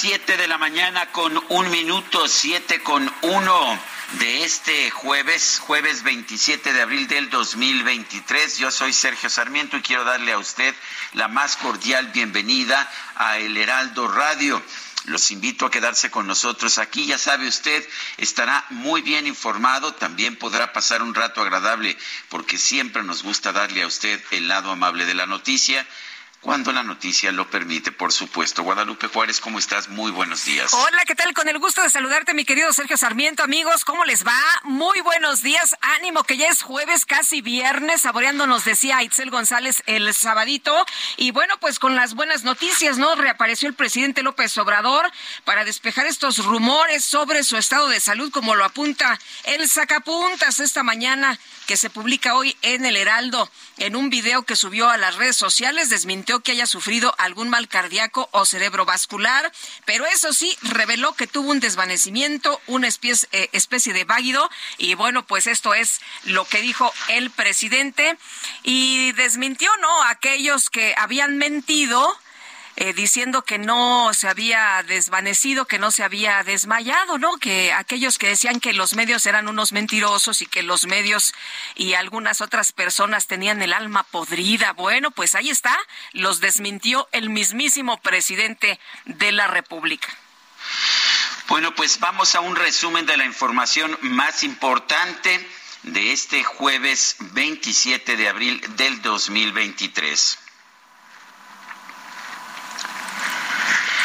7 de la mañana con un minuto, 7 con uno de este jueves, jueves 27 de abril del 2023. Yo soy Sergio Sarmiento y quiero darle a usted la más cordial bienvenida a El Heraldo Radio. Los invito a quedarse con nosotros aquí. Ya sabe usted, estará muy bien informado. También podrá pasar un rato agradable porque siempre nos gusta darle a usted el lado amable de la noticia cuando la noticia lo permite, por supuesto. Guadalupe Juárez, ¿cómo estás? Muy buenos días. Hola, ¿qué tal? Con el gusto de saludarte, mi querido Sergio Sarmiento. Amigos, ¿cómo les va? Muy buenos días. Ánimo, que ya es jueves, casi viernes, saboreándonos, decía Itzel González el sabadito. Y bueno, pues con las buenas noticias, ¿no? Reapareció el presidente López Obrador para despejar estos rumores sobre su estado de salud, como lo apunta el sacapuntas esta mañana que se publica hoy en el Heraldo. En un video que subió a las redes sociales, desmintió que haya sufrido algún mal cardíaco o cerebrovascular, pero eso sí, reveló que tuvo un desvanecimiento, una especie, eh, especie de váguido, y bueno, pues esto es lo que dijo el presidente, y desmintió, ¿no?, aquellos que habían mentido eh, diciendo que no se había desvanecido, que no se había desmayado, ¿no? Que aquellos que decían que los medios eran unos mentirosos y que los medios y algunas otras personas tenían el alma podrida. Bueno, pues ahí está, los desmintió el mismísimo presidente de la República. Bueno, pues vamos a un resumen de la información más importante de este jueves 27 de abril del 2023.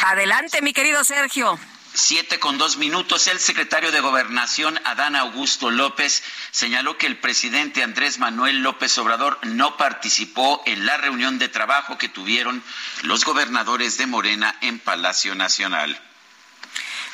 Adelante, mi querido Sergio. Siete con dos minutos. El secretario de Gobernación, Adán Augusto López, señaló que el presidente Andrés Manuel López Obrador no participó en la reunión de trabajo que tuvieron los gobernadores de Morena en Palacio Nacional.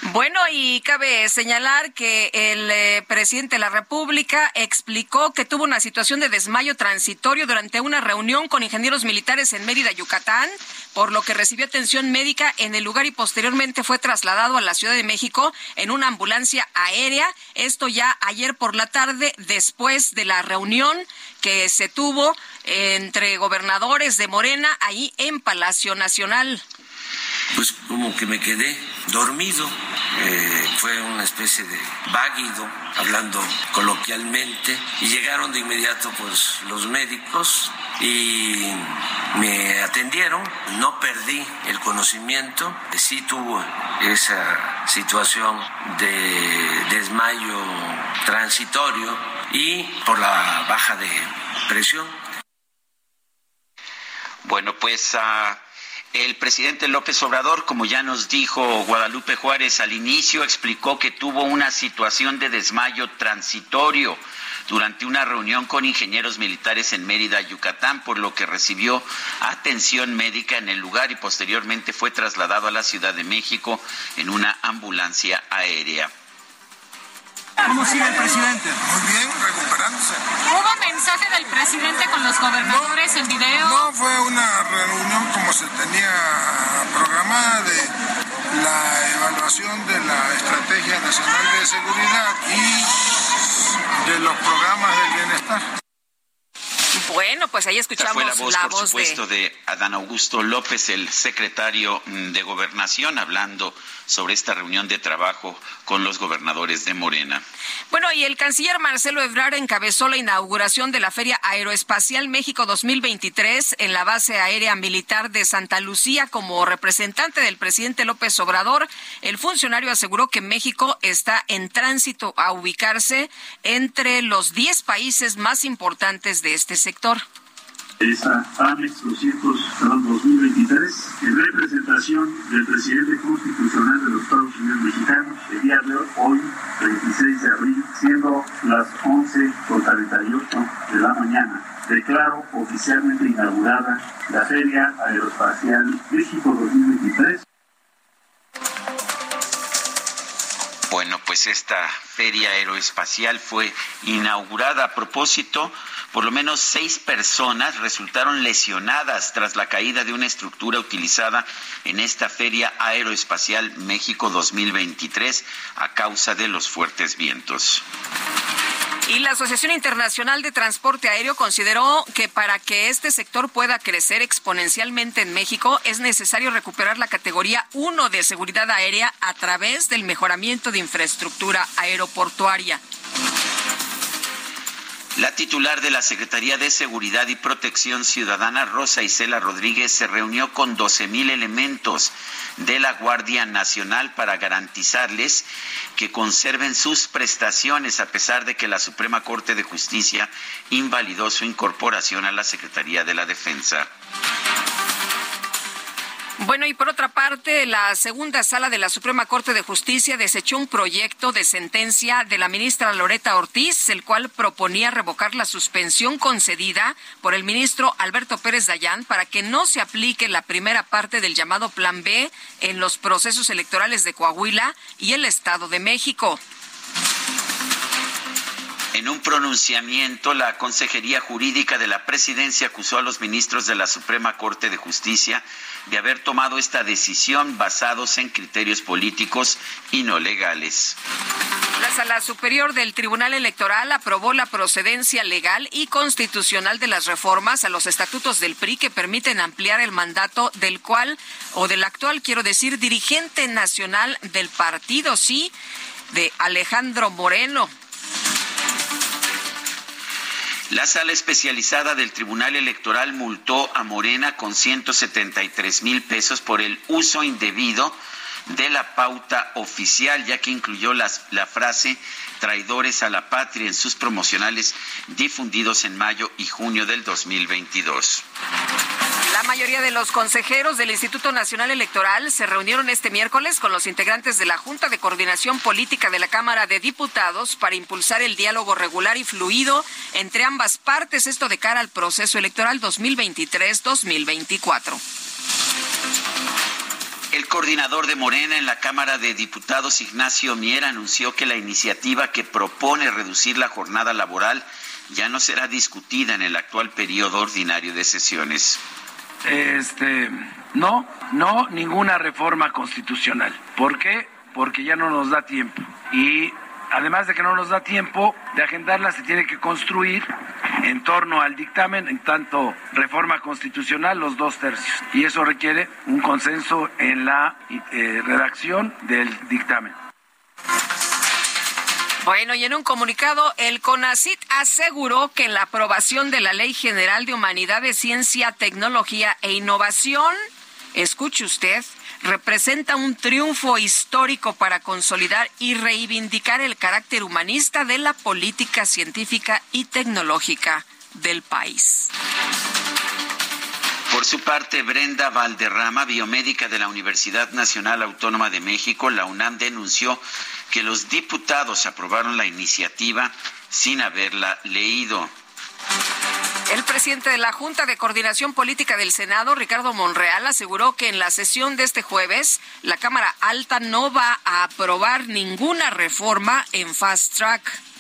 Bueno, y cabe señalar que el eh, presidente de la República explicó que tuvo una situación de desmayo transitorio durante una reunión con ingenieros militares en Mérida, Yucatán, por lo que recibió atención médica en el lugar y posteriormente fue trasladado a la Ciudad de México en una ambulancia aérea. Esto ya ayer por la tarde, después de la reunión que se tuvo entre gobernadores de Morena ahí en Palacio Nacional pues como que me quedé dormido. Eh, fue una especie de váguido, hablando coloquialmente, y llegaron de inmediato pues los médicos y me atendieron. No perdí el conocimiento, sí tuvo esa situación de desmayo transitorio y por la baja de presión. Bueno, pues... Uh... El presidente López Obrador, como ya nos dijo Guadalupe Juárez al inicio, explicó que tuvo una situación de desmayo transitorio durante una reunión con ingenieros militares en Mérida, Yucatán, por lo que recibió atención médica en el lugar y posteriormente fue trasladado a la Ciudad de México en una ambulancia aérea. ¿Cómo sigue el presidente? Muy bien, recuperándose. ¿Hubo mensaje del presidente con los gobernadores en video? No, fue una reunión como se tenía programada de la evaluación de la Estrategia Nacional de Seguridad y de los programas del bienestar. Bueno, pues ahí escuchamos la voz, por supuesto, de... Adán Augusto López, el secretario de Gobernación, hablando sobre esta reunión de trabajo con los gobernadores de Morena. Bueno, y el canciller Marcelo Ebrard encabezó la inauguración de la Feria Aeroespacial México 2023 en la base aérea militar de Santa Lucía como representante del presidente López Obrador. El funcionario aseguró que México está en tránsito a ubicarse entre los 10 países más importantes de este sector esta AMEX 200, perdón, 2023, en representación del presidente constitucional de los Estados Unidos mexicanos, el día de hoy, 26 de abril, siendo las 11.48 de la mañana. Declaro oficialmente inaugurada la Feria Aeroespacial México 2023. Bueno, pues esta feria aeroespacial fue inaugurada a propósito por lo menos seis personas resultaron lesionadas tras la caída de una estructura utilizada en esta Feria Aeroespacial México 2023 a causa de los fuertes vientos. Y la Asociación Internacional de Transporte Aéreo consideró que para que este sector pueda crecer exponencialmente en México es necesario recuperar la categoría 1 de seguridad aérea a través del mejoramiento de infraestructura aeroportuaria. La titular de la Secretaría de Seguridad y Protección Ciudadana, Rosa Isela Rodríguez, se reunió con 12.000 elementos de la Guardia Nacional para garantizarles que conserven sus prestaciones a pesar de que la Suprema Corte de Justicia invalidó su incorporación a la Secretaría de la Defensa. Bueno, y por otra parte, la segunda sala de la Suprema Corte de Justicia desechó un proyecto de sentencia de la ministra Loreta Ortiz, el cual proponía revocar la suspensión concedida por el ministro Alberto Pérez Dayán para que no se aplique la primera parte del llamado Plan B en los procesos electorales de Coahuila y el Estado de México. En un pronunciamiento, la Consejería Jurídica de la Presidencia acusó a los ministros de la Suprema Corte de Justicia de haber tomado esta decisión basados en criterios políticos y no legales. La Sala Superior del Tribunal Electoral aprobó la procedencia legal y constitucional de las reformas a los estatutos del PRI que permiten ampliar el mandato del cual, o del actual, quiero decir, dirigente nacional del partido, sí, de Alejandro Moreno. La sala especializada del Tribunal Electoral multó a Morena con 173 mil pesos por el uso indebido de la pauta oficial, ya que incluyó la frase traidores a la patria en sus promocionales difundidos en mayo y junio del 2022. La mayoría de los consejeros del Instituto Nacional Electoral se reunieron este miércoles con los integrantes de la Junta de Coordinación Política de la Cámara de Diputados para impulsar el diálogo regular y fluido entre ambas partes, esto de cara al proceso electoral 2023-2024. El coordinador de Morena en la Cámara de Diputados, Ignacio Mier, anunció que la iniciativa que propone reducir la jornada laboral ya no será discutida en el actual periodo ordinario de sesiones. Este, no, no ninguna reforma constitucional. ¿Por qué? Porque ya no nos da tiempo. Y además de que no nos da tiempo de agendarla, se tiene que construir en torno al dictamen, en tanto reforma constitucional, los dos tercios. Y eso requiere un consenso en la eh, redacción del dictamen. Bueno, y en un comunicado, el CONACIT aseguró que la aprobación de la Ley General de Humanidades, Ciencia, Tecnología e Innovación, escuche usted, representa un triunfo histórico para consolidar y reivindicar el carácter humanista de la política científica y tecnológica del país. Por su parte, Brenda Valderrama, biomédica de la Universidad Nacional Autónoma de México, la UNAM denunció que los diputados aprobaron la iniciativa sin haberla leído. El presidente de la Junta de Coordinación Política del Senado, Ricardo Monreal, aseguró que en la sesión de este jueves la Cámara Alta no va a aprobar ninguna reforma en fast track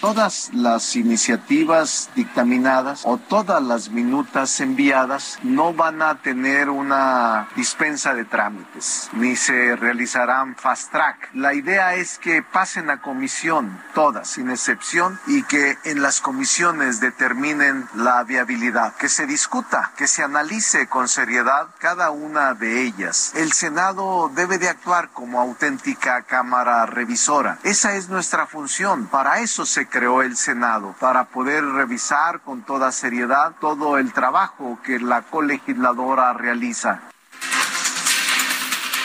todas las iniciativas dictaminadas o todas las minutas enviadas no van a tener una dispensa de trámites, ni se realizarán fast track. La idea es que pasen a comisión todas, sin excepción, y que en las comisiones determinen la viabilidad, que se discuta, que se analice con seriedad cada una de ellas. El Senado debe de actuar como auténtica cámara revisora. Esa es nuestra función. Para eso se creó el Senado, para poder revisar con toda seriedad todo el trabajo que la colegisladora realiza.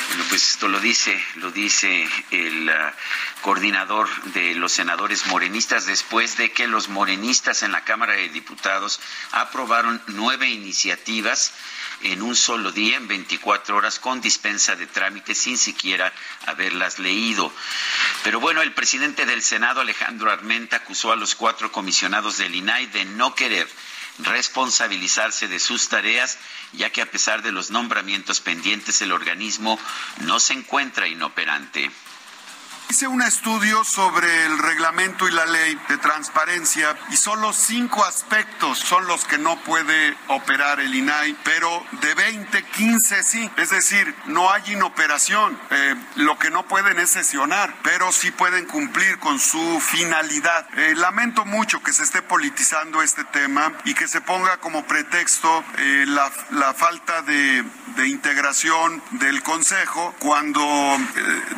Bueno, pues esto lo dice, lo dice el uh, coordinador de los senadores morenistas después de que los morenistas en la Cámara de Diputados aprobaron nueve iniciativas en un solo día, en 24 horas, con dispensa de trámites sin siquiera haberlas leído. Pero bueno, el presidente del Senado, Alejandro Armenta, acusó a los cuatro comisionados del INAI de no querer responsabilizarse de sus tareas, ya que a pesar de los nombramientos pendientes, el organismo no se encuentra inoperante. Hice un estudio sobre el reglamento y la ley de transparencia y solo cinco aspectos son los que no puede operar el INAI, pero de 20, 15 sí. Es decir, no hay inoperación. Eh, lo que no pueden es sesionar, pero sí pueden cumplir con su finalidad. Eh, lamento mucho que se esté politizando este tema y que se ponga como pretexto eh, la, la, falta de, de integración del Consejo cuando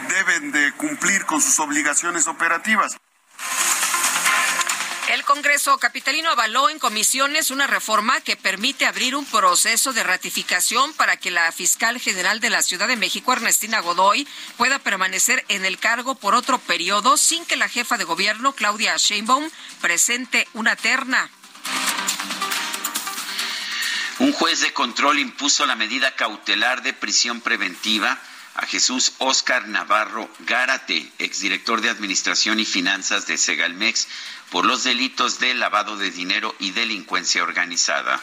deben de cumplir con sus obligaciones operativas. El Congreso Capitalino avaló en comisiones una reforma que permite abrir un proceso de ratificación para que la fiscal general de la Ciudad de México, Ernestina Godoy, pueda permanecer en el cargo por otro periodo sin que la jefa de gobierno, Claudia Sheinbaum, presente una terna. Un juez de control impuso la medida cautelar de prisión preventiva a Jesús Oscar Navarro Gárate, exdirector de Administración y Finanzas de Segalmex, por los delitos de lavado de dinero y delincuencia organizada.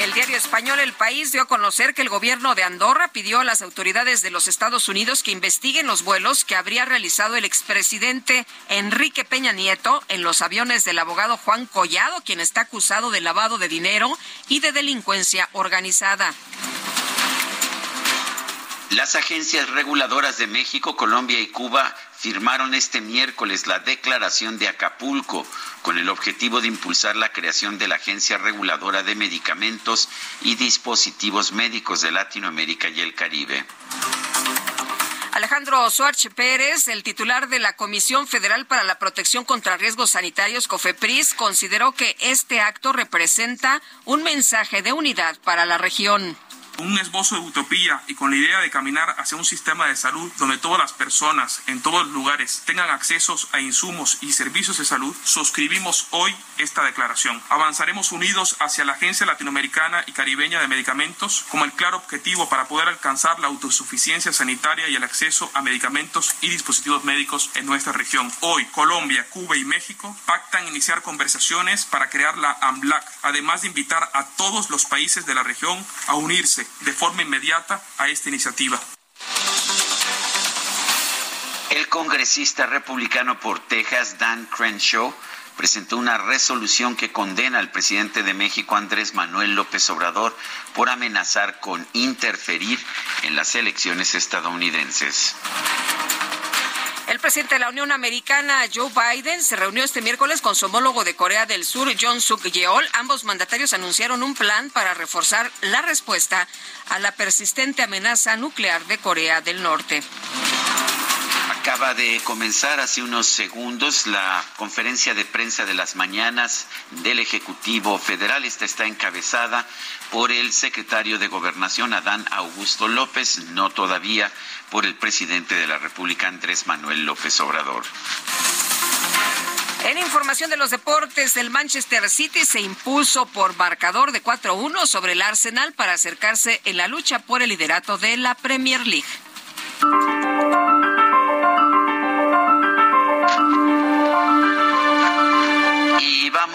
El diario español El País dio a conocer que el gobierno de Andorra pidió a las autoridades de los Estados Unidos que investiguen los vuelos que habría realizado el expresidente Enrique Peña Nieto en los aviones del abogado Juan Collado, quien está acusado de lavado de dinero y de delincuencia organizada. Las agencias reguladoras de México, Colombia y Cuba firmaron este miércoles la declaración de Acapulco con el objetivo de impulsar la creación de la Agencia Reguladora de Medicamentos y Dispositivos Médicos de Latinoamérica y el Caribe. Alejandro Suárez Pérez, el titular de la Comisión Federal para la Protección contra Riesgos Sanitarios, COFEPRIS, consideró que este acto representa un mensaje de unidad para la región un esbozo de utopía y con la idea de caminar hacia un sistema de salud donde todas las personas en todos los lugares tengan accesos a insumos y servicios de salud, suscribimos hoy esta declaración. Avanzaremos unidos hacia la Agencia Latinoamericana y Caribeña de Medicamentos como el claro objetivo para poder alcanzar la autosuficiencia sanitaria y el acceso a medicamentos y dispositivos médicos en nuestra región. Hoy, Colombia, Cuba y México pactan iniciar conversaciones para crear la AMLAC, además de invitar a todos los países de la región a unirse de forma inmediata a esta iniciativa. El congresista republicano por Texas, Dan Crenshaw, presentó una resolución que condena al presidente de México, Andrés Manuel López Obrador, por amenazar con interferir en las elecciones estadounidenses. El presidente de la Unión Americana, Joe Biden, se reunió este miércoles con su homólogo de Corea del Sur, John Suk Yeol. Ambos mandatarios anunciaron un plan para reforzar la respuesta a la persistente amenaza nuclear de Corea del Norte. Acaba de comenzar hace unos segundos la conferencia de prensa de las mañanas del Ejecutivo Federal. Esta está encabezada por el secretario de Gobernación, Adán Augusto López, no todavía por el presidente de la República, Andrés Manuel López Obrador. En información de los deportes, el Manchester City se impuso por marcador de 4-1 sobre el Arsenal para acercarse en la lucha por el liderato de la Premier League.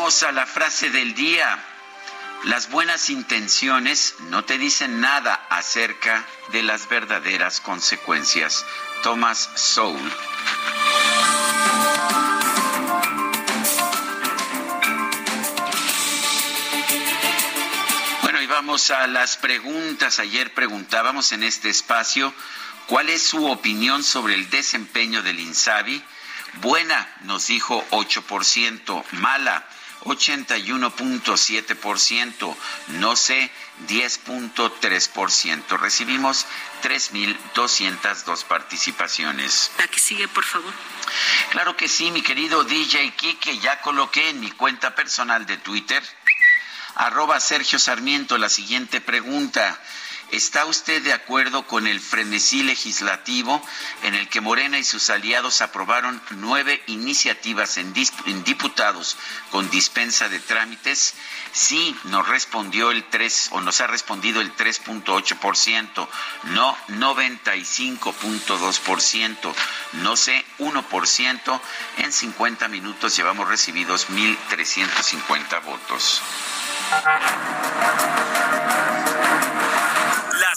Vamos a la frase del día. Las buenas intenciones no te dicen nada acerca de las verdaderas consecuencias. Thomas Sowell. Bueno, y vamos a las preguntas. Ayer preguntábamos en este espacio cuál es su opinión sobre el desempeño del INSABI. Buena, nos dijo 8%, mala 81.7%, no sé, 10.3%. Recibimos 3.202 participaciones. La que sigue, por favor. Claro que sí, mi querido DJ Kike, ya coloqué en mi cuenta personal de Twitter, arroba Sergio Sarmiento, la siguiente pregunta. ¿Está usted de acuerdo con el frenesí legislativo en el que Morena y sus aliados aprobaron nueve iniciativas en, diputados con dispensa de trámites? Sí, nos respondió el 3 o nos ha respondido el 3.8%, no 95.2%, no sé 1%. En 50 minutos llevamos recibidos 1.350 votos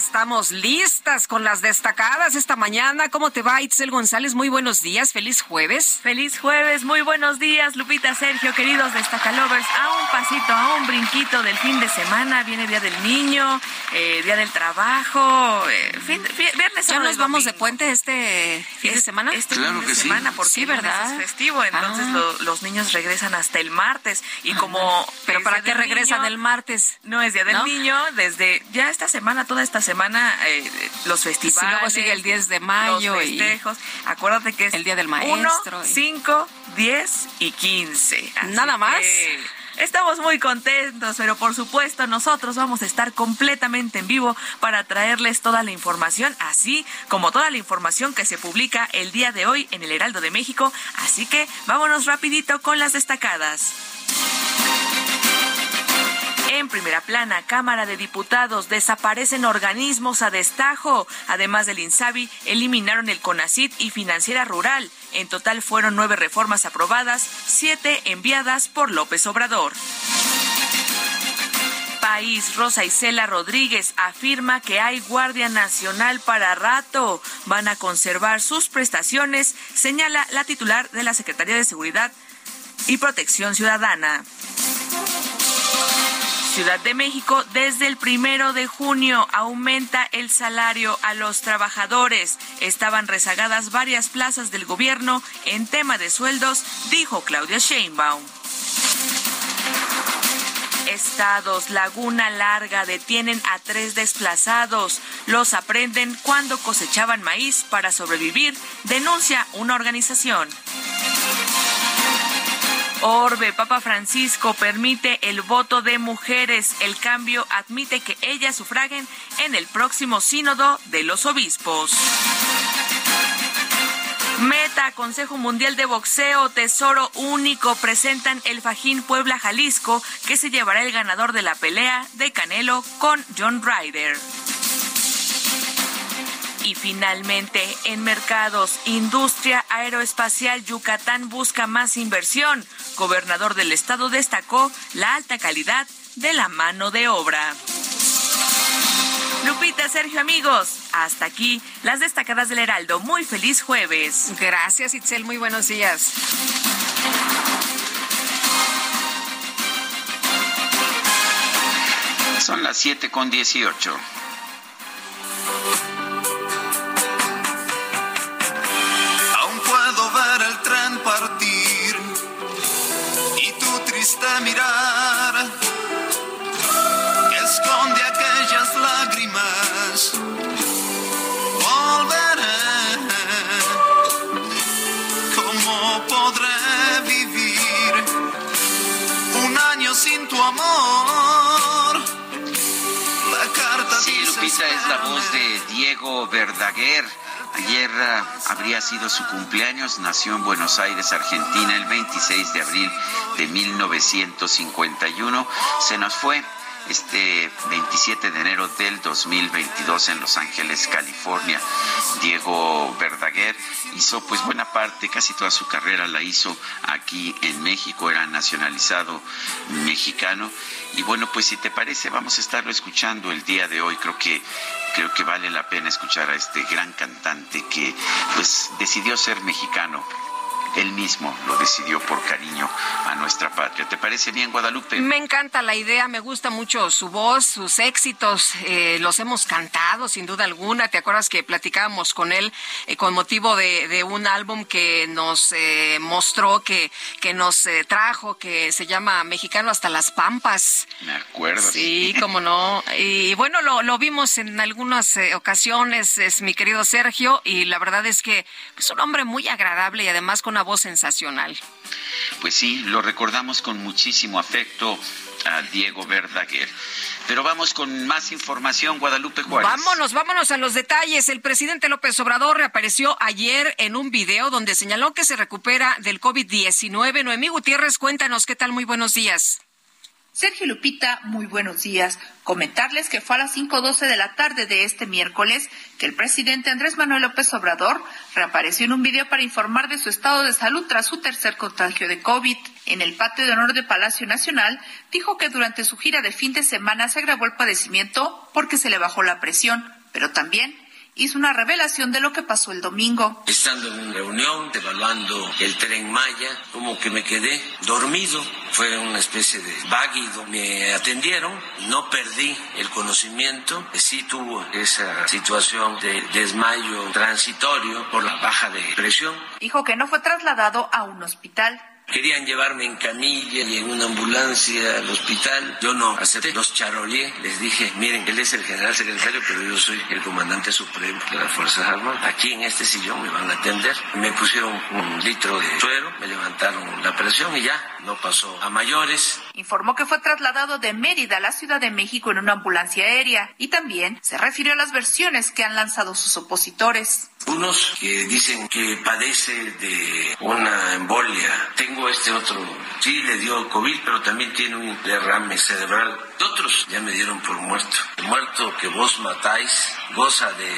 Estamos listas con las destacadas esta mañana. ¿Cómo te va, Itzel González? Muy buenos días, feliz jueves. Feliz jueves, muy buenos días, Lupita, Sergio, queridos destacalovers. A un pasito, a un brinquito del fin de semana. Viene Día del Niño, eh, Día del Trabajo, eh, viernes. ¿Ya nos vamos de puente este fin de semana? Este fin de semana, porque sí, ¿verdad? es festivo, entonces ah. los niños regresan hasta el martes. Y como... ¿Pero para qué regresan el martes? No es Día del Niño, desde ya esta semana, toda esta semana, eh, los festivales. Y luego sigue el 10 de mayo. Los festejos. Acuérdate que es el Día del Maestro. 1, 5, 10 y 15. Nada más. Estamos muy contentos, pero por supuesto nosotros vamos a estar completamente en vivo para traerles toda la información, así como toda la información que se publica el día de hoy en el Heraldo de México. Así que vámonos rapidito con las destacadas. En primera plana, Cámara de Diputados desaparecen organismos a destajo. Además del INSABI, eliminaron el CONACIT y Financiera Rural. En total fueron nueve reformas aprobadas, siete enviadas por López Obrador. País, Rosa Isela Rodríguez afirma que hay Guardia Nacional para rato. Van a conservar sus prestaciones, señala la titular de la Secretaría de Seguridad y Protección Ciudadana. Ciudad de México, desde el primero de junio aumenta el salario a los trabajadores. Estaban rezagadas varias plazas del gobierno en tema de sueldos, dijo Claudia Sheinbaum. Estados Laguna Larga detienen a tres desplazados. Los aprenden cuando cosechaban maíz para sobrevivir, denuncia una organización. Orbe, Papa Francisco permite el voto de mujeres. El cambio admite que ellas sufraguen en el próximo sínodo de los obispos. Meta, Consejo Mundial de Boxeo, Tesoro Único, presentan el Fajín Puebla Jalisco, que se llevará el ganador de la pelea de Canelo con John Ryder. Y finalmente, en mercados, industria aeroespacial Yucatán busca más inversión. Gobernador del estado destacó la alta calidad de la mano de obra. Lupita, Sergio, amigos, hasta aquí las destacadas del Heraldo. Muy feliz jueves. Gracias, Itzel. Muy buenos días. Son las 7 con 18. Mirar que esconde aquellas lágrimas. Volveré, ¿cómo podré vivir un año sin tu amor? La carta sí, Lupita es la voz de Diego Verdaguer Habría sido su cumpleaños, nació en Buenos Aires, Argentina, el 26 de abril de 1951. Se nos fue este 27 de enero del 2022 en Los Ángeles, California. Diego Verdaguer hizo pues buena parte, casi toda su carrera la hizo aquí en México, era nacionalizado mexicano. Y bueno, pues si te parece, vamos a estarlo escuchando el día de hoy. Creo que creo que vale la pena escuchar a este gran cantante que pues decidió ser mexicano él mismo lo decidió por cariño a nuestra patria. ¿Te parece bien, Guadalupe? Me encanta la idea, me gusta mucho su voz, sus éxitos, eh, los hemos cantado sin duda alguna. ¿Te acuerdas que platicábamos con él eh, con motivo de, un álbum que nos eh, mostró, que, que nos trajo, que se llama Mexicano hasta las Pampas? Me acuerdo. Sí, cómo no. Y bueno, lo, lo vimos en algunas ocasiones, es mi querido Sergio, y la verdad es que es un hombre muy agradable y además con voz sensacional. Pues sí, lo recordamos con muchísimo afecto a Diego Verdaguer. Pero vamos con más información, Guadalupe Juárez. Vámonos, vámonos a los detalles. El presidente López Obrador reapareció ayer en un video donde señaló que se recupera del COVID-19. Noemí Gutiérrez, cuéntanos qué tal, muy buenos días. Sergio Lupita, muy buenos días. Comentarles que fue a las 5.12 de la tarde de este miércoles que el presidente Andrés Manuel López Obrador reapareció en un video para informar de su estado de salud tras su tercer contagio de COVID. En el patio de honor de Palacio Nacional, dijo que durante su gira de fin de semana se agravó el padecimiento porque se le bajó la presión, pero también hizo una revelación de lo que pasó el domingo. Estando en una reunión, evaluando el tren Maya, como que me quedé dormido. Fue una especie de váguido. Me atendieron, no perdí el conocimiento. Sí tuvo esa situación de desmayo transitorio por la baja de presión. Dijo que no fue trasladado a un hospital. Querían llevarme en camilla y en una ambulancia al hospital. Yo no acepté. Los charolé. Les dije, miren, él es el general secretario, pero yo soy el comandante supremo de las Fuerzas Armadas. Aquí en este sillón me van a atender. Me pusieron un litro de suero, me levantaron la presión y ya, no pasó a mayores. Informó que fue trasladado de Mérida a la Ciudad de México en una ambulancia aérea y también se refirió a las versiones que han lanzado sus opositores. Unos que dicen que padece de una embolia. Tengo este otro, sí le dio COVID, pero también tiene un derrame cerebral. Otros ya me dieron por muerto. El muerto que vos matáis goza de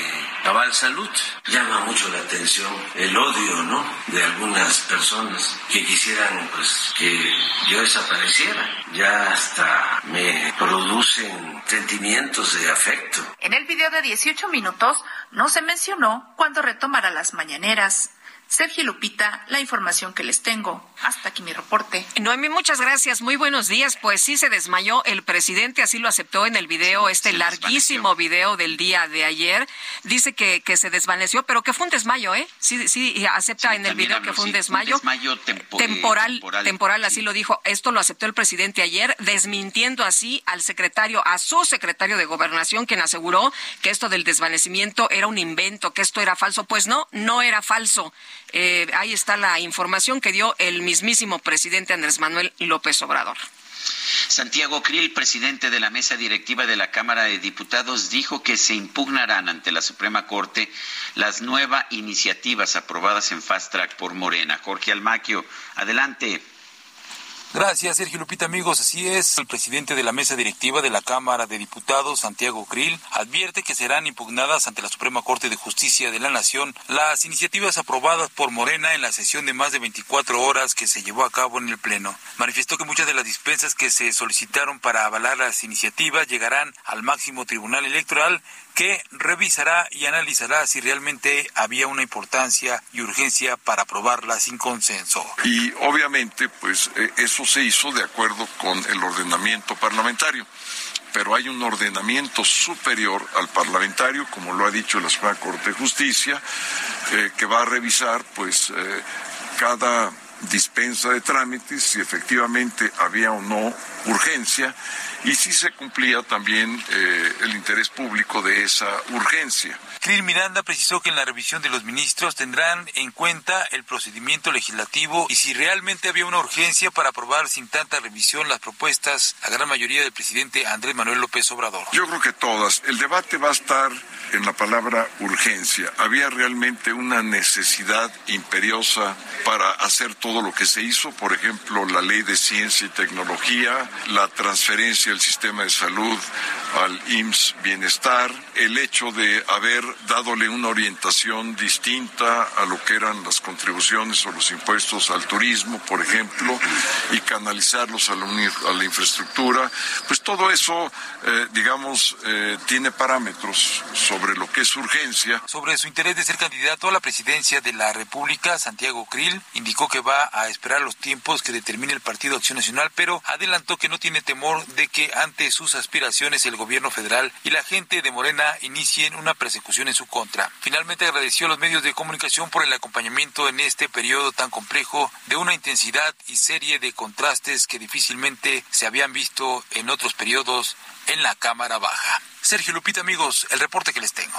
cabal salud. Llama mucho la atención el odio, ¿no? De algunas personas que quisieran, pues, que yo desapareciera. Ya hasta me producen sentimientos de afecto. En el video de 18 minutos no se mencionó cuándo retomará las mañaneras. Sergio Lupita, la información que les tengo. Hasta aquí mi reporte. Noemi, muchas gracias. Muy buenos días. Pues sí, se desmayó el presidente, así lo aceptó en el video, este larguísimo video del día de ayer. Dice que, que se desvaneció, pero que fue un desmayo, ¿eh? Sí, sí, acepta en el video que fue un desmayo. desmayo temporal, temporal, así lo dijo. Esto lo aceptó el presidente ayer, desmintiendo así al secretario, a su secretario de gobernación, quien aseguró que esto del desvanecimiento era un invento, que esto era falso. Pues no, no era falso. Eh, ahí está la información que dio el mismísimo presidente Andrés Manuel López Obrador. Santiago Krill, presidente de la mesa directiva de la Cámara de Diputados, dijo que se impugnarán ante la Suprema Corte las nuevas iniciativas aprobadas en Fast Track por Morena. Jorge Almaquio, adelante. Gracias, Sergio Lupita, amigos. Así es, el presidente de la mesa directiva de la Cámara de Diputados, Santiago Krill, advierte que serán impugnadas ante la Suprema Corte de Justicia de la Nación las iniciativas aprobadas por Morena en la sesión de más de 24 horas que se llevó a cabo en el Pleno. Manifestó que muchas de las dispensas que se solicitaron para avalar las iniciativas llegarán al máximo tribunal electoral que revisará y analizará si realmente había una importancia y urgencia para aprobarla sin consenso. Y obviamente, pues eh, eso se hizo de acuerdo con el ordenamiento parlamentario pero hay un ordenamiento superior al parlamentario, como lo ha dicho la Suprema Corte de Justicia, eh, que va a revisar pues eh, cada dispensa de trámites si efectivamente había o no urgencia y si se cumplía también eh, el interés público de esa urgencia. Krill Miranda precisó que en la revisión de los ministros tendrán en cuenta el procedimiento legislativo y si realmente había una urgencia para aprobar sin tanta revisión las propuestas, la gran mayoría del presidente Andrés Manuel López Obrador. Yo creo que todas. El debate va a estar en la palabra urgencia. Había realmente una necesidad imperiosa para hacer todo lo que se hizo, por ejemplo, la ley de ciencia y tecnología, la transferencia del sistema de salud al IMSS Bienestar, el hecho de haber dadole una orientación distinta a lo que eran las contribuciones o los impuestos al turismo, por ejemplo, y canalizarlos a la, a la infraestructura, pues todo eso, eh, digamos, eh, tiene parámetros sobre lo que es urgencia. Sobre su interés de ser candidato a la presidencia de la República, Santiago Krill indicó que va a esperar los tiempos que determine el Partido Acción Nacional, pero adelantó que no tiene temor de que ante sus aspiraciones el gobierno federal y la gente de Morena inicien una persecución en su contra. Finalmente agradeció a los medios de comunicación por el acompañamiento en este periodo tan complejo de una intensidad y serie de contrastes que difícilmente se habían visto en otros periodos en la Cámara Baja. Sergio Lupita, amigos, el reporte que les tengo.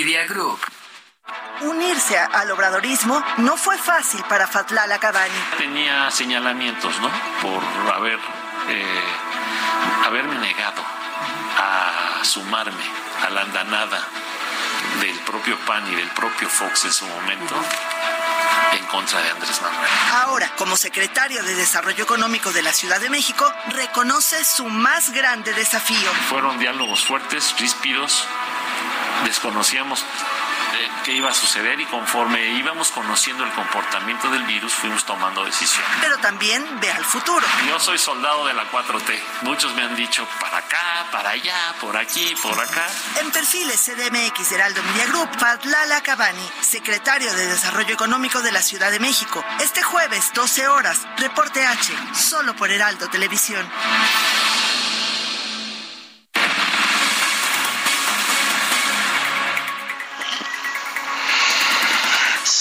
Media Group. Unirse al obradorismo no fue fácil para Fatlala Cabani. Tenía señalamientos, ¿no? Por haber, eh, haberme negado a sumarme a la andanada del propio PAN y del propio Fox en su momento en contra de Andrés Manuel. Ahora, como secretario de Desarrollo Económico de la Ciudad de México, reconoce su más grande desafío. Fueron diálogos fuertes, ríspidos, desconocíamos qué iba a suceder y conforme íbamos conociendo el comportamiento del virus fuimos tomando decisiones. Pero también ve al futuro. Yo soy soldado de la 4T. Muchos me han dicho para acá, para allá, por aquí, por acá. En perfiles CDMX de Heraldo Media Group, Fadlala Cabani, secretario de Desarrollo Económico de la Ciudad de México. Este jueves, 12 horas, reporte H, solo por Heraldo Televisión.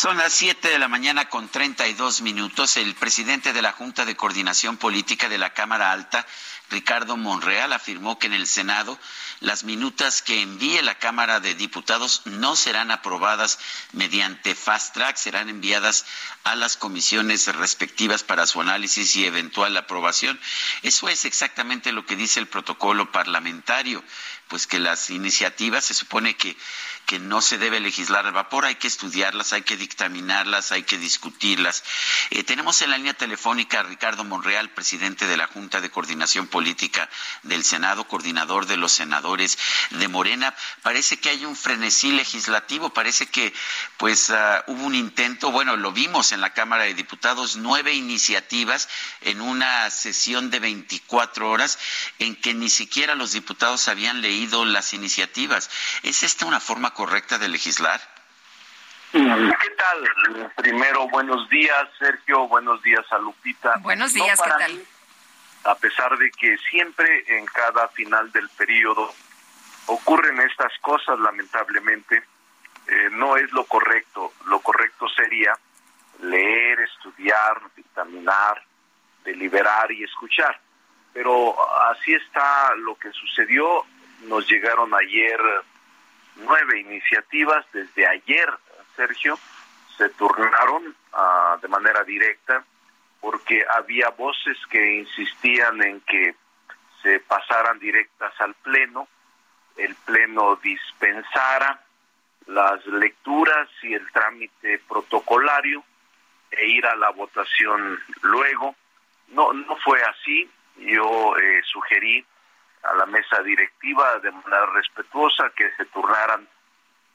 Son las 7 de la mañana con 32 minutos. El presidente de la Junta de Coordinación Política de la Cámara Alta, Ricardo Monreal, afirmó que en el Senado las minutas que envíe la Cámara de Diputados no serán aprobadas mediante fast track, serán enviadas a las comisiones respectivas para su análisis y eventual aprobación. Eso es exactamente lo que dice el protocolo parlamentario, pues que las iniciativas se supone que que no se debe legislar al vapor, hay que estudiarlas, hay que dictaminarlas, hay que discutirlas. Eh, tenemos en la línea telefónica a Ricardo Monreal, presidente de la Junta de Coordinación Política del Senado, coordinador de los senadores de Morena. Parece que hay un frenesí legislativo, parece que pues uh, hubo un intento, bueno, lo vimos en la Cámara de Diputados, nueve iniciativas en una sesión de 24 horas en que ni siquiera los diputados habían leído las iniciativas. ¿Es esta una forma correcta de legislar? ¿Qué tal? Primero, buenos días, Sergio. Buenos días a Lupita. Buenos días, ¿qué tal? a pesar de que siempre en cada final del periodo ocurren estas cosas, lamentablemente, eh, no es lo correcto. Lo correcto sería leer, estudiar, dictaminar, deliberar y escuchar. Pero así está lo que sucedió. Nos llegaron ayer nueve iniciativas desde ayer, Sergio, se turnaron uh, de manera directa porque había voces que insistían en que se pasaran directas al Pleno. el Pleno dispensara las lecturas y el trámite protocolario e ir a la votación luego. No, no fue así. Yo eh, sugerí a la mesa directiva de manera respetuosa que se turnaran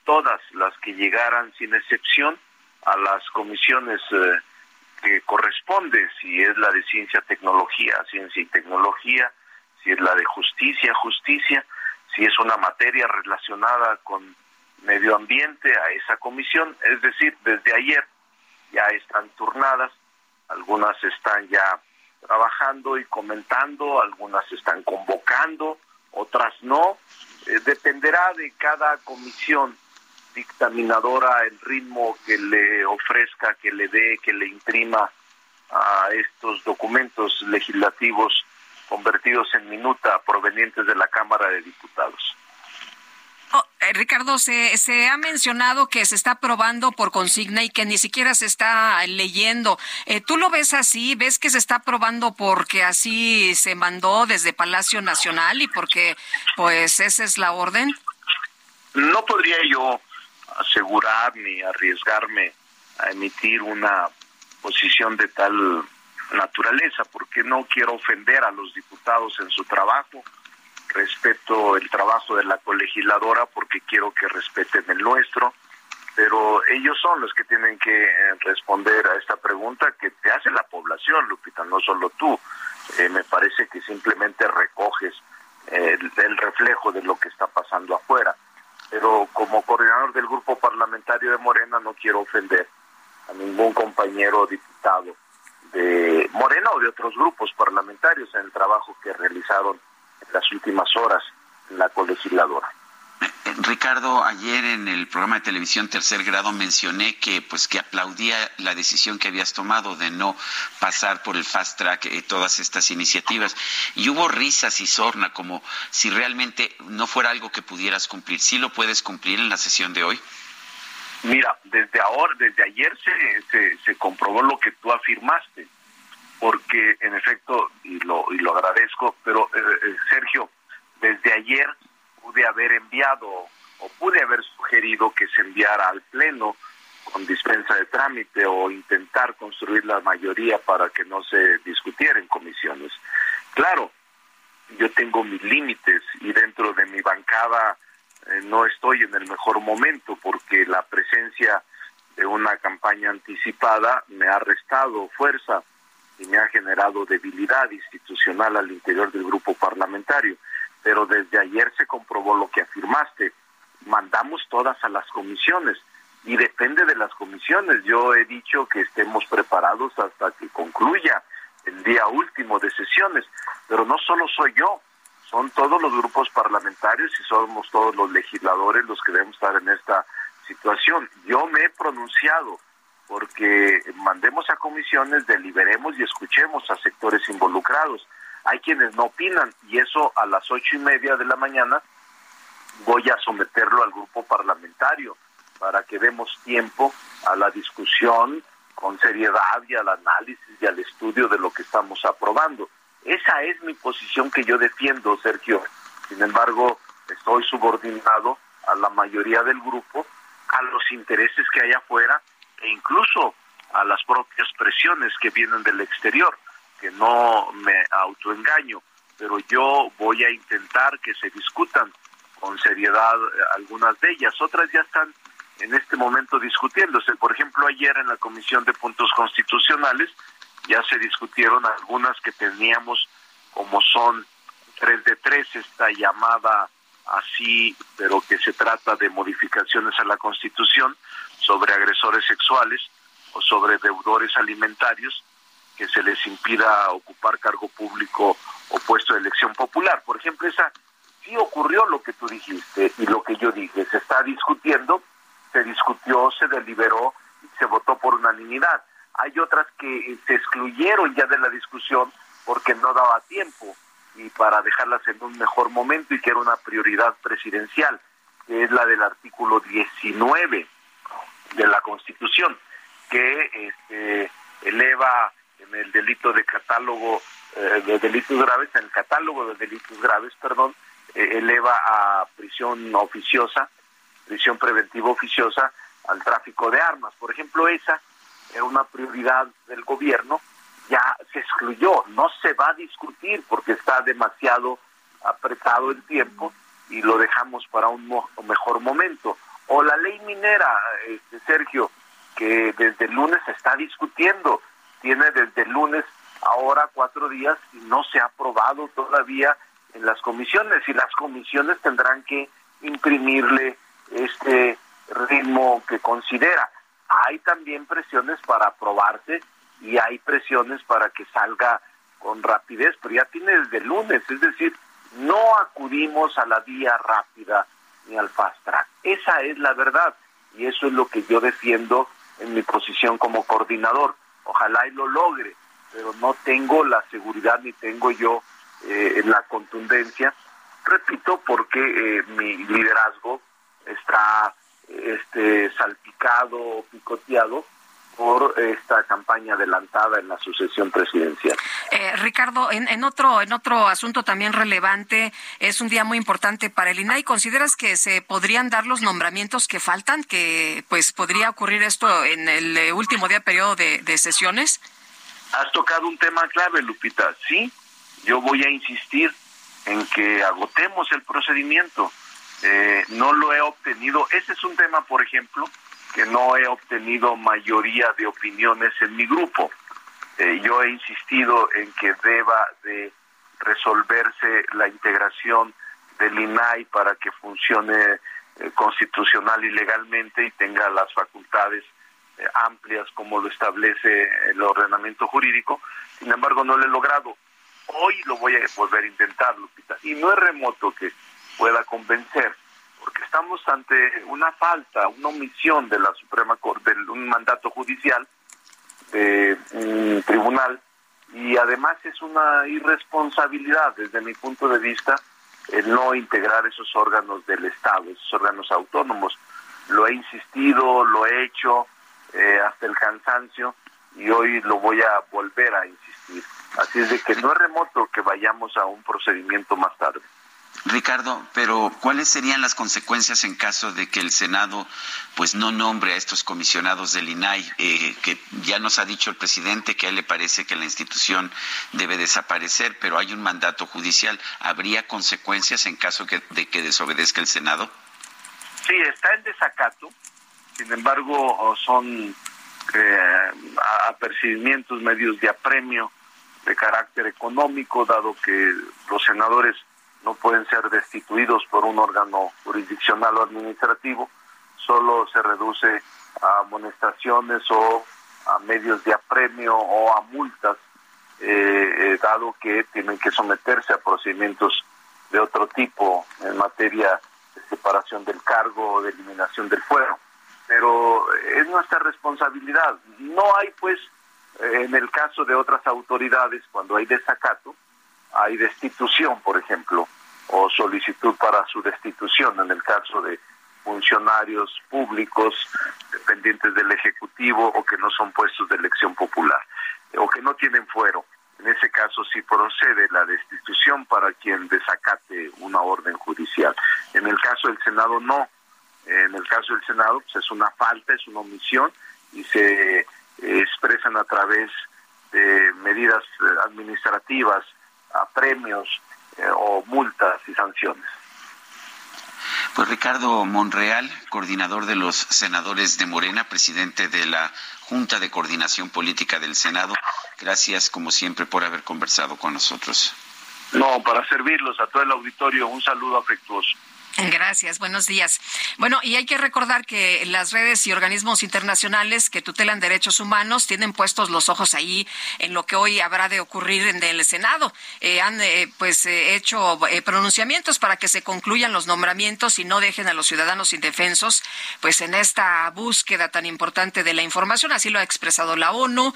todas las que llegaran sin excepción a las comisiones eh, que corresponde, si es la de ciencia, tecnología, ciencia y tecnología, si es la de justicia, justicia, si es una materia relacionada con medio ambiente a esa comisión, es decir, desde ayer ya están turnadas, algunas están ya trabajando y comentando, algunas están convocando, otras no, eh, dependerá de cada comisión dictaminadora el ritmo que le ofrezca, que le dé, que le imprima a estos documentos legislativos convertidos en minuta provenientes de la Cámara de Diputados. Oh, eh, Ricardo, se, se ha mencionado que se está aprobando por consigna y que ni siquiera se está leyendo. Eh, ¿Tú lo ves así? ¿Ves que se está aprobando porque así se mandó desde Palacio Nacional y porque pues esa es la orden? No podría yo asegurar ni arriesgarme a emitir una posición de tal naturaleza, porque no quiero ofender a los diputados en su trabajo, respeto el trabajo de la colegisladora porque quiero que respeten el nuestro, pero ellos son los que tienen que eh, responder a esta pregunta que te hace la población, Lupita, no solo tú. Eh, me parece que simplemente recoges el, el reflejo de lo que está pasando afuera pero como coordinador del grupo parlamentario de Morena no quiero ofender a ningún compañero diputado de Morena o de otros grupos parlamentarios en el trabajo que realizaron las últimas horas en la colegisladora. Ricardo, ayer en el programa de televisión Tercer Grado mencioné que pues que aplaudía la decisión que habías tomado de no pasar por el fast track eh, todas estas iniciativas y hubo risas y sorna como si realmente no fuera algo que pudieras cumplir. ¿Sí lo puedes cumplir en la sesión de hoy? Mira, desde ahora, desde ayer se, se, comprobó lo que tú afirmaste, porque en efecto, y lo, y lo agradezco, pero eh, eh, Sergio, desde ayer pude haber enviado o pude haber sugerido que se enviara al Pleno con dispensa de trámite o intentar construir la mayoría para que no se discutiera en comisiones. Claro, yo tengo mis límites y dentro de mi bancada eh, no estoy en el mejor momento porque la presencia de una campaña anticipada me ha restado fuerza y me ha generado debilidad institucional al interior del grupo parlamentario pero desde ayer se comprobó lo que afirmaste. Mandamos todas a las comisiones y depende de las comisiones. Yo he dicho que estemos preparados hasta que concluya el día último de sesiones, pero no solo soy yo, son todos los grupos parlamentarios y somos todos los legisladores los que debemos estar en esta situación. Yo me he pronunciado porque mandemos a comisiones, deliberemos y escuchemos a sectores involucrados hay quienes no opinan y eso a las ocho y media de la mañana voy a someterlo al grupo parlamentario para que demos tiempo a la discusión con seriedad y al análisis y al estudio de lo que estamos aprobando. Esa es mi posición que yo defiendo, Sergio. Sin embargo, estoy subordinado a la mayoría del grupo, a los intereses que hay afuera e incluso a las propias presiones que vienen del exterior que no me autoengaño, pero yo voy a intentar que se discutan con seriedad eh, algunas de ellas. Otras ya están en este momento discutiéndose. Por ejemplo, ayer en la Comisión de Puntos Constitucionales ya se discutieron algunas que teníamos como son tres de tres, esta llamada así, pero que se trata de modificaciones a la Constitución sobre agresores sexuales o sobre deudores alimentarios que se les impida ocupar cargo público o puesto de elección popular. Por ejemplo, esa sí ocurrió lo que tú dijiste y lo que yo dije. Se está discutiendo, se discutió, se deliberó se votó por unanimidad. Hay otras que se excluyeron ya de la discusión porque no daba tiempo y para dejarlas en un mejor momento y que era una prioridad presidencial, que es la del artículo 19 de la Constitución, que este, eleva en el delito de catálogo eh, de delitos graves, en el catálogo de delitos graves, perdón, eh, eleva a prisión oficiosa, prisión preventiva oficiosa al tráfico de armas. Por ejemplo, esa era una prioridad del gobierno, ya se excluyó, no se va a discutir porque está demasiado apretado el tiempo y lo dejamos para un mejor momento. O la ley minera, este, Sergio, que desde lunes se está discutiendo, tiene desde lunes ahora cuatro días y no se ha aprobado todavía en las comisiones y las comisiones tendrán que imprimirle este ritmo que considera. Hay también presiones para aprobarse y hay presiones para que salga con rapidez, pero ya tiene desde lunes, es decir, no acudimos a la vía rápida ni al fast track. Esa es la verdad y eso es lo que yo defiendo en mi posición como coordinador. Ojalá y lo logre, pero no tengo la seguridad ni tengo yo eh, la contundencia. Repito, porque eh, mi liderazgo está este salpicado, picoteado por esta campaña adelantada en la sucesión presidencial. Eh, Ricardo, en, otro en otro asunto también relevante, es un día muy importante para el INAI. ¿Consideras que se podrían dar los nombramientos que faltan, que pues podría ocurrir esto en el eh, último día periodo de, sesiones? Has tocado un tema clave, Lupita. Sí, yo voy a insistir en que agotemos el procedimiento. Eh, no lo he obtenido. Ese es un tema, por ejemplo, que no he obtenido mayoría de opiniones en mi grupo. Eh, yo he insistido en que deba de resolverse la integración del INAI para que funcione eh, constitucional y legalmente y tenga las facultades eh, amplias como lo establece el ordenamiento jurídico. Sin embargo, no lo he logrado. Hoy lo voy a volver a intentar, Lupita. Y no es remoto que pueda convencer porque estamos ante una falta, una omisión de la Suprema Corte, de un mandato judicial de un tribunal y además es una irresponsabilidad desde mi punto de vista el no integrar esos órganos del Estado, esos órganos autónomos. Lo he insistido, lo he hecho eh, hasta el cansancio y hoy lo voy a volver a insistir. Así es de que no es remoto que vayamos a un procedimiento más tarde. Ricardo, pero ¿cuáles serían las consecuencias en caso de que el Senado pues no nombre a estos comisionados del INAI? Eh, que ya nos ha dicho el presidente que a él le parece que la institución debe desaparecer, pero hay un mandato judicial. ¿Habría consecuencias en caso de que desobedezca el Senado? Sí, está en desacato. Sin embargo, son eh, apercibimientos medios de apremio de carácter económico, dado que los senadores no pueden ser destituidos por un órgano jurisdiccional o administrativo, solo se reduce a amonestaciones o a medios de apremio o a multas, eh, eh, dado que tienen que someterse a procedimientos de otro tipo en materia de separación del cargo o de eliminación del fuero. Pero es nuestra responsabilidad. No hay, pues, en el caso de otras autoridades, cuando hay desacato, hay destitución, por ejemplo, o solicitud para su destitución en el caso de funcionarios públicos dependientes del Ejecutivo o que no son puestos de elección popular o que no tienen fuero. En ese caso sí procede la destitución para quien desacate una orden judicial. En el caso del Senado no. En el caso del Senado pues, es una falta, es una omisión y se expresan a través de medidas administrativas, a premios, eh, o multas y sanciones. Pues Ricardo Monreal, coordinador de los senadores de Morena, presidente de la Junta de Coordinación Política del Senado, gracias como siempre por haber conversado con nosotros. No, para servirlos a todo el auditorio, un saludo afectuoso. Gracias, buenos días. Bueno, y hay que recordar que las redes y organismos internacionales que tutelan derechos humanos tienen puestos los ojos ahí en lo que hoy habrá de ocurrir en el Senado. Eh, han eh, pues eh, hecho pronunciamientos para que se concluyan los nombramientos y no dejen a los ciudadanos indefensos pues en esta búsqueda tan importante de la información. Así lo ha expresado la ONU,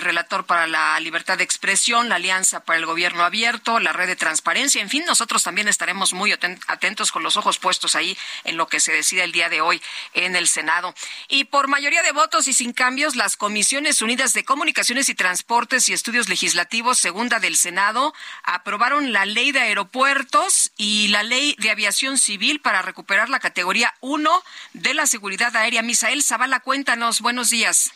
relator para la libertad de expresión, la Alianza para el Gobierno Abierto, la Red de Transparencia. En fin, nosotros también estaremos muy atentos con los ojos puestos ahí en lo que se decide el día de hoy en el Senado. Y por mayoría de votos y sin cambios, las Comisiones Unidas de Comunicaciones y Transportes y Estudios Legislativos, segunda del Senado, aprobaron la ley de aeropuertos y la ley de aviación civil para recuperar la categoría 1 de la seguridad aérea. Misael Zavala, cuéntanos. Buenos días.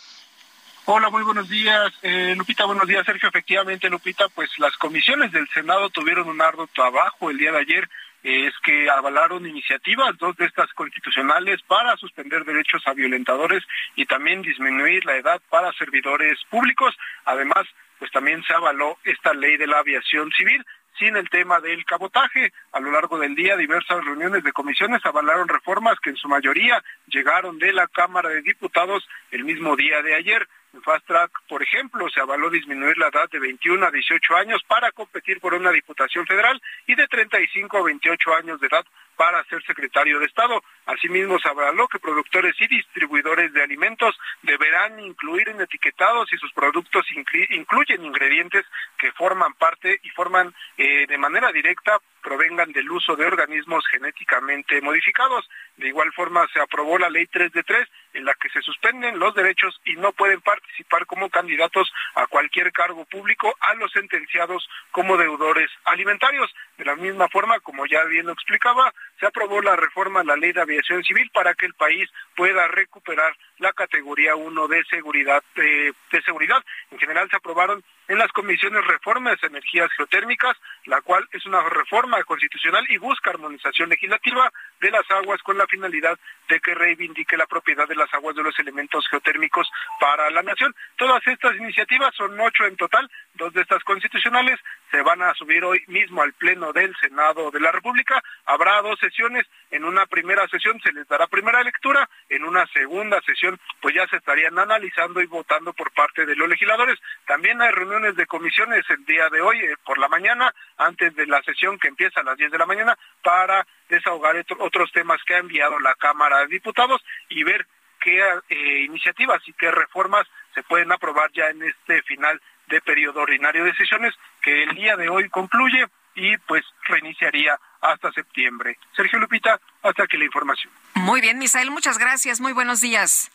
Hola, muy buenos días. Eh, Lupita, buenos días, Sergio. Efectivamente, Lupita, pues las comisiones del Senado tuvieron un arduo trabajo el día de ayer. Es que avalaron iniciativas, dos de estas constitucionales, para suspender derechos a violentadores y también disminuir la edad para servidores públicos. Además, pues también se avaló esta ley de la aviación civil sin el tema del cabotaje. A lo largo del día, diversas reuniones de comisiones avalaron reformas que en su mayoría llegaron de la Cámara de Diputados el mismo día de ayer. En Fast Track, por ejemplo, se avaló disminuir la edad de 21 a 18 años para competir por una diputación federal y de 35 a 28 años de edad para ser secretario de Estado. Asimismo, se avaló que productores y distribuidores de alimentos deberán incluir en etiquetados y sus productos incluyen ingredientes que forman parte y forman eh, de manera directa provengan del uso de organismos genéticamente modificados. De igual forma, se aprobó la ley 3 de 3, en la que se suspenden los derechos y no pueden participar como candidatos a cualquier cargo público a los sentenciados como deudores alimentarios. De la misma forma, como ya bien lo explicaba, se aprobó la reforma a la ley de aviación civil para que el país pueda recuperar la categoría 1 de seguridad. de seguridad. En general se aprobaron en las comisiones reformas de energías geotérmicas, la cual es una reforma constitucional y busca armonización legislativa de las aguas con la finalidad de que reivindique la propiedad de las aguas de los elementos geotérmicos para la nación. Todas estas iniciativas son ocho en total, dos de estas constitucionales se van a subir hoy mismo al Pleno del Senado de la República. Habrá dos sesiones. En una primera sesión se les dará primera lectura. En una segunda sesión, pues ya se estarían analizando y votando por parte de los legisladores. También hay reuniones de comisiones el día de hoy, eh, por la mañana, antes de la sesión que empieza a las 10 de la mañana, para desahogar otros temas que ha enviado la Cámara de Diputados y ver qué eh, iniciativas y qué reformas se pueden aprobar ya en este final de periodo ordinario de sesiones que el día de hoy concluye y pues reiniciaría hasta septiembre. Sergio Lupita, hasta aquí la información. Muy bien, Misael, muchas gracias. Muy buenos días.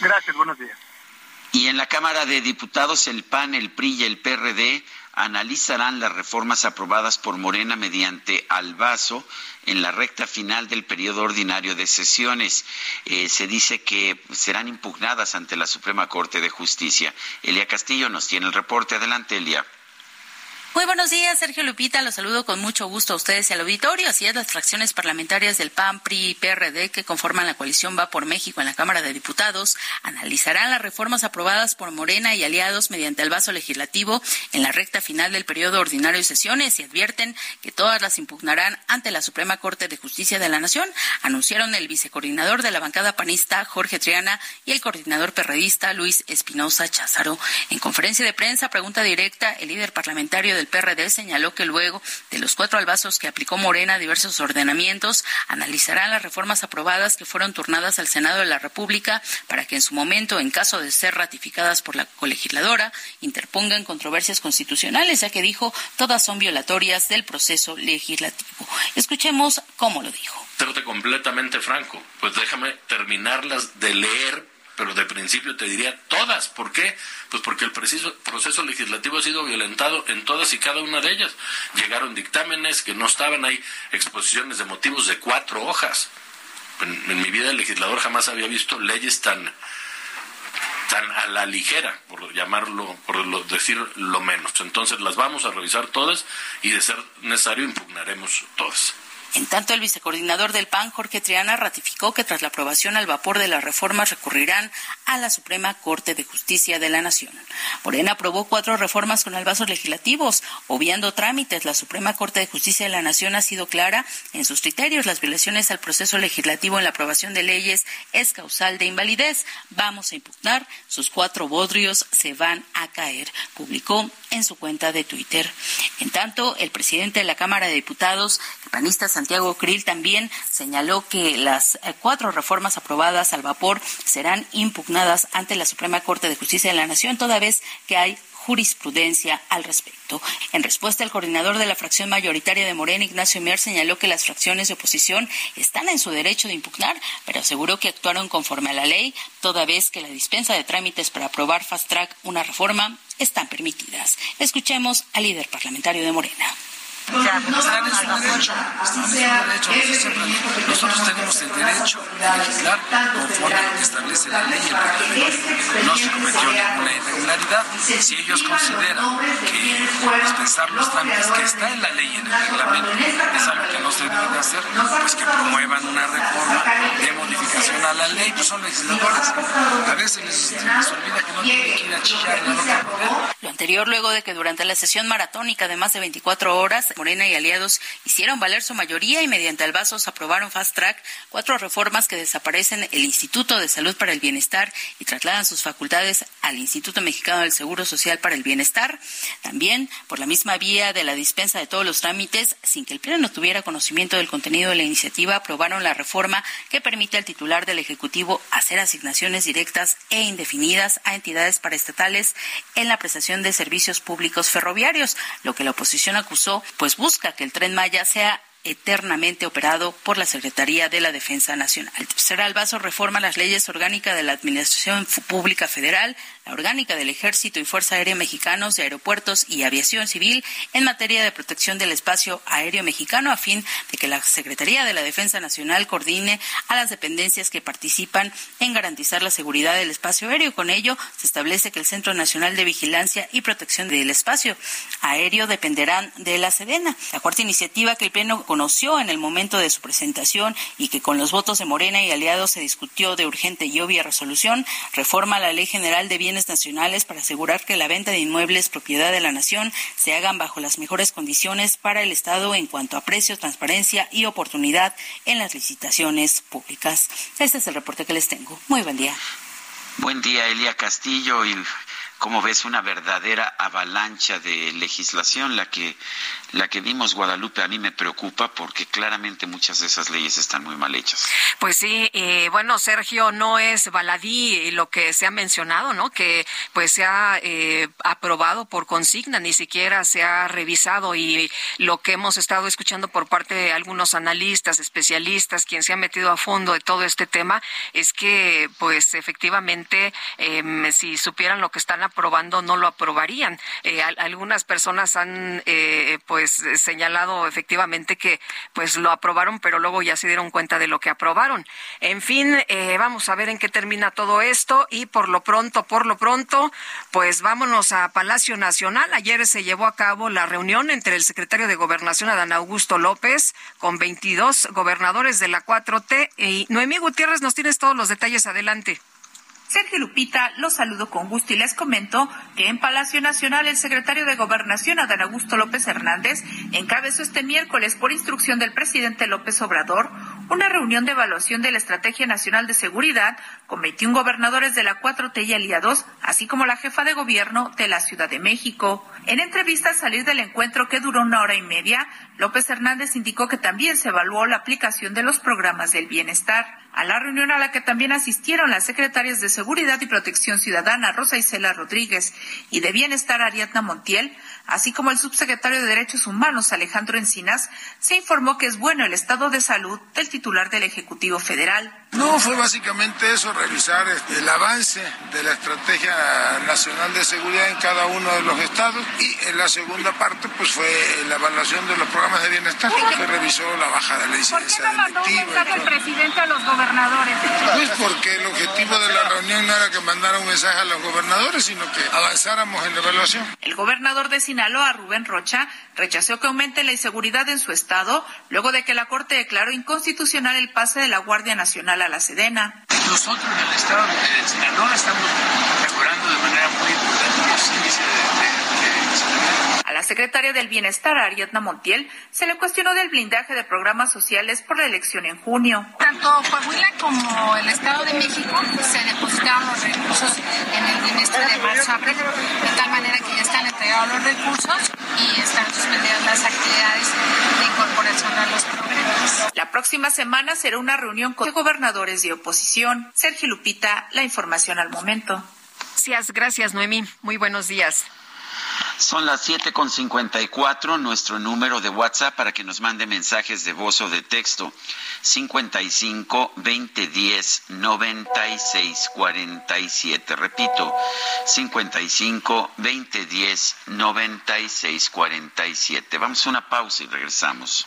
Gracias, buenos días. Y en la Cámara de Diputados, el PAN, el PRI y el PRD analizarán las reformas aprobadas por Morena mediante albazo en la recta final del periodo ordinario de sesiones. Eh, se dice que serán impugnadas ante la Suprema Corte de Justicia. Elia Castillo nos tiene el reporte. Adelante, Elia. Muy buenos días, Sergio Lupita. Los saludo con mucho gusto a ustedes y al auditorio. Así es, las fracciones parlamentarias del PAN, PRI y PRD que conforman la coalición Va por México en la Cámara de Diputados analizarán las reformas aprobadas por Morena y aliados mediante el vaso legislativo en la recta final del periodo ordinario de sesiones y advierten que todas las impugnarán ante la Suprema Corte de Justicia de la Nación. Anunciaron el vicecoordinador de la bancada panista, Jorge Triana, y el coordinador perredista, Luis Espinosa Cházaro. En conferencia de prensa, pregunta directa, el líder parlamentario de el PRD señaló que luego de los cuatro albazos que aplicó Morena a diversos ordenamientos, analizarán las reformas aprobadas que fueron turnadas al Senado de la República para que en su momento, en caso de ser ratificadas por la colegisladora, interpongan controversias constitucionales, ya que dijo todas son violatorias del proceso legislativo. Escuchemos cómo lo dijo. Serte completamente franco, pues déjame terminarlas de leer pero de principio te diría todas. ¿Por qué? Pues porque el proceso legislativo ha sido violentado en todas y cada una de ellas. Llegaron dictámenes que no estaban ahí, exposiciones de motivos de cuatro hojas. En, mi vida de legislador jamás había visto leyes tan tan a la ligera, por llamarlo, por decir lo menos. Entonces las vamos a revisar todas y de ser necesario impugnaremos todas. En tanto, el vicecoordinador del PAN, Jorge Triana, ratificó que tras la aprobación al vapor de las reformas recurrirán a la Suprema Corte de Justicia de la Nación. Morena aprobó cuatro reformas con albazos legislativos, obviando trámites. La Suprema Corte de Justicia de la Nación ha sido clara en sus criterios. Las violaciones al proceso legislativo en la aprobación de leyes es causal de invalidez. Vamos a impugnar. Sus cuatro bodrios se van a caer, publicó en su cuenta de Twitter. En tanto, el presidente de la Cámara de Diputados, panista Santiago Krill, también señaló que las eh, cuatro reformas aprobadas al vapor serán impugnadas ante la Suprema Corte de Justicia de la Nación, toda vez que hay jurisprudencia al respecto. En respuesta, el coordinador de la fracción mayoritaria de Morena, Ignacio Mier, señaló que las fracciones de oposición están en su derecho de impugnar, pero aseguró que actuaron conforme a la ley, toda vez que la dispensa de trámites para aprobar fast track una reforma están permitidas. Escuchemos al líder parlamentario de Morena. En su derecho, están en su derecho. Nosotros tenemos el derecho de legislar conforme a lo que establece la ley y el reglamento. No se cometió ninguna irregularidad. Si ellos consideran que dispensar los trámites que está en la ley y en el reglamento es algo que no se debe de hacer, pues que promuevan una reforma de modificación a la ley, pues son legisladores. A veces les, olvida que no tienen que ir a chillar en la Lo anterior luego de que durante la sesión maratónica de más de 24 horas Morena y aliados hicieron valer su mayoría y mediante albazos aprobaron fast track cuatro reformas que desaparecen el Instituto de Salud para el Bienestar y trasladan sus facultades al Instituto Mexicano del Seguro Social para el Bienestar. También por la misma vía de la dispensa de todos los trámites, sin que el Pleno tuviera conocimiento del contenido de la iniciativa, aprobaron la reforma que permite al titular del Ejecutivo hacer asignaciones directas e indefinidas a entidades paraestatales en la prestación de servicios públicos ferroviarios, lo que la oposición acusó pues busca que el tren Maya sea eternamente operado por la Secretaría de la Defensa Nacional. Será el vaso reforma las leyes orgánicas de la Administración Pública Federal, la orgánica del Ejército y Fuerza Aérea Mexicanos de Aeropuertos y Aviación Civil en materia de protección del espacio aéreo mexicano a fin de que la Secretaría de la Defensa Nacional coordine a las dependencias que participan en garantizar la seguridad del espacio aéreo. Con ello, se establece que el Centro Nacional de Vigilancia y Protección del Espacio Aéreo dependerán de la Sedena. La cuarta iniciativa que el Pleno conoció en el momento de su presentación y que con los votos de Morena y aliados se discutió de urgente y obvia resolución, reforma la Ley General de Bienes nacionales para asegurar que la venta de inmuebles propiedad de la nación se hagan bajo las mejores condiciones para el Estado en cuanto a precio, transparencia y oportunidad en las licitaciones públicas. Este es el reporte que les tengo. Muy buen día. Buen día, Elia Castillo. Y como ves, una verdadera avalancha de legislación la que la que vimos Guadalupe a mí me preocupa porque claramente muchas de esas leyes están muy mal hechas. Pues sí, eh, bueno, Sergio, no es baladí lo que se ha mencionado, ¿no? Que pues se ha eh, aprobado por consigna, ni siquiera se ha revisado y lo que hemos estado escuchando por parte de algunos analistas, especialistas, quien se ha metido a fondo de todo este tema, es que pues efectivamente em, si supieran lo que están aprobando no lo aprobarían. Eh, algunas personas han pues pues eh, señalado efectivamente que pues lo aprobaron, pero luego ya se dieron cuenta de lo que aprobaron. En fin, eh, vamos a ver en qué termina todo esto y por lo pronto, por lo pronto, pues vámonos a Palacio Nacional. Ayer se llevó a cabo la reunión entre el secretario de Gobernación, Adán Augusto López, con 22 gobernadores de la 4T y Noemí Gutiérrez nos tienes todos los detalles. Adelante. Sergio Lupita, los saludo con gusto y les comento que en Palacio Nacional el secretario de Gobernación, Adán Augusto López Hernández, encabezó este miércoles por instrucción del presidente López Obrador una reunión de evaluación de la Estrategia Nacional de Seguridad con 21 gobernadores de la 4T y aliados, así como la jefa de gobierno de la Ciudad de México. En entrevista al salir del encuentro que duró una hora y media, López Hernández indicó que también se evaluó la aplicación de los programas del bienestar. A la reunión a la que también asistieron las secretarias de Seguridad y Protección Ciudadana Rosa Isela Rodríguez y de Bienestar Ariadna Montiel, así como el subsecretario de Derechos Humanos Alejandro Encinas, se informó que es bueno el estado de salud del titular del Ejecutivo Federal. No, fue básicamente eso, revisar este, el avance de la Estrategia Nacional de Seguridad en cada uno de los estados y en la segunda parte pues fue la evaluación de los programas de bienestar que revisó la baja de la incidencia ¿Por qué no mandó un mensaje el presidente a los gobernadores? Pues porque el objetivo de la reunión no era que mandara un mensaje a los gobernadores, sino que avanzáramos en la evaluación. El gobernador de Sinaloa, Rubén Rocha, rechazó que aumente la inseguridad en su estado luego de que la Corte declaró inconstitucional el pase de la Guardia Nacional a la Sedena. Nosotros en el estado de Sinaloa estamos mejorando de manera muy importante los índices de, de, a la secretaria del Bienestar, Ariadna Montiel, se le cuestionó del blindaje de programas sociales por la elección en junio. Tanto Coahuila como el Estado de México se depositaron los recursos en el bienestar de marzo abril, de tal manera que ya están entregados los recursos y están suspendidas las actividades de incorporación a los programas. La próxima semana será una reunión con gobernadores de oposición. Sergio Lupita, la información al momento. Gracias, gracias Noemí. Muy buenos días. Son las 7.54, nuestro número de WhatsApp para que nos mande mensajes de voz o de texto. 55 2010 96 47. Repito, 55 2010 96 47. Vamos a una pausa y regresamos.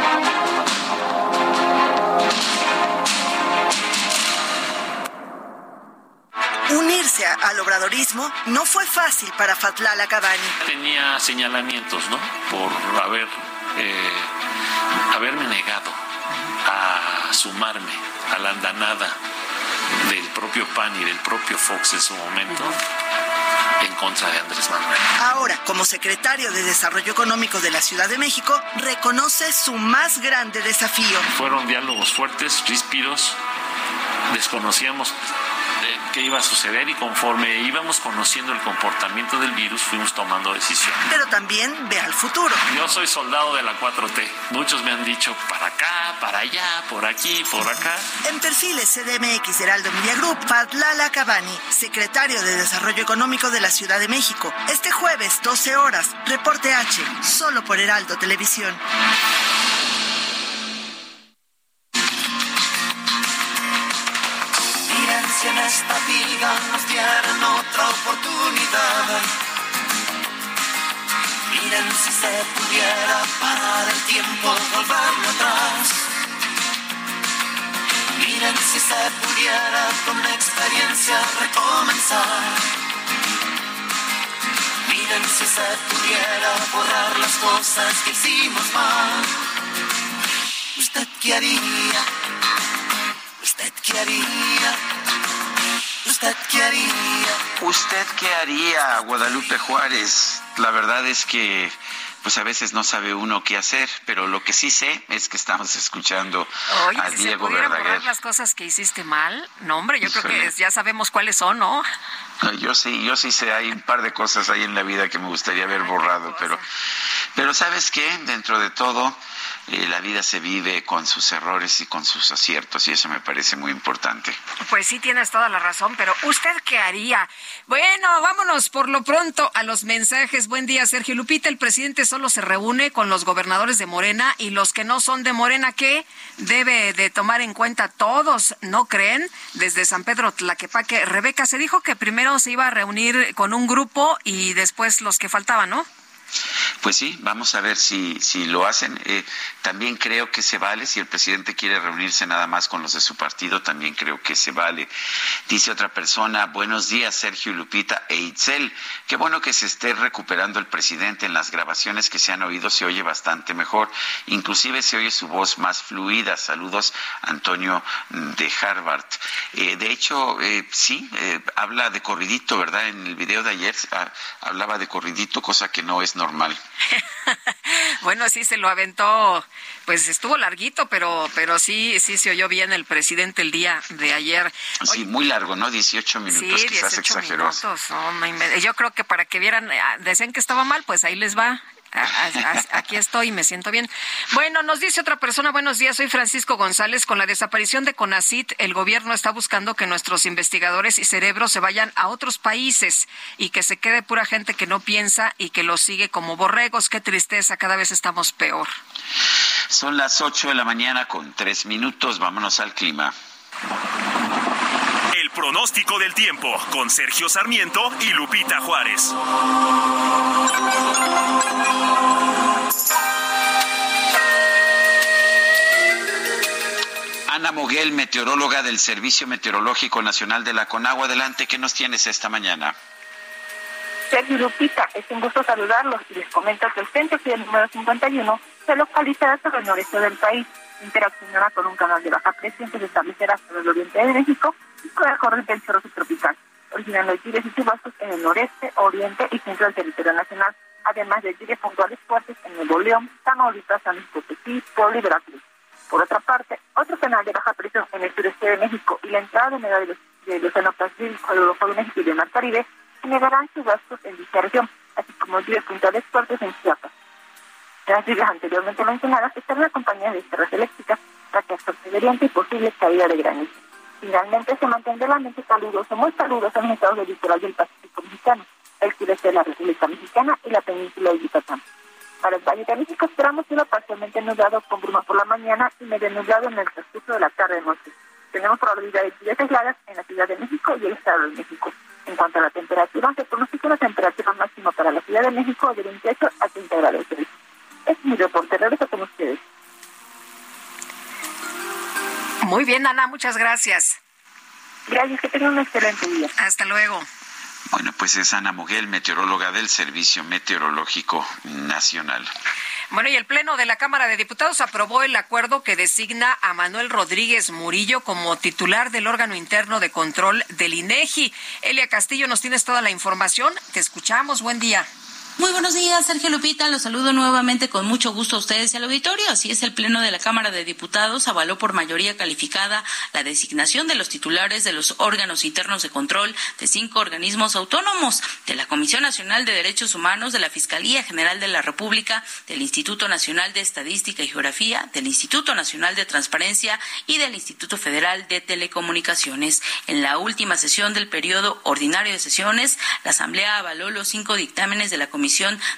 Unirse al obradorismo no fue fácil para Fatlala Cabani. Tenía señalamientos, ¿no? Por haber, eh, haberme negado a sumarme a la andanada del propio PAN y del propio Fox en su momento en contra de Andrés Manuel. Ahora, como secretario de Desarrollo Económico de la Ciudad de México, reconoce su más grande desafío. Fueron diálogos fuertes, ríspidos, desconocíamos eh, qué iba a suceder y conforme íbamos conociendo el comportamiento del virus fuimos tomando decisiones. Pero también ve al futuro. Yo soy soldado de la 4T. Muchos me han dicho para acá, para allá, por aquí, por acá. En perfiles CDMX Heraldo Media Group, Fatlala Cabani, secretario de Desarrollo Económico de la Ciudad de México. Este jueves, 12 horas, reporte H, solo por Heraldo Televisión. Si en esta vida nos dieran otra oportunidad. Miren si se pudiera parar el tiempo, volverlo atrás. Miren si se pudiera con la experiencia recomenzar. Miren si se pudiera borrar las cosas que hicimos mal. ¿Usted qué haría? ¿Usted qué haría? ¿Usted qué haría? ¿Usted qué haría, Guadalupe Juárez? La verdad es que pues a veces no sabe uno qué hacer, pero lo que sí sé es que estamos escuchando Oye, a si se Diego pudieran Verdaguer. borrar las cosas que hiciste mal, no hombre, yo creo que ya sabemos cuáles son, ¿no? No, Yo sí, yo sí sé, hay un par de cosas ahí en la vida que me gustaría haber borrado, pero, pero ¿sabes qué? Dentro de todo, la vida se vive con sus errores y con sus aciertos, y eso me parece muy importante. Pues sí, tienes toda la razón, pero ¿usted qué haría? Bueno, vámonos por lo pronto a los mensajes. Buen día, Sergio Lupita. El presidente solo se reúne con los gobernadores de Morena y los que no son de Morena, ¿qué? Debe de tomar en cuenta todos, ¿no creen? Desde San Pedro Tlaquepaque. Rebeca, se dijo que primero se iba a reunir con un grupo y después los que faltaban, ¿no? Pues sí, vamos a ver si, si lo hacen. Eh, también creo que se vale, si el presidente quiere reunirse nada más con los de su partido, también creo que se vale. Dice otra persona, buenos días Sergio Lupita e Itzel. Qué bueno que se esté recuperando el presidente en las grabaciones que se han oído, se oye bastante mejor. Inclusive se oye su voz más fluida. Saludos, Antonio de Harvard. Eh, de hecho, eh, sí, eh, habla de corridito, ¿verdad? En el video de ayer ah, hablaba de corridito, cosa que no es normal. Bueno, sí se lo aventó, pues estuvo larguito, pero pero sí sí se oyó bien el presidente el día de ayer. Sí, muy largo, ¿no? 18 minutos, Sí, quizás 18 exageró. minutos. yo creo que para que vieran, ah, decían que estaba mal, pues ahí les va. A- a- a- Aquí estoy, me siento bien. Bueno, nos dice otra persona, buenos días, soy Francisco González. Con la desaparición de CONACIT, el gobierno está buscando que nuestros investigadores y cerebros se vayan a otros países y que se quede pura gente que no piensa y que los sigue como borregos. Qué tristeza, cada vez estamos peor. Son las 8 de la mañana con 3 minutos. Vámonos al clima. Pronóstico del tiempo con Sergio Sarmiento y Lupita Juárez. Ana Moguel, meteoróloga del Servicio Meteorológico Nacional de la Conagua. Adelante, ¿qué nos tienes esta mañana? Sergio Lupita, es un gusto saludarlos y les comento que el centro el número 51 se localizará sobre el noreste del país, interaccionará con un canal de baja presión que se establecerá sobre el oriente de México con la corriente del chorro subtropical, originando lluvias y chubascos en el noreste, oriente y centro del territorio nacional, además de lluvias puntuales fuertes en Nuevo León, Tamaulipas, San Luis Potosí, Puebla y Veracruz. Por otra parte, otro canal de baja presión en el sureste de México y la entrada de humedad del Océano Pacífico, el Golfo de México y del Mar Caribe generarán chubascos en dicha región, así como lluvias puntuales fuertes en Chiapas. Las lluvias anteriormente mencionadas estarán acompañadas de cerras eléctricas, raquetas de y posible caída de granizo. Finalmente se mantendrá el ambiente caluroso, muy caluroso en los estados del litoral del Pacífico mexicano, el sureste de la República Mexicana y la península de Yucatán. Para el Valle de México esperamos cielo parcialmente nublado con bruma por la mañana y medio nublado en el transcurso de la tarde-noche. Tenemos probabilidad de lluvias aisladas en la Ciudad de México y el Estado de México. En cuanto a la temperatura, se pronostica una temperatura máxima para la Ciudad de México de 28 a 30 grados Celsius. Es mi reporte, regreso con ustedes. Muy bien, Ana, muchas gracias. Gracias, que tengan un excelente día. Hasta luego. Bueno, pues es Ana Moguel, meteoróloga del Servicio Meteorológico Nacional. Bueno, y el Pleno de la Cámara de Diputados aprobó el acuerdo que designa a Manuel Rodríguez Murillo como titular del órgano interno de control del INEGI. Elia Castillo, nos tienes toda la información. Te escuchamos. Buen día. Muy buenos días, Sergio Lupita. Los saludo nuevamente con mucho gusto a ustedes y al auditorio. Así es, el Pleno de la Cámara de Diputados avaló por mayoría calificada la designación de los titulares de los órganos internos de control de cinco organismos autónomos, de la Comisión Nacional de Derechos Humanos, de la Fiscalía General de la República, del Instituto Nacional de Estadística y Geografía, del Instituto Nacional de Transparencia y del Instituto Federal de Telecomunicaciones. En la última sesión del periodo ordinario de sesiones, la Asamblea avaló los cinco dictámenes de la Comisión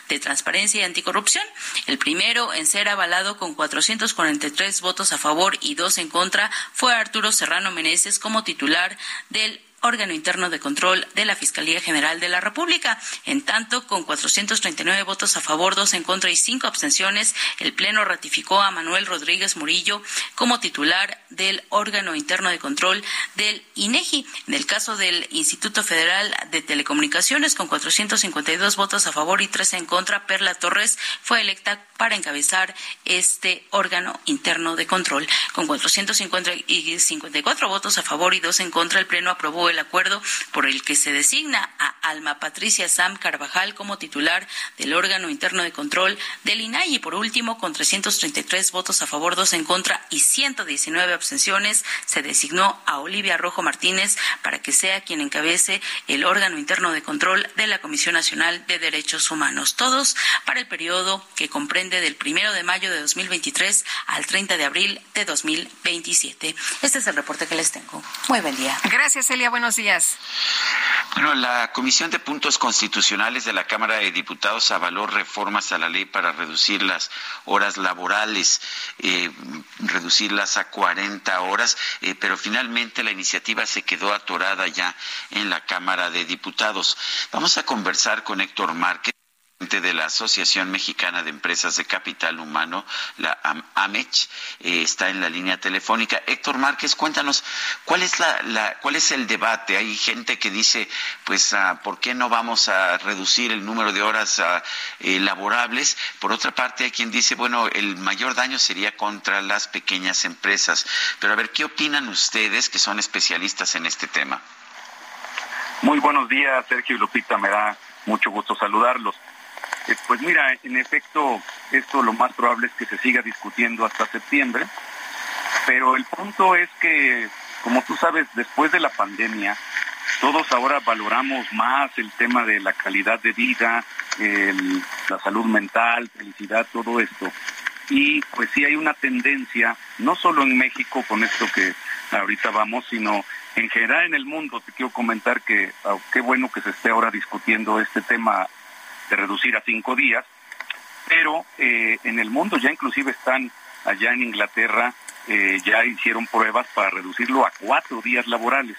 de Transparencia y Anticorrupción. El primero en ser avalado con 443 votos a favor y dos en contra fue Arturo Serrano Meneses como titular del órgano interno de control de la Fiscalía General de la República. En tanto, con 439 votos a favor, dos en contra y cinco abstenciones, el Pleno ratificó a Manuel Rodríguez Murillo como titular del órgano interno de control del INEGI. En el caso del Instituto Federal de Telecomunicaciones, con 452 votos a favor y tres en contra, Perla Torres fue electa para encabezar este órgano interno de control. Con 454 votos a favor y dos en contra, el Pleno aprobó el acuerdo por el que se designa a Alma Patricia Sam Carvajal como titular del órgano interno de control del INAI y por último, con 333 votos a favor, dos en contra y 119 abstenciones, se designó a Olivia Rojo Martínez para que sea quien encabece el órgano interno de control de la Comisión Nacional de Derechos Humanos. Todos para el periodo que comprende del primero de mayo de 2023 al 30 de abril de 2027. Este es el reporte que les tengo. Muy buen día. Gracias, Elia buenos días. Bueno, la Comisión de Puntos Constitucionales de la Cámara de Diputados avaló reformas a la ley para reducir las horas laborales, eh, reducirlas a 40 horas, eh, pero finalmente la iniciativa se quedó atorada ya en la Cámara de Diputados. Vamos a conversar con Héctor Márquez de la Asociación Mexicana de Empresas de Capital Humano, la AMECH, eh, está en la línea telefónica. Héctor Márquez, cuéntanos, ¿cuál es, la, ¿cuál es el debate? Hay gente que dice, pues, ah, ¿por qué no vamos a reducir el número de horas ah, eh, laborables? Por otra parte, hay quien dice, bueno, el mayor daño sería contra las pequeñas empresas. Pero a ver, ¿qué opinan ustedes que son especialistas en este tema? Muy buenos días, Sergio y Lupita, me da mucho gusto saludarlos. Eh, pues mira, en efecto, esto lo más probable es que se siga discutiendo hasta septiembre, pero el punto es que, como tú sabes, después de la pandemia, todos ahora valoramos más el tema de la calidad de vida, la salud mental, felicidad, todo esto. Y pues sí hay una tendencia, no solo en México con esto que ahorita vamos, sino en general en el mundo. Te quiero comentar que oh, qué bueno que se esté ahora discutiendo este tema de reducir a cinco días, pero eh, en el mundo ya inclusive están allá en Inglaterra, eh, ya hicieron pruebas para reducirlo a cuatro días laborales.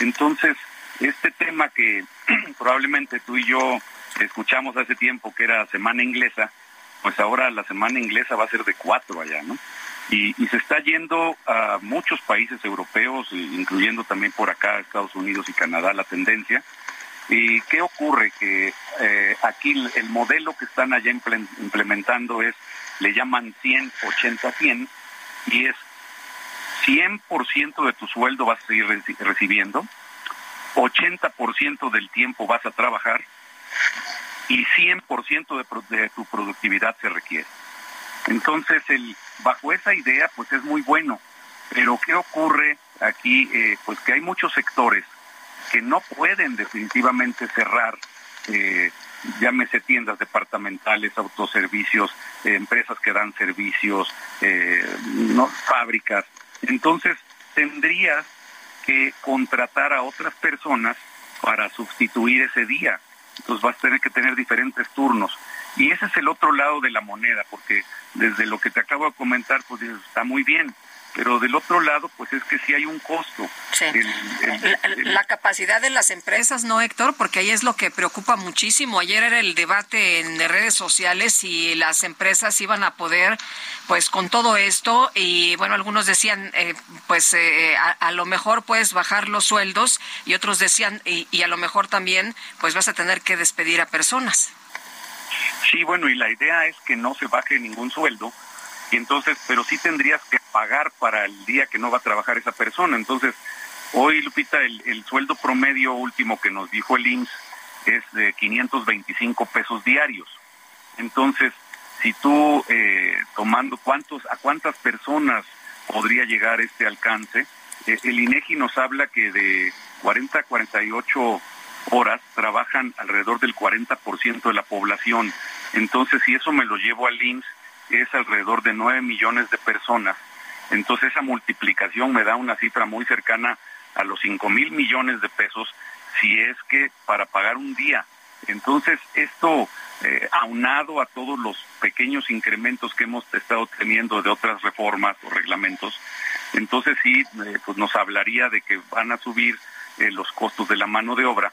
Entonces, este tema que probablemente tú y yo escuchamos hace tiempo que era semana inglesa, pues ahora la semana inglesa va a ser de cuatro allá, ¿no? Y, se está yendo a muchos países europeos, incluyendo también por acá Estados Unidos y Canadá, la tendencia. ¿Y qué ocurre? Que eh, aquí el modelo que están allá implementando es, le llaman 100, 80, 100, y es 100% de tu sueldo vas a seguir recibiendo, 80% del tiempo vas a trabajar y 100% de, de tu productividad se requiere. Entonces, el, bajo esa idea, pues es muy bueno. Pero ¿qué ocurre aquí? Eh, pues que hay muchos sectores que no pueden definitivamente cerrar, eh, llámese tiendas departamentales, autoservicios, eh, empresas que dan servicios, eh, no, fábricas. Entonces, tendrías que contratar a otras personas para sustituir ese día. Entonces vas a tener que tener diferentes turnos. Y ese es el otro lado de la moneda, porque desde lo que te acabo de comentar, pues está muy bien, pero del otro lado, pues es que sí hay un costo. la, capacidad de las empresas, ¿no, Héctor? Porque ahí es lo que preocupa muchísimo. Ayer era el debate en redes sociales si las empresas iban a poder, pues con todo esto, y bueno, algunos decían, eh, pues eh, a, lo mejor puedes bajar los sueldos, y otros decían, y, y a lo mejor también, pues vas a tener que despedir a personas. Sí, bueno, y la idea es que no se baje ningún sueldo, y entonces, pero sí tendrías que pagar para el día que no va a trabajar esa persona. Entonces, hoy, Lupita, el, sueldo promedio último que nos dijo el IMSS es de 525 pesos diarios. Entonces, si tú, eh, tomando cuántos, a cuántas personas podría llegar este alcance, eh, el INEGI nos habla que de 40 a 48 horas trabajan alrededor del 40% de la población. Entonces, si eso me lo llevo al IMSS, es alrededor de 9 millones de personas. Entonces esa multiplicación me da una cifra muy cercana a los 5 mil millones de pesos si es que para pagar un día. Entonces esto, eh, aunado a todos los pequeños incrementos que hemos estado teniendo de otras reformas o reglamentos, entonces sí, eh, pues nos hablaría de que van a subir eh, los costos de la mano de obra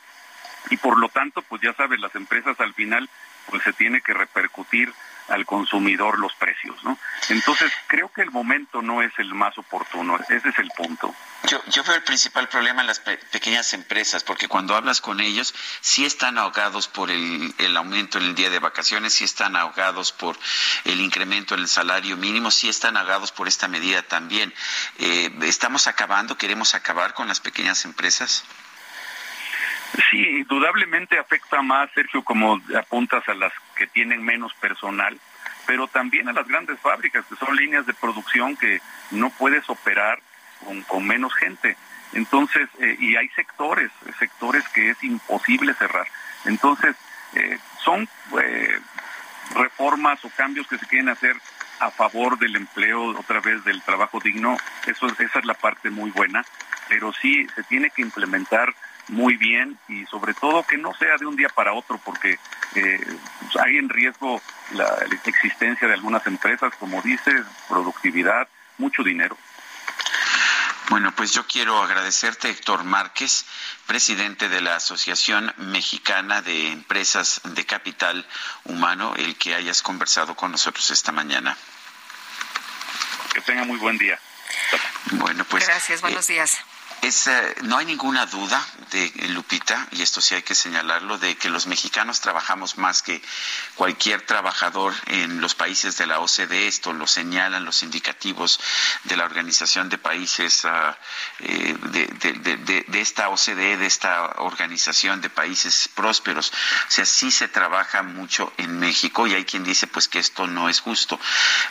y por lo tanto, pues ya sabes, las empresas al final pues se tiene que repercutir al consumidor los precios, ¿no? Entonces, creo que el momento no es el más oportuno, ese es el punto. Yo, yo veo el principal problema en las pequeñas empresas, porque cuando hablas con ellos, sí están ahogados por el, el, aumento en el día de vacaciones, sí están ahogados por el incremento en el salario mínimo, sí están ahogados por esta medida también. Eh, ¿Estamos acabando, queremos acabar con las pequeñas empresas? Sí, indudablemente afecta más, Sergio, como apuntas a las que tienen menos personal, pero también a las grandes fábricas, que son líneas de producción que no puedes operar con, menos gente. Entonces, eh, y hay sectores, sectores que es imposible cerrar. Entonces, eh, son eh, reformas o cambios que se quieren hacer a favor del empleo, otra vez del trabajo digno, eso, esa es la parte muy buena, pero sí se tiene que implementar muy bien y sobre todo que no sea de un día para otro porque eh, pues, hay en riesgo la, existencia de algunas empresas, como dices, productividad, mucho dinero. Bueno, pues yo quiero agradecerte, Héctor Márquez, presidente de la Asociación Mexicana de Empresas de Capital Humano, el que hayas conversado con nosotros esta mañana. Que tenga muy buen día. Bueno, pues. Gracias, buenos eh, días. Eh, no hay ninguna duda de Lupita, y esto sí hay que señalarlo, de que los mexicanos trabajamos más que cualquier trabajador en los países de la OCDE. Esto lo señalan los indicativos de la Organización de Países ah, eh, de, esta OCDE, de esta Organización de Países Prósperos. O sea, sí se trabaja mucho en México y hay quien dice pues que esto no es justo.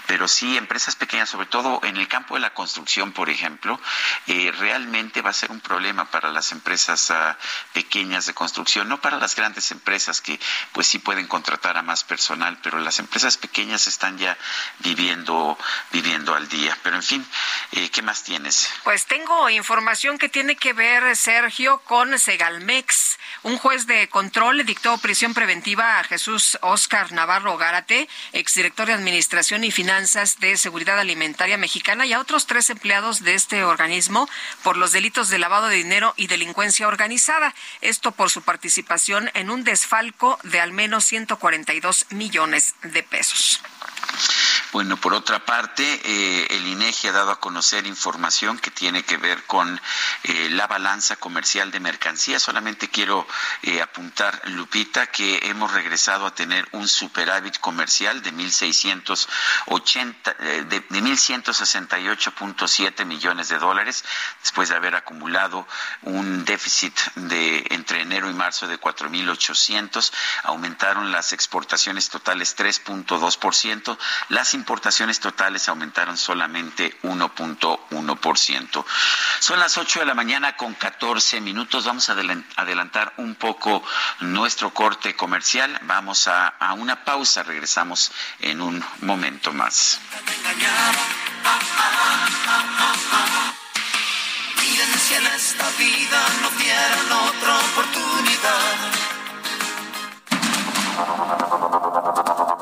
Pero sí, empresas pequeñas, sobre todo en el campo de la construcción, por ejemplo, eh, realmente va a ser un problema para las empresas ah, pequeñas de construcción, no para las grandes empresas que pues sí pueden contratar a más personal, pero las empresas pequeñas están ya viviendo viviendo al día. Pero en fin, eh, ¿qué más tienes? Pues tengo información que tiene que ver, Sergio, con Segalmex. Un juez de control dictó prisión preventiva a Jesús Oscar Navarro Gárate, exdirector de Administración y Finanzas de Seguridad Alimentaria Mexicana, y a otros tres empleados de este organismo por los delitos de lavado de dinero y delincuencia organizada. Esto por su participación en un desfalco de al menos 142 millones de pesos. Bueno, por otra parte, eh, el INEGI ha dado a conocer información que tiene que ver con eh, la balanza comercial de mercancías. Solamente quiero eh, apuntar, Lupita, que hemos regresado a tener un superávit comercial de 1.680, de, de 1.168.7 millones de dólares, después de haber acumulado un déficit de entre enero y marzo de 4.800. Aumentaron las exportaciones totales 3.2%. Las importaciones totales aumentaron solamente 1.1%. Son las 8 de la mañana con 14 minutos. Vamos a adelantar un poco nuestro corte comercial. Vamos a, una pausa. Regresamos en un momento más. Miren en esta vida no dieran otra oportunidad.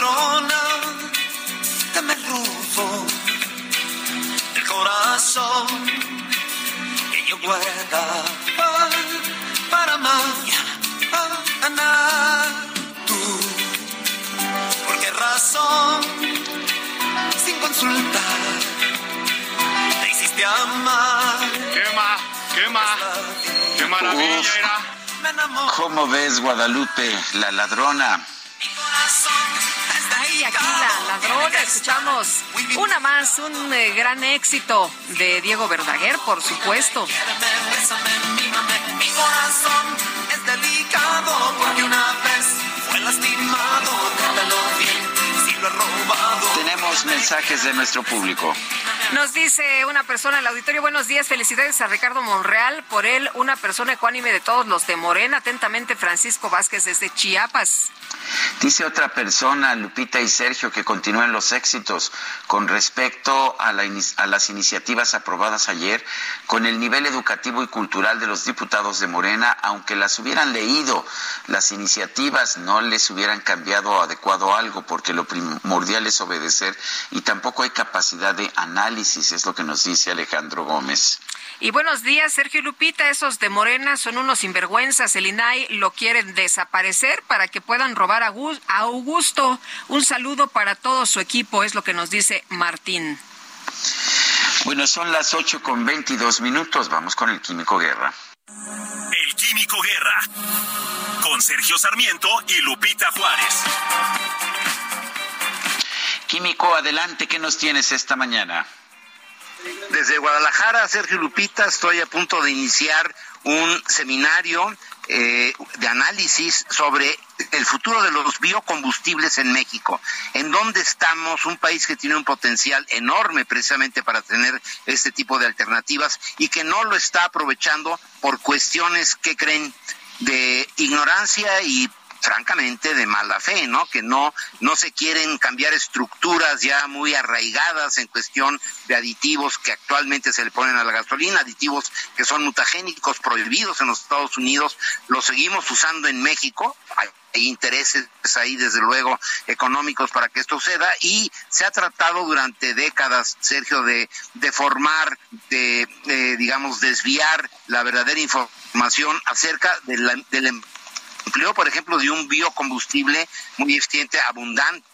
Ladrona que me robó el corazón que yo guardaba para mañana. Tú, ¿por qué razón? Sin consultar, te hiciste amar. ¿Qué más? ¿Qué más? ¡Qué maravilla era! ¿Cómo ves, Guadalupe, la ladrona? Aquí la ladrona, escuchamos una más, un eh, gran éxito de Diego Verdaguer, por supuesto. Mi corazón es delicado porque una vez fue lastimado. Trátalo bien si lo he robado. Tenemos mensajes de nuestro público. Nos dice una persona en el auditorio, buenos días, felicidades a Ricardo Monreal, por él una persona ecuánime de todos los de Morena, atentamente Francisco Vázquez desde Chiapas. Dice otra persona, Lupita y Sergio, que continúen los éxitos con respecto a, la a las iniciativas aprobadas ayer, con el nivel educativo y cultural de los diputados de Morena, aunque las hubieran leído, las iniciativas no les hubieran cambiado adecuado algo, porque lo primordial es obedecer y tampoco hay capacidad de análisis, es lo que nos dice Alejandro Gómez. Y buenos días, Sergio y Lupita. Esos de Morena son unos sinvergüenzas. El INAI lo quieren desaparecer para que puedan robar a Gus- a Augusto. Un saludo para todo su equipo, es lo que nos dice Martín. Bueno, son las 8 con 22 minutos, vamos con el Químico Guerra. El Químico Guerra. Con Sergio Sarmiento y Lupita Juárez. Químico, adelante, ¿qué nos tienes esta mañana? Desde Guadalajara, Sergio Lupita, estoy a punto de iniciar un seminario eh, de análisis sobre el futuro de los biocombustibles en México. En dónde estamos, un país que tiene un potencial enorme precisamente para tener este tipo de alternativas y que no lo está aprovechando por cuestiones que creen de ignorancia y francamente de mala fe, ¿no? Que no no se quieren cambiar estructuras ya muy arraigadas en cuestión de aditivos que actualmente se le ponen a la gasolina, aditivos que son mutagénicos prohibidos en los Estados Unidos, los seguimos usando en México. Hay intereses ahí, desde luego, económicos para que esto suceda y se ha tratado durante décadas, Sergio, de, de formar, de, eh, digamos, desviar la verdadera información acerca de la- del empleo, por ejemplo, de un biocombustible muy eficiente, abundante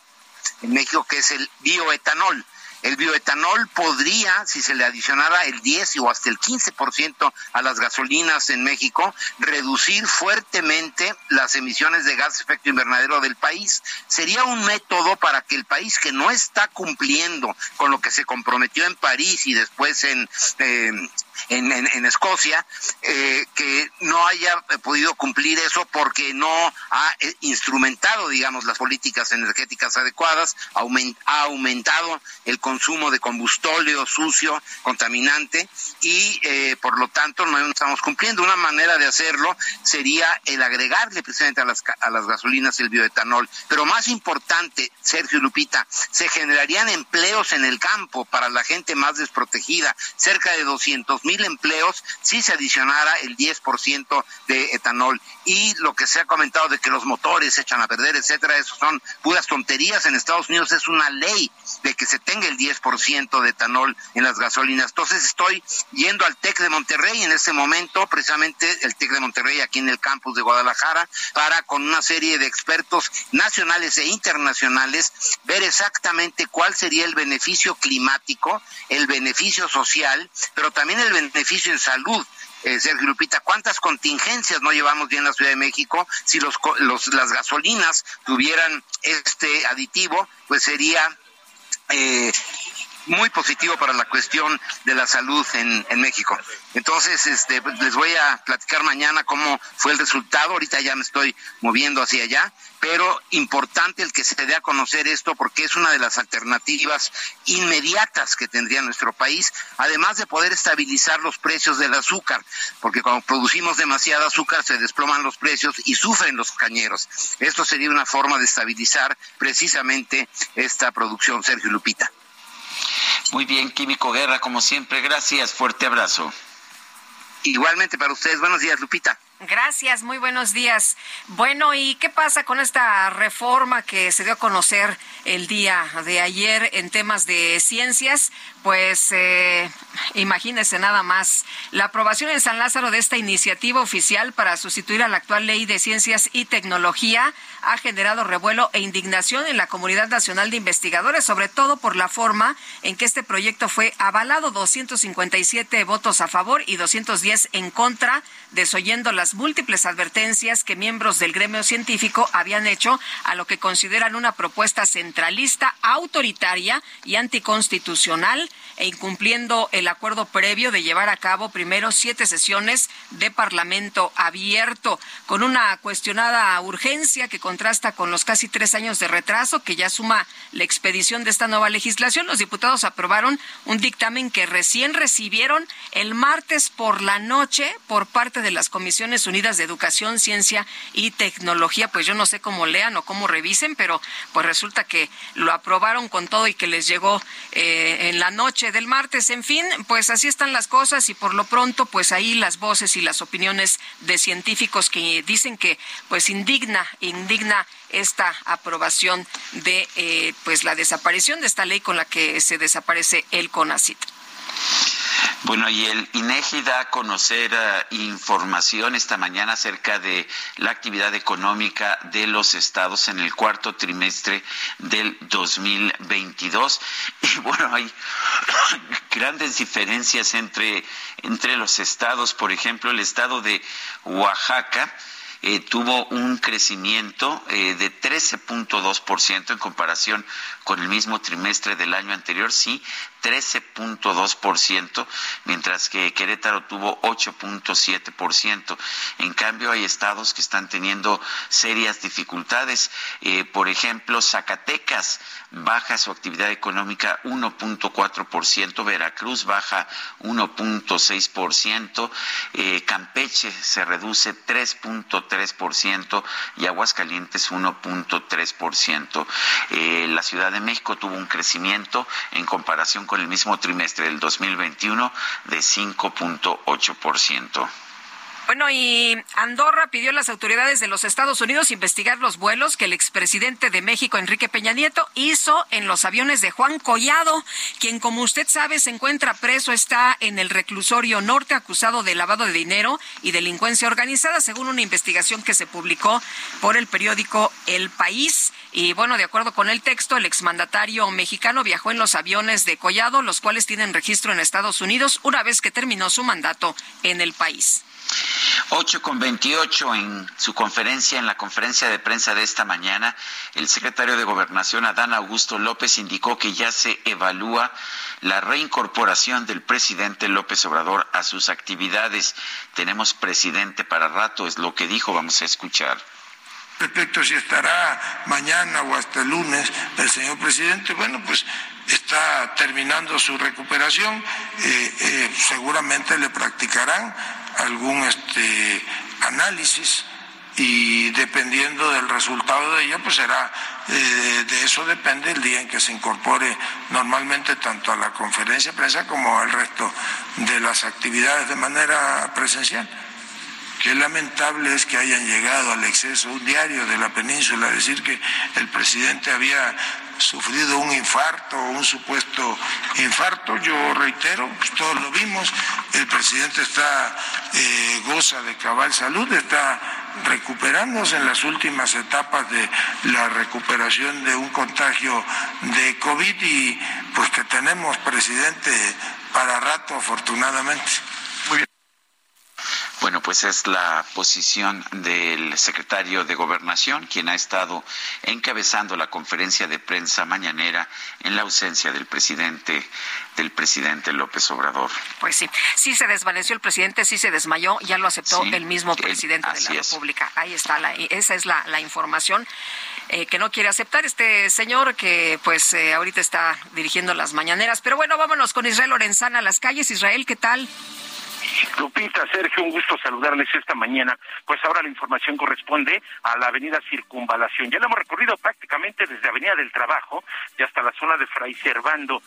en México, que es el bioetanol. El bioetanol podría, si se le adicionara el 10 o hasta el 15% a las gasolinas en México, reducir fuertemente las emisiones de gas efecto invernadero del país. Sería un método para que el país que no está cumpliendo con lo que se comprometió en París y después en, eh, en, Escocia, eh, que no haya podido cumplir eso porque no ha eh, instrumentado, digamos, las políticas energéticas adecuadas, ha aumentado el consumo consumo de combustóleo sucio, contaminante, y eh, por lo tanto no estamos cumpliendo. Una manera de hacerlo sería el agregarle precisamente a las, a las gasolinas el bioetanol. Pero más importante, Sergio Lupita, se generarían empleos en el campo para la gente más desprotegida, cerca de 200 mil empleos si se adicionara el 10% de etanol. Y lo que se ha comentado de que los motores se echan a perder, etcétera, eso son puras tonterías. En Estados Unidos es una ley de que se tenga el 10% de etanol en las gasolinas. Entonces estoy yendo al TEC de Monterrey en este momento, precisamente el TEC de Monterrey aquí en el campus de Guadalajara, para con una serie de expertos nacionales e internacionales ver exactamente cuál sería el beneficio climático, el beneficio social, pero también el beneficio en salud eh, Sergio Lupita, ¿cuántas contingencias no llevamos bien en la Ciudad de México? Si los, las gasolinas tuvieran este aditivo, pues sería eh, muy positivo para la cuestión de la salud en, México. Entonces, este, les voy a platicar mañana cómo fue el resultado. Ahorita ya me estoy moviendo hacia allá, pero importante el que se dé a conocer esto porque es una de las alternativas inmediatas que tendría nuestro país, además de poder estabilizar los precios del azúcar, porque cuando producimos demasiado azúcar se desploman los precios y sufren los cañeros. Esto sería una forma de estabilizar precisamente esta producción, Sergio Lupita. Muy bien, Químico Guerra, como siempre, gracias, fuerte abrazo. Igualmente para ustedes, buenos días, Lupita. Gracias, muy buenos días. Bueno, ¿y qué pasa con esta reforma que se dio a conocer el día de ayer en temas de ciencias? Pues eh, imagínese nada más. La aprobación en San Lázaro de esta iniciativa oficial para sustituir a la actual ley de ciencias y tecnología ha generado revuelo e indignación en la comunidad nacional de investigadores, sobre todo por la forma en que este proyecto fue avalado, 257 votos a favor y 210 en contra, desoyendo las múltiples advertencias que miembros del gremio científico habían hecho a lo que consideran una propuesta centralista, autoritaria y anticonstitucional e incumpliendo el acuerdo previo de llevar a cabo primero siete sesiones de Parlamento abierto, con una cuestionada urgencia que contrasta con los casi tres años de retraso que ya suma la expedición de esta nueva legislación. Los diputados aprobaron un dictamen que recién recibieron el martes por la noche por parte de las comisiones unidas de educación, ciencia y tecnología. Pues yo no sé cómo lean o cómo revisen, pero pues resulta que lo aprobaron con todo y que les llegó eh, en la noche del martes. En fin, pues así están las cosas y por lo pronto, pues ahí las voces y las opiniones de científicos que dicen que pues indigna, indigna esta aprobación de eh, pues la desaparición de esta ley con la que se desaparece el CONACIT. Bueno, y el INEGI da a conocer eh, información esta mañana acerca de la actividad económica de los estados en el cuarto trimestre del 2022. Y bueno, hay grandes diferencias entre, entre los estados. Por ejemplo, el estado de Oaxaca eh, tuvo un crecimiento eh, de 13.2% en comparación con el mismo trimestre del año anterior, sí, 13.2%, mientras que Querétaro tuvo 8.7%. En cambio, hay estados que están teniendo serias dificultades. Eh, por ejemplo, Zacatecas baja su actividad económica 1.4%, Veracruz baja 1.6%, eh, Campeche se reduce 3.3% y Aguascalientes 1.3%. Eh, la Ciudad de México tuvo un crecimiento en comparación con el mismo trimestre del 2021 de 5.8%. Bueno, y Andorra pidió a las autoridades de los Estados Unidos investigar los vuelos que el expresidente de México, Enrique Peña Nieto, hizo en los aviones de Juan Collado, quien, como usted sabe, se encuentra preso, está en el reclusorio norte acusado de lavado de dinero y delincuencia organizada, según una investigación que se publicó por el periódico El País. Y bueno, de acuerdo con el texto, el exmandatario mexicano viajó en los aviones de Collado, los cuales tienen registro en Estados Unidos, una vez que terminó su mandato en el país. 8 con 28 en su conferencia, en la conferencia de prensa de esta mañana, el secretario de Gobernación, Adán Augusto López, indicó que ya se evalúa la reincorporación del presidente López Obrador a sus actividades. Tenemos presidente para rato, es lo que dijo, vamos a escuchar Respecto a si estará mañana o hasta el lunes el señor presidente, bueno, pues está terminando su recuperación, eh, eh, seguramente le practicarán algún este, análisis y dependiendo del resultado de ello, pues será, eh, de eso depende el día en que se incorpore normalmente tanto a la conferencia de prensa como al resto de las actividades de manera presencial. Qué lamentable es que hayan llegado al exceso, un diario de la península, decir que el presidente había sufrido un infarto o un supuesto infarto. Yo reitero, pues todos lo vimos, el presidente está, eh, goza de cabal salud, está recuperándose en las últimas etapas de la recuperación de un contagio de COVID y pues que tenemos presidente para rato afortunadamente. Bueno, pues es la posición del secretario de Gobernación, quien ha estado encabezando la conferencia de prensa mañanera en la ausencia del presidente del presidente López Obrador. Pues sí, sí se desvaneció el presidente, sí se desmayó, ya lo aceptó el mismo presidente de la República. Ahí está, la, esa es la, información eh, que no quiere aceptar este señor que pues eh, ahorita está dirigiendo las mañaneras. Pero bueno, vámonos con Israel Lorenzana a las calles. Israel, ¿qué tal? Lupita, Sergio, un gusto saludarles esta mañana. Pues ahora la información corresponde a la avenida Circunvalación. Ya la hemos recorrido prácticamente desde Avenida del Trabajo y hasta la zona de Fray Servando.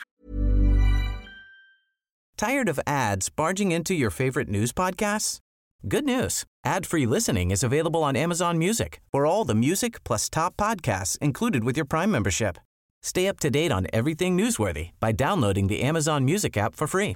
Tired of ads barging into your favorite news podcasts? Good news. Ad-free listening is available on Amazon Music for all the music plus top podcasts included with your Prime membership. Stay up to date on everything newsworthy by downloading the Amazon Music app for free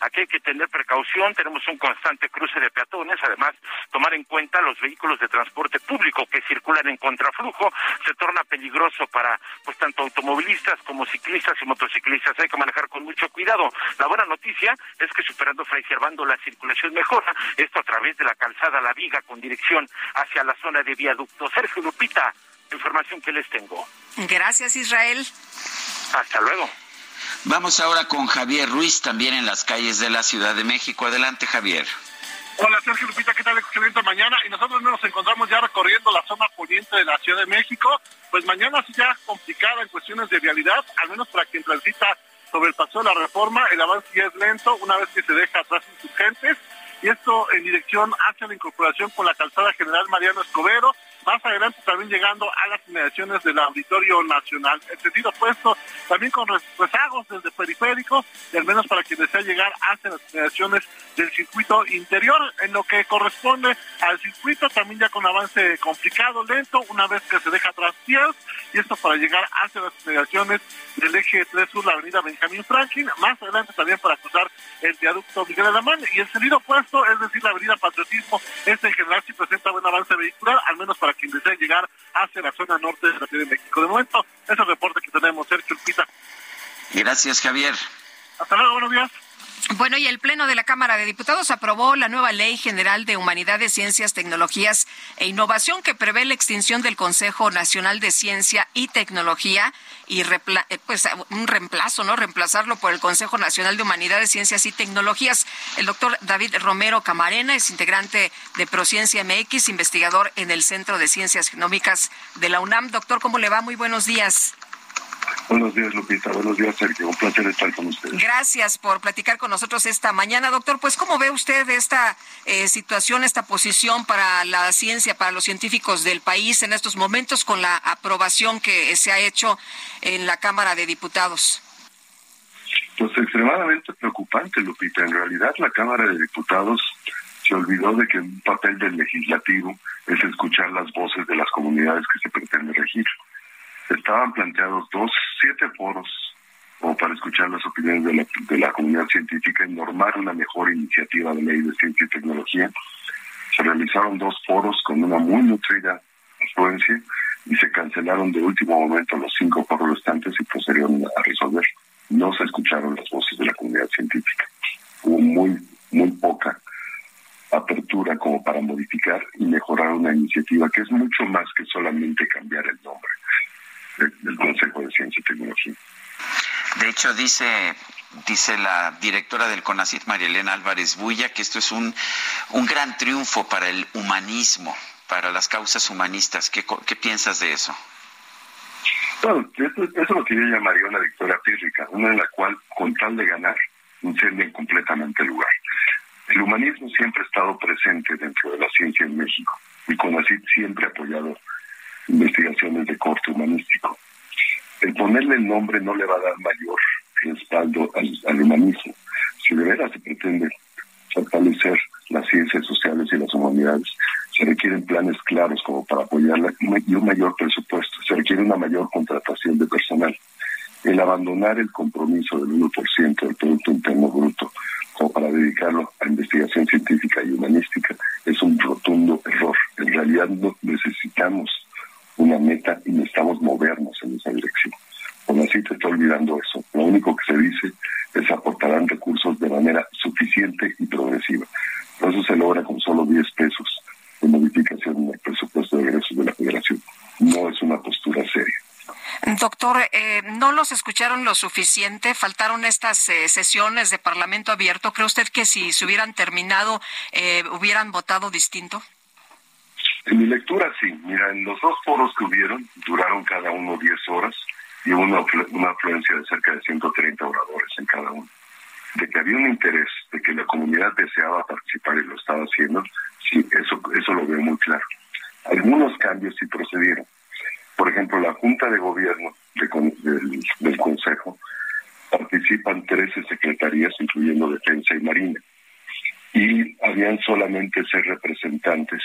Aquí hay que tener precaución, tenemos un constante cruce de peatones, además tomar en cuenta los vehículos de transporte público que circulan en contraflujo, se torna peligroso para pues tanto automovilistas como ciclistas y motociclistas, hay que manejar con mucho cuidado. La buena noticia es que superando Fray Servando la circulación mejora, esto a través de la calzada La Viga con dirección hacia la zona de viaducto. Sergio Lupita, información que les tengo. Gracias Israel. Hasta luego. Vamos ahora con Javier Ruiz, también en las calles de la Ciudad de México. Adelante, Javier. Hola Sergio Lupita, ¿qué tal? Excelente mañana. Y nosotros nos encontramos ya recorriendo la zona poniente de la Ciudad de México. Pues mañana sí ya complicada en cuestiones de vialidad, al menos para quien transita sobre el paso de la reforma. El avance ya es lento una vez que se deja atrás insurgentes. Y esto en dirección hacia la incorporación con la calzada general Mariano Escobero más adelante también llegando a las inmediaciones del Auditorio Nacional. El sentido opuesto también con rezagos desde periféricos y al menos para quien desea llegar hacia las inmediaciones del circuito interior. En lo que corresponde al circuito también ya con avance complicado, lento, una vez que se deja atrás Piels y esto para llegar hacia las inmediaciones del eje 3 sur, la avenida Benjamín Franklin, más adelante también para cruzar el viaducto Miguel Alamán y el sentido opuesto, es decir, la avenida Patriotismo, este en general sí presenta buen avance vehicular, al menos para quien desea llegar hacia la zona norte de la Ciudad de México. De momento, ese es el reporte que tenemos, Sergio Pita. Gracias, Javier. Hasta luego, buenos días. Bueno, y el Pleno de la Cámara de Diputados aprobó la nueva Ley General de Humanidades, Ciencias, Tecnologías e Innovación que prevé la extinción del Consejo Nacional de Ciencia y Tecnología y eh, pues un reemplazo, ¿no? Reemplazarlo por el Consejo Nacional de Humanidades, Ciencias y Tecnologías. El doctor David Romero Camarena es integrante de Prociencia MX, investigador en el Centro de Ciencias Genómicas de la UNAM. Doctor, ¿cómo le va? Muy buenos días. Buenos días, Lupita. Buenos días, Sergio. Un placer estar con ustedes. Gracias por platicar con nosotros esta mañana, doctor. Pues, ¿cómo ve usted esta eh, situación, esta posición para la ciencia, para los científicos del país en estos momentos con la aprobación que se ha hecho en la Cámara de Diputados? Pues extremadamente preocupante, Lupita. En realidad, la Cámara de Diputados se olvidó de que un papel del legislativo es escuchar las voces de las comunidades que se pretende regir estaban planteados dos, siete foros o para escuchar las opiniones de la, comunidad científica y normar una mejor iniciativa de ley de ciencia y tecnología. Se realizaron dos foros con una muy nutrida afluencia y se cancelaron de último momento los cinco foros restantes y procedieron a resolver. No se escucharon las voces de la comunidad científica. Hubo muy, muy poca apertura como para modificar y mejorar una iniciativa que es mucho más que solamente cambiar el nombre del Consejo de Ciencia y Tecnología. De hecho, dice dice la directora del CONACYT, María Elena Álvarez Bulla, que esto es un, un gran triunfo para el humanismo, para las causas humanistas. ¿Qué, qué piensas de eso? Bueno, eso, eso es lo que yo llamaría una victoria pírrica, una en la cual, con tal de ganar, incendian completamente el lugar. El humanismo siempre ha estado presente dentro de la ciencia en México y CONACYT siempre ha apoyado investigaciones de corte humanístico. El ponerle el nombre no le va a dar mayor respaldo al, humanismo. Si de veras se pretende fortalecer las ciencias sociales y las humanidades, se requieren planes claros como para apoyarla y un mayor presupuesto. Se requiere una mayor contratación de personal. El abandonar el compromiso del 1% del Producto Interno Bruto como para dedicarlo a investigación científica y humanística es un rotundo error. En realidad no necesitamos una meta y necesitamos movernos en esa dirección. Con así te está olvidando eso. Lo único que se dice es aportarán recursos de manera suficiente y progresiva. Por eso se logra con solo 10 pesos de modificación en el presupuesto de ingresos de la Federación. No es una postura seria. Doctor, eh, ¿no los escucharon lo suficiente? ¿Faltaron estas eh, sesiones de Parlamento abierto? ¿Cree usted que si se hubieran terminado eh, hubieran votado distinto? En mi lectura sí. Mira, en los dos foros que hubieron, duraron cada uno 10 horas y una, una afluencia de cerca de 130 oradores en cada uno. De que había un interés, de que la comunidad deseaba participar y lo estaba haciendo, sí, eso, eso lo veo muy claro. Algunos cambios sí procedieron. Por ejemplo, la Junta de Gobierno del, del Consejo participan 13 secretarías, incluyendo Defensa y Marina. Y habían solamente seis representantes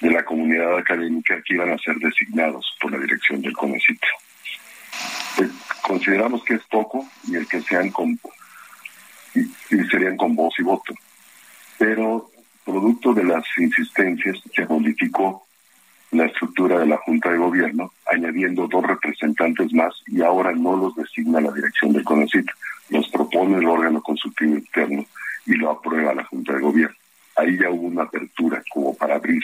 de la comunidad académica que iban a ser designados por la dirección del CONECIT. Pues, consideramos que es poco y el que sean con y, serían con voz y voto. Pero producto de las insistencias se modificó la estructura de la Junta de Gobierno, añadiendo dos representantes más y ahora no los designa la dirección del CONECIT, los propone el órgano consultivo interno y lo aprueba la Junta de Gobierno. Ahí ya hubo una apertura como para abrir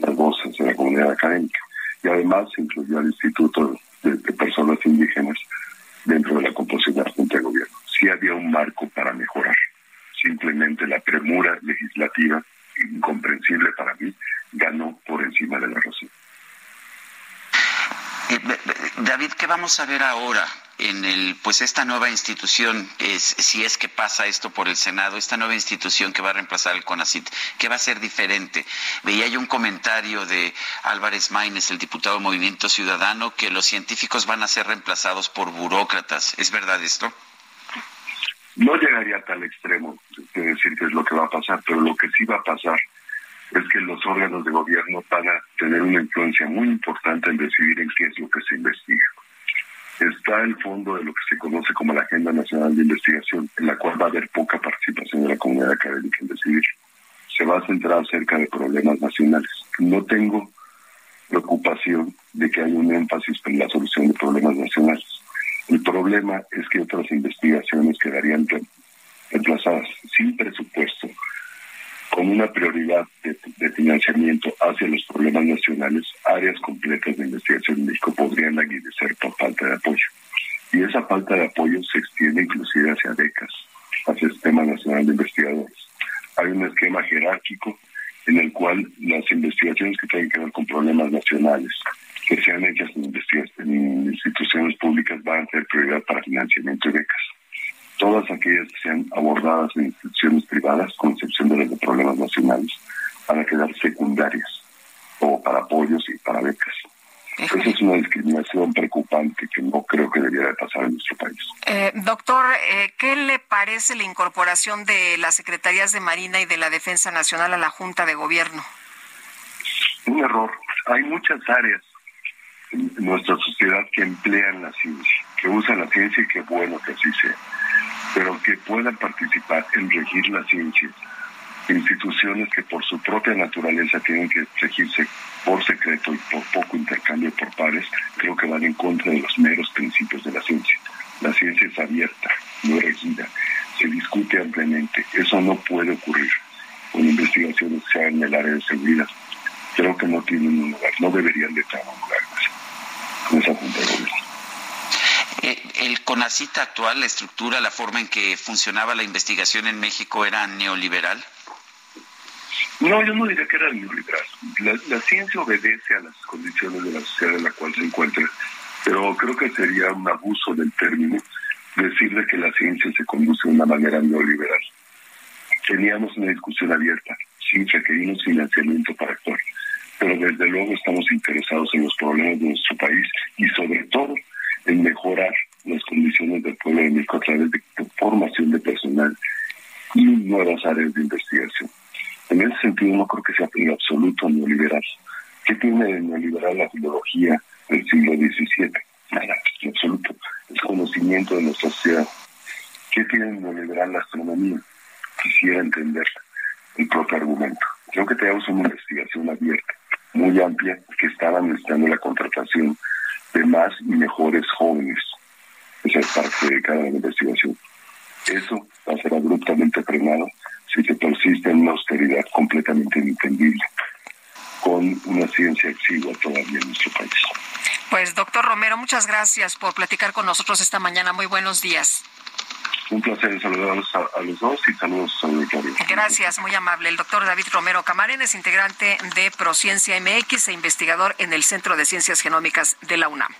las voces de la comunidad académica. Y además se incluyó al Instituto de, Personas Indígenas dentro de la composición de la Junta de Gobierno. Sí había un marco para mejorar. Simplemente la premura legislativa, incomprensible para mí, ganó por encima de la razón. Eh, David, ¿qué vamos a ver ahora? En el pues esta nueva institución es si es que pasa esto por el Senado esta nueva institución que va a reemplazar el CONACIT qué va a ser diferente. Veía yo un comentario de Álvarez Maínez el diputado Movimiento Ciudadano que los científicos van a ser reemplazados por burócratas. Es verdad esto no llegaría a tal extremo de decir que es lo que va a pasar pero lo que sí va a pasar es que los órganos de gobierno van a tener una influencia muy importante en decidir en qué es lo que se investiga está el fondo de lo que se conoce como la Agenda Nacional de Investigación, en la cual va a haber poca participación de la comunidad académica en decidir. Se va a centrar acerca de problemas nacionales. No tengo preocupación de que haya un énfasis en la solución de problemas nacionales. El problema es que otras investigaciones quedarían reemplazadas sin presupuesto con una prioridad de, financiamiento hacia los problemas nacionales, áreas completas de investigación en México podrían aguidecer por falta de apoyo. Y esa falta de apoyo se extiende inclusive hacia becas, hacia el Sistema Nacional de Investigadores. Hay un esquema jerárquico en el cual las investigaciones que tienen que ver con problemas nacionales, que sean hechas en, en instituciones públicas, van a ser prioridad para financiamiento de becas todas aquellas que sean abordadas en instituciones privadas, con excepción de de problemas nacionales, van a quedar secundarias, o para apoyos y para becas. Esa es una discriminación preocupante que no creo que debiera de pasar en nuestro país. Eh, doctor, eh, ¿qué le parece la incorporación de las Secretarías de Marina y de la Defensa Nacional a la Junta de Gobierno? Un error. Hay muchas áreas en nuestra sociedad que emplean la ciencia, que usan la ciencia y qué bueno que así sea pero que puedan participar en regir la ciencia. Instituciones que por su propia naturaleza tienen que regirse por secreto y por poco intercambio por pares, creo que van en contra de los meros principios de la ciencia. La ciencia es abierta, no regida, se discute ampliamente. Eso no puede ocurrir con investigaciones que en el área de seguridad. Creo que no tienen un lugar, no deberían de estar en un lugar con esa junta de el CONACIT actual, la estructura, la forma en que funcionaba la investigación en México era neoliberal? No, yo no diría que era neoliberal. La, la ciencia obedece a las condiciones de la sociedad en la cual se encuentra, pero creo que sería un abuso del término decirle que la ciencia se conduce de una manera neoliberal. Teníamos una discusión abierta, sin requerimos financiamiento para actuar, pero desde luego estamos interesados en los problemas de nuestro país y sobre todo en mejorar las condiciones del pueblo de México a través de formación de personal y nuevas áreas de investigación. En ese sentido no creo que sea en absoluto neoliberal. ¿Qué tiene de neoliberal la filología del siglo XVII? Nada, en absoluto. Es conocimiento de nuestra sociedad. ¿Qué tiene de neoliberal la astronomía? Quisiera entender el propio argumento. Creo que tenemos una investigación abierta, muy amplia, que estaba necesitando la contratación de más y mejores jóvenes. Esa es parte de cada investigación. Eso va a ser abruptamente frenado si se persiste en una austeridad completamente inentendible, con una ciencia exigua todavía en nuestro país. Pues doctor Romero, muchas gracias por platicar con nosotros esta mañana. Muy buenos días. Un placer saludarlos a, los dos y saludos a auditorio. Gracias, muy amable. El doctor David Romero Camarén es integrante de Prociencia MX e investigador en el Centro de Ciencias Genómicas de la UNAM.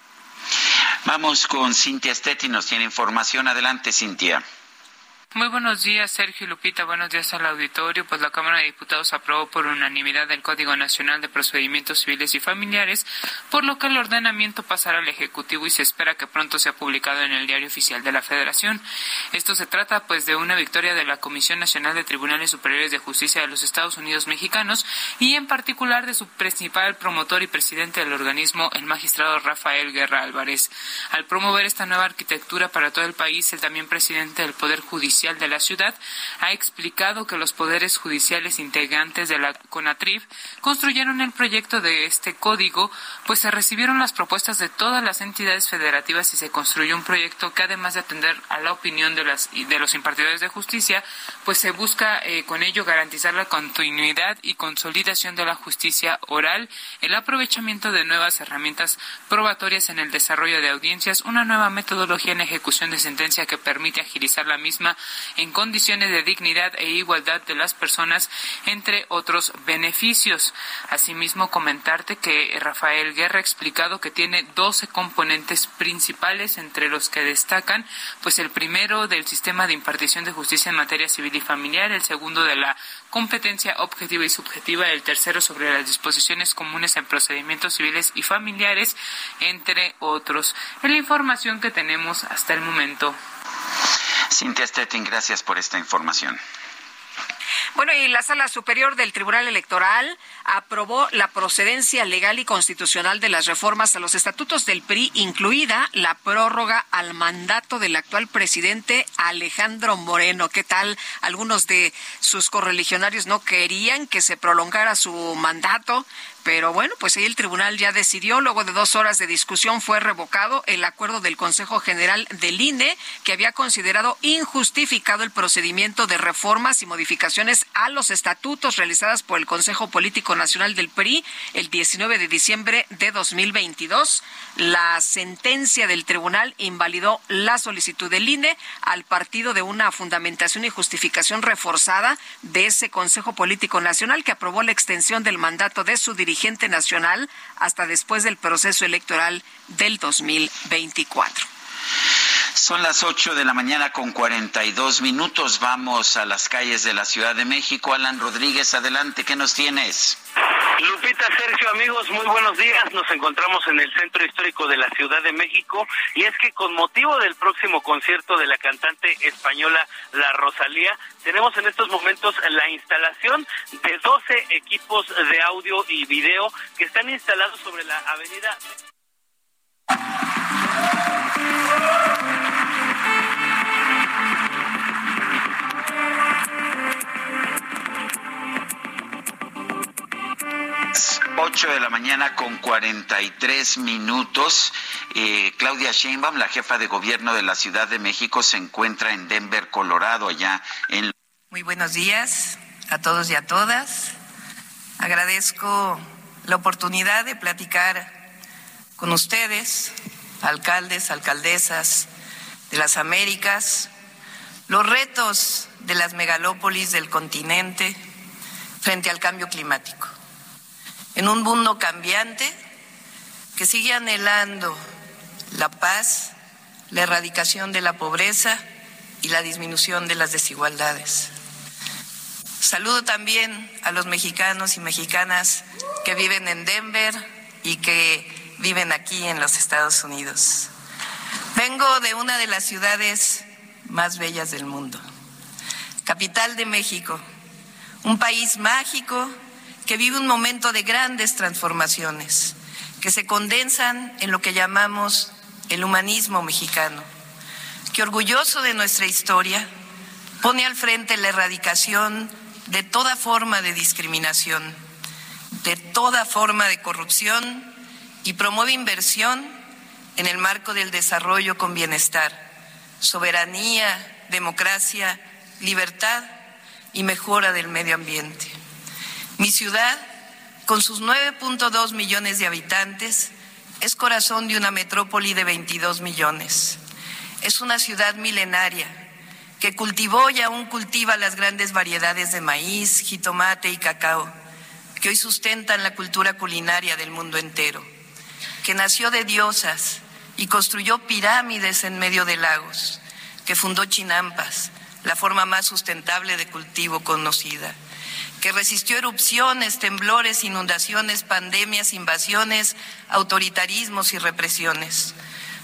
Vamos con Cintia Stetti, nos tiene información. Adelante, Cintia. Muy buenos días, Sergio Lupita. Buenos días al auditorio. Pues la Cámara de Diputados aprobó por unanimidad el Código Nacional de Procedimientos Civiles y Familiares, por lo que el ordenamiento pasará al Ejecutivo y se espera que pronto sea publicado en el Diario Oficial de la Federación. Esto se trata, pues, de una victoria de la Comisión Nacional de Tribunales Superiores de Justicia de los Estados Unidos Mexicanos y, en particular, de su principal promotor y presidente del organismo, el magistrado Rafael Guerra Álvarez. Al promover esta nueva arquitectura para todo el país, el también presidente del Poder Judicial de la ciudad ha explicado que los poderes judiciales integrantes de la CONATRIF construyeron el proyecto de este código, pues se recibieron las propuestas de todas las entidades federativas y se construyó un proyecto que además de atender a la opinión de, las, de los impartidores de justicia, pues se busca eh, con ello garantizar la continuidad y consolidación de la justicia oral, el aprovechamiento de nuevas herramientas probatorias en el desarrollo de audiencias, una nueva metodología en ejecución de sentencia que permite agilizar la misma en condiciones de dignidad e igualdad de las personas, entre otros beneficios. Asimismo, comentarte que Rafael Guerra ha explicado que tiene 12 componentes principales, entre los que destacan, pues el primero del sistema de impartición de justicia en materia civil y familiar, el segundo de la competencia objetiva y subjetiva, el tercero sobre las disposiciones comunes en procedimientos civiles y familiares, entre otros. Es la información que tenemos hasta el momento. Cintia Stettin, gracias por esta información. Bueno, y la Sala Superior del Tribunal Electoral aprobó la procedencia legal y constitucional de las reformas a los estatutos del PRI, incluida la prórroga al mandato del actual presidente Alejandro Moreno. ¿Qué tal? Algunos de sus correligionarios no querían que se prolongara su mandato, pero bueno, pues ahí el tribunal ya decidió, luego de dos horas de discusión fue revocado el acuerdo del Consejo General del INE, que había considerado injustificado el procedimiento de reformas y modificaciones a los estatutos realizadas por el Consejo Político Nacional del PRI el 19 de diciembre de 2022. La sentencia del tribunal invalidó la solicitud del INE al partido de una fundamentación y justificación reforzada de ese Consejo Político Nacional que aprobó la extensión del mandato de su dirigente nacional hasta después del proceso electoral del 2024. Son las 8 de la mañana con 42 minutos. Vamos a las calles de la Ciudad de México. Alan Rodríguez, adelante, ¿qué nos tienes? Lupita, Sergio, amigos, muy buenos días. Nos encontramos en el Centro Histórico de la Ciudad de México y es que con motivo del próximo concierto de la cantante española La Rosalía, tenemos en estos momentos la instalación de 12 equipos de audio y video que están instalados sobre la avenida 8 de la mañana con 43 minutos. Eh, Claudia Sheinbaum, la jefa de gobierno de la Ciudad de México, se encuentra en Denver, Colorado, allá en... Muy buenos días a todos y a todas. Agradezco la oportunidad de platicar con ustedes, alcaldes, alcaldesas, de las Américas, los retos de las megalópolis del continente frente al cambio climático. En un mundo cambiante que sigue anhelando la paz, la erradicación de la pobreza y la disminución de las desigualdades. Saludo también a los mexicanos y mexicanas que viven en Denver y que viven aquí en los Estados Unidos. Vengo de una de las ciudades más bellas del mundo, capital de México, un país mágico que vive un momento de grandes transformaciones que se condensan en lo que llamamos el humanismo mexicano, que orgulloso de nuestra historia pone al frente la erradicación de toda forma de discriminación, de toda forma de corrupción y promueve inversión en el marco del desarrollo con bienestar, soberanía, democracia, libertad y mejora del medio ambiente. Mi ciudad, con sus 9.2 millones de habitantes, es corazón de una metrópoli de 22 millones. Es una ciudad milenaria que cultivó y aún cultiva las grandes variedades de maíz, jitomate y cacao, que hoy sustentan la cultura culinaria del mundo entero, que nació de diosas y construyó pirámides en medio de lagos, que fundó chinampas, la forma más sustentable de cultivo conocida, que resistió erupciones, temblores, inundaciones, pandemias, invasiones, autoritarismos y represiones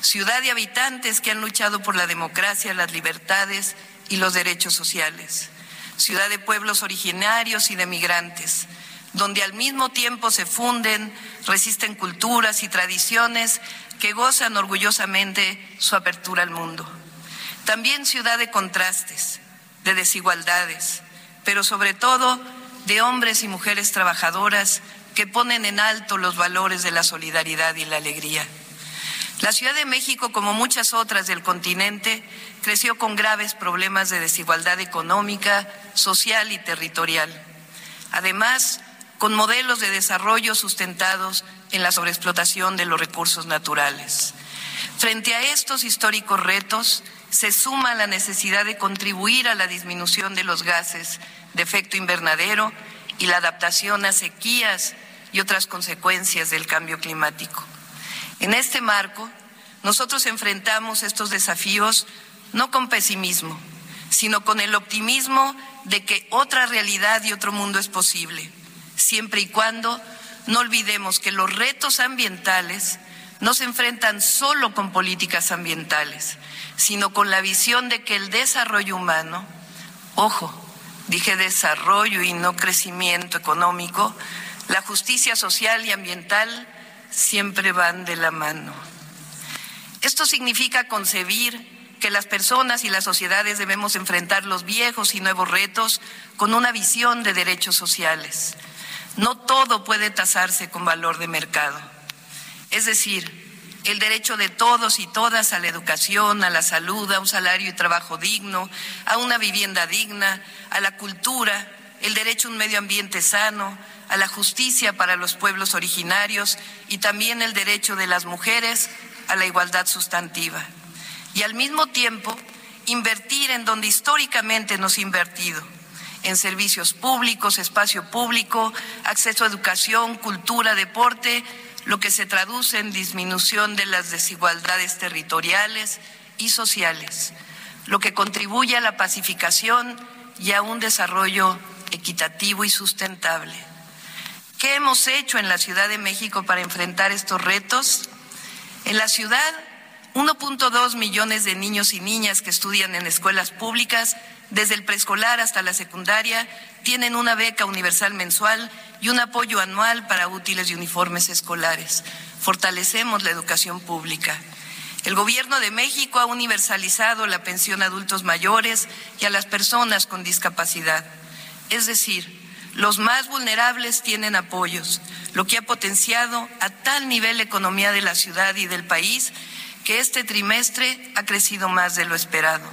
ciudad de habitantes que han luchado por la democracia, las libertades y los derechos sociales, ciudad de pueblos originarios y de migrantes, donde al mismo tiempo se funden, resisten culturas y tradiciones que gozan orgullosamente su apertura al mundo. También ciudad de contrastes, de desigualdades, pero sobre todo de hombres y mujeres trabajadoras que ponen en alto los valores de la solidaridad y la alegría. La Ciudad de México, como muchas otras del continente, creció con graves problemas de desigualdad económica, social y territorial. Además, con modelos de desarrollo sustentados en la sobreexplotación de los recursos naturales. Frente a estos históricos retos, se suma la necesidad de contribuir a la disminución de los gases de efecto invernadero y la adaptación a sequías y otras consecuencias del cambio climático. En este marco, nosotros enfrentamos estos desafíos no con pesimismo, sino con el optimismo de que otra realidad y otro mundo es posible, siempre y cuando no olvidemos que los retos ambientales no se enfrentan solo con políticas ambientales, sino con la visión de que el desarrollo humano, ojo, dije desarrollo y no crecimiento económico, la justicia social y ambiental siempre van de la mano. Esto significa concebir que las personas y las sociedades debemos enfrentar los viejos y nuevos retos con una visión de derechos sociales. No todo puede tasarse con valor de mercado. Es decir, el derecho de todos y todas a la educación, a la salud, a un salario y trabajo digno, a una vivienda digna, a la cultura, el derecho a un medio ambiente sano, a la justicia para los pueblos originarios y también el derecho de las mujeres a la igualdad sustantiva. Y al mismo tiempo, invertir en donde históricamente nos ha invertido, en servicios públicos, espacio público, acceso a educación, cultura, deporte, lo que se traduce en disminución de las desigualdades territoriales y sociales, lo que contribuye a la pacificación y a un desarrollo equitativo y sustentable. ¿Qué hemos hecho en la Ciudad de México para enfrentar estos retos? En la ciudad, 1.2 millones de niños y niñas que estudian en escuelas públicas, desde el preescolar hasta la secundaria, tienen una beca universal mensual y un apoyo anual para útiles y uniformes escolares. Fortalecemos la educación pública. El Gobierno de México ha universalizado la pensión a adultos mayores y a las personas con discapacidad. Es decir, los más vulnerables tienen apoyos, lo que ha potenciado a tal nivel la economía de la ciudad y del país que este trimestre ha crecido más de lo esperado.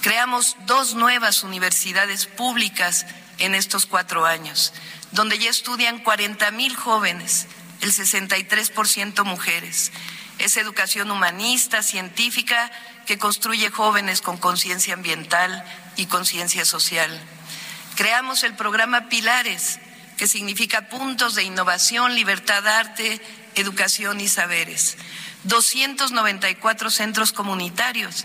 Creamos dos nuevas universidades públicas en estos cuatro años, donde ya estudian 40 mil jóvenes, el 63% mujeres, Es educación humanista, científica, que construye jóvenes con conciencia ambiental y conciencia social. Creamos el programa Pilares, que significa puntos de innovación, libertad, arte, educación y saberes. 294 centros comunitarios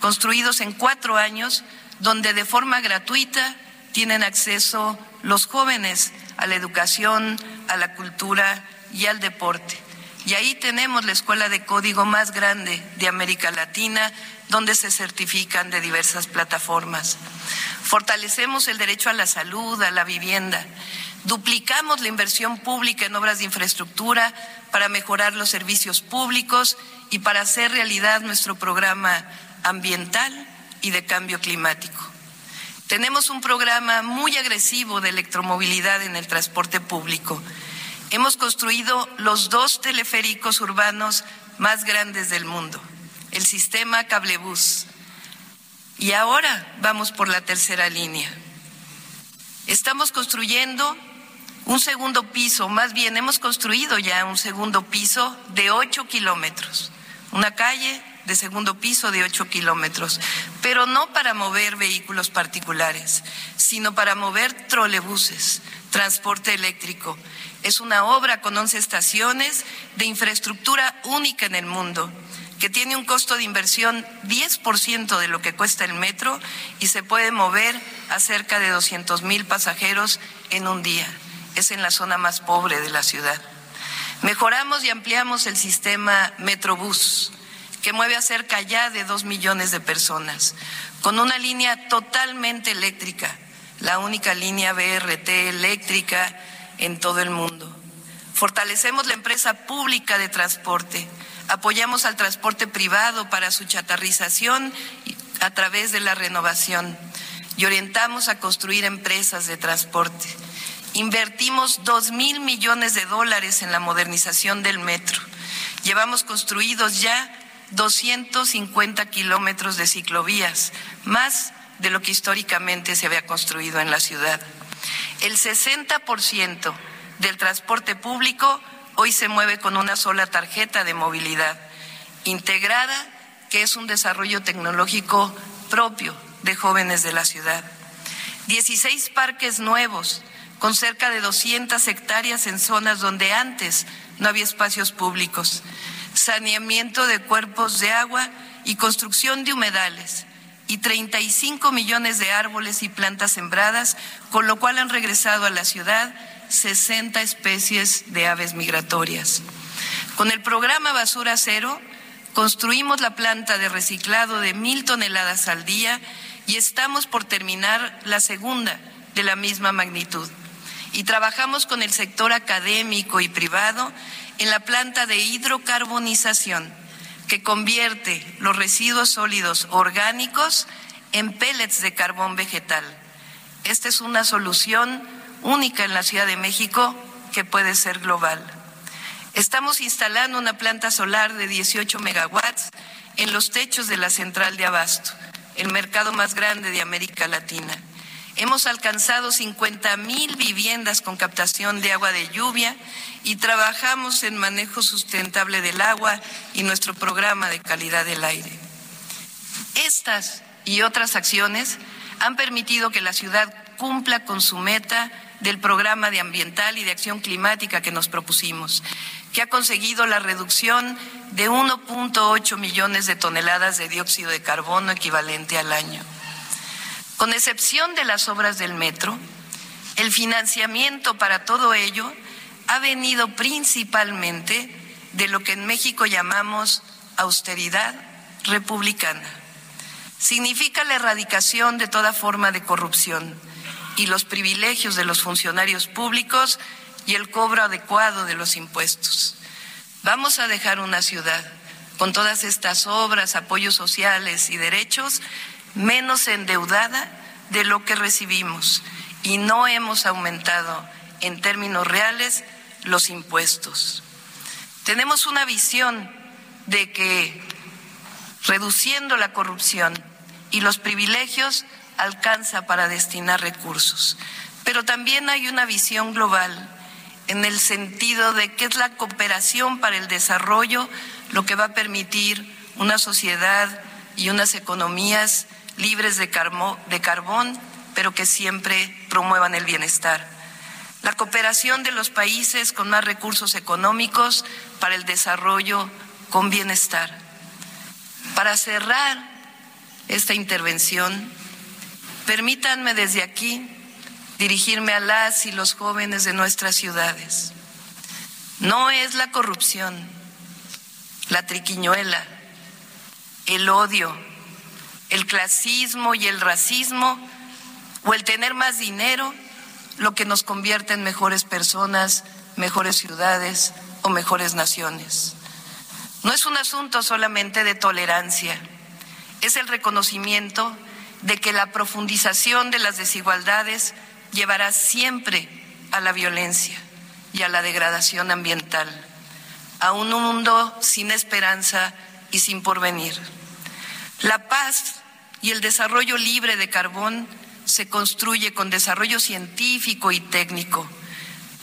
construidos en cuatro años, donde de forma gratuita tienen acceso los jóvenes a la educación, a la cultura y al deporte. Y ahí tenemos la escuela de código más grande de América Latina, donde se certifican de diversas plataformas. Fortalecemos el derecho a la salud, a la vivienda. Duplicamos la inversión pública en obras de infraestructura para mejorar los servicios públicos y para hacer realidad nuestro programa ambiental y de cambio climático. Tenemos un programa muy agresivo de electromovilidad en el transporte público. Hemos construido los dos teleféricos urbanos más grandes del mundo, el sistema cablebús. Y ahora vamos por la tercera línea. Estamos construyendo un segundo piso, más bien hemos construido ya un segundo piso de ocho kilómetros, una calle de segundo piso de ocho kilómetros, pero no para mover vehículos particulares, sino para mover trolebuses, transporte eléctrico. Es una obra con once estaciones de infraestructura única en el mundo que tiene un costo de inversión 10% de lo que cuesta el metro y se puede mover a cerca de 200 mil pasajeros en un día. Es en la zona más pobre de la ciudad. Mejoramos y ampliamos el sistema Metrobús que mueve a cerca ya de dos millones de personas, con una línea totalmente eléctrica, la única línea BRT eléctrica en todo el mundo. Fortalecemos la empresa pública de transporte, apoyamos al transporte privado para su chatarrización a través de la renovación y orientamos a construir empresas de transporte. Invertimos dos mil millones de dólares en la modernización del metro. Llevamos construidos ya 250 kilómetros de ciclovías, más de lo que históricamente se había construido en la ciudad. El 60% del transporte público hoy se mueve con una sola tarjeta de movilidad integrada, que es un desarrollo tecnológico propio de jóvenes de la ciudad. 16 parques nuevos con cerca de 200 hectáreas en zonas donde antes no había espacios públicos saneamiento de cuerpos de agua y construcción de humedales y 35 millones de árboles y plantas sembradas, con lo cual han regresado a la ciudad 60 especies de aves migratorias. Con el programa Basura Cero, construimos la planta de reciclado de mil toneladas al día y estamos por terminar la segunda de la misma magnitud. Y trabajamos con el sector académico y privado en la planta de hidrocarbonización que convierte los residuos sólidos orgánicos en pellets de carbón vegetal. Esta es una solución única en la Ciudad de México que puede ser global. Estamos instalando una planta solar de 18 megawatts en los techos de la central de Abasto, el mercado más grande de América Latina. Hemos alcanzado 50 mil viviendas con captación de agua de lluvia y trabajamos en manejo sustentable del agua y nuestro programa de calidad del aire. Estas y otras acciones han permitido que la ciudad cumpla con su meta del programa de ambiental y de acción climática que nos propusimos, que ha conseguido la reducción de 1.8 millones de toneladas de dióxido de carbono equivalente al año. Con excepción de las obras del metro, el financiamiento para todo ello ha venido principalmente de lo que en México llamamos austeridad republicana. Significa la erradicación de toda forma de corrupción y los privilegios de los funcionarios públicos y el cobro adecuado de los impuestos. Vamos a dejar una ciudad con todas estas obras, apoyos sociales y derechos menos endeudada de lo que recibimos y no hemos aumentado en términos reales los impuestos. Tenemos una visión de que reduciendo la corrupción y los privilegios alcanza para destinar recursos, pero también hay una visión global en el sentido de que es la cooperación para el desarrollo lo que va a permitir una sociedad y unas economías libres de, de carbón, pero que siempre promuevan el bienestar. La cooperación de los países con más recursos económicos para el desarrollo con bienestar. Para cerrar esta intervención, permítanme desde aquí dirigirme a las y los jóvenes de nuestras ciudades. No es la corrupción, la triquiñuela, el odio, el clasismo y el racismo o el tener más dinero lo que nos convierte en mejores personas, mejores ciudades o mejores naciones. No es un asunto solamente de tolerancia, es el reconocimiento de que la profundización de las desigualdades llevará siempre a la violencia y a la degradación ambiental, a un mundo sin esperanza y sin porvenir. La paz y el desarrollo libre de carbón se construye con desarrollo científico y técnico,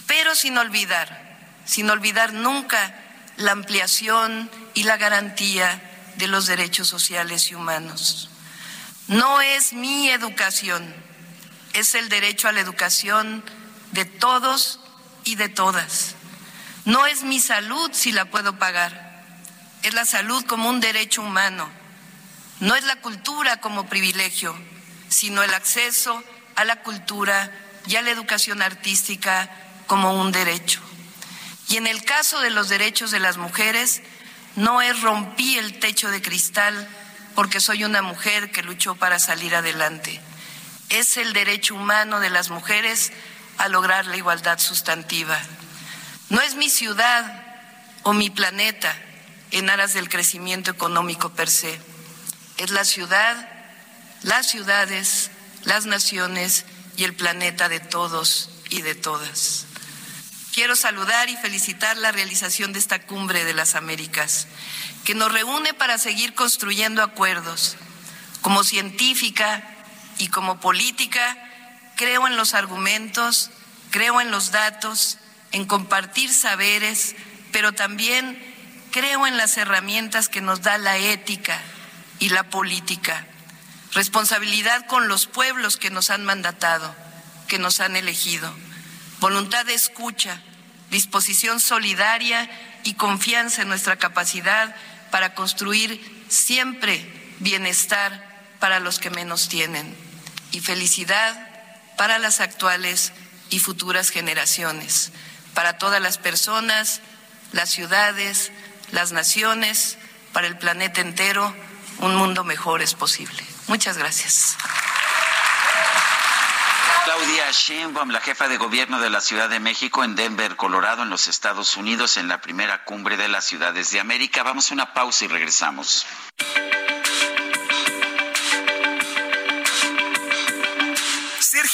pero sin olvidar, sin olvidar nunca la ampliación y la garantía de los derechos sociales y humanos. No es mi educación, es el derecho a la educación de todos y de todas. No es mi salud si la puedo pagar, es la salud como un derecho humano. No es la cultura como privilegio, sino el acceso a la cultura y a la educación artística como un derecho. Y en el caso de los derechos de las mujeres, no es rompí el techo de cristal porque soy una mujer que luchó para salir adelante. Es el derecho humano de las mujeres a lograr la igualdad sustantiva. No es mi ciudad o mi planeta en aras del crecimiento económico per se. Es la ciudad, las ciudades, las naciones y el planeta de todos y de todas. Quiero saludar y felicitar la realización de esta cumbre de las Américas, que nos reúne para seguir construyendo acuerdos. Como científica y como política, creo en los argumentos, creo en los datos, en compartir saberes, pero también creo en las herramientas que nos da la ética y la política. Responsabilidad con los pueblos que nos han mandatado, que nos han elegido. Voluntad de escucha, disposición solidaria y confianza en nuestra capacidad para construir siempre bienestar para los que menos tienen y felicidad para las actuales y futuras generaciones, para todas las personas, las ciudades, las naciones, para el planeta entero, un mundo mejor es posible. Muchas gracias. Claudia Sheinbaum, la jefa de gobierno de la Ciudad de México en Denver, Colorado, en los Estados Unidos, en la primera cumbre de las ciudades de América. Vamos a una pausa y regresamos.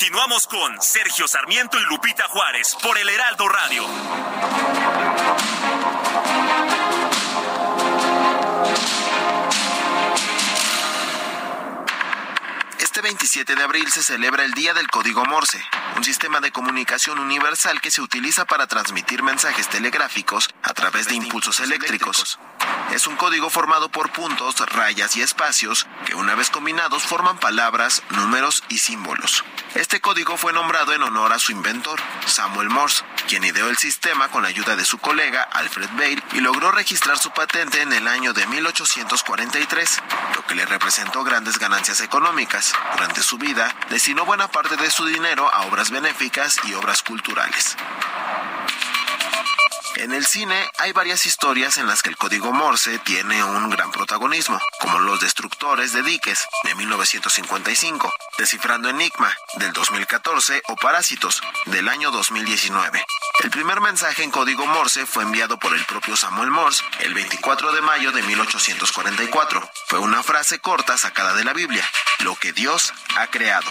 Continuamos con Sergio Sarmiento y Lupita Juárez por el Heraldo Radio. Este 27 de abril se celebra el Día del Código Morse, un sistema de comunicación universal que se utiliza para transmitir mensajes telegráficos a través de impulsos eléctricos. Es un código formado por puntos, rayas y espacios que una vez combinados forman palabras, números y símbolos. Este código fue nombrado en honor a su inventor, Samuel Morse, quien ideó el sistema con la ayuda de su colega Alfred Bale y logró registrar su patente en el año de 1843, lo que le representó grandes ganancias económicas. Durante su vida, destinó buena parte de su dinero a obras benéficas y obras culturales. En el cine hay varias historias en las que el código Morse tiene un gran protagonismo, como Los Destructores de Diques de 1955, Descifrando Enigma del 2014 o Parásitos del año 2019, El primer mensaje en código Morse fue enviado por el propio Samuel Morse el 24 de mayo de 1844. Fue una frase corta sacada de la Biblia, lo que Dios ha creado.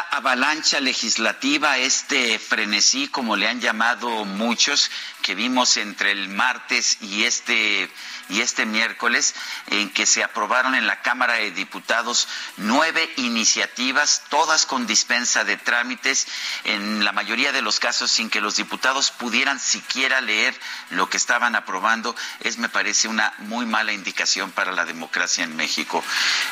Avalancha legislativa, este frenesí, como le han llamado muchos, que vimos entre el martes y este y este miércoles en que se aprobaron en la Cámara de Diputados nueve iniciativas, todas con dispensa de trámites, en la mayoría de los casos sin que los diputados pudieran siquiera leer lo que estaban aprobando, es me parece una muy mala indicación para la democracia en México.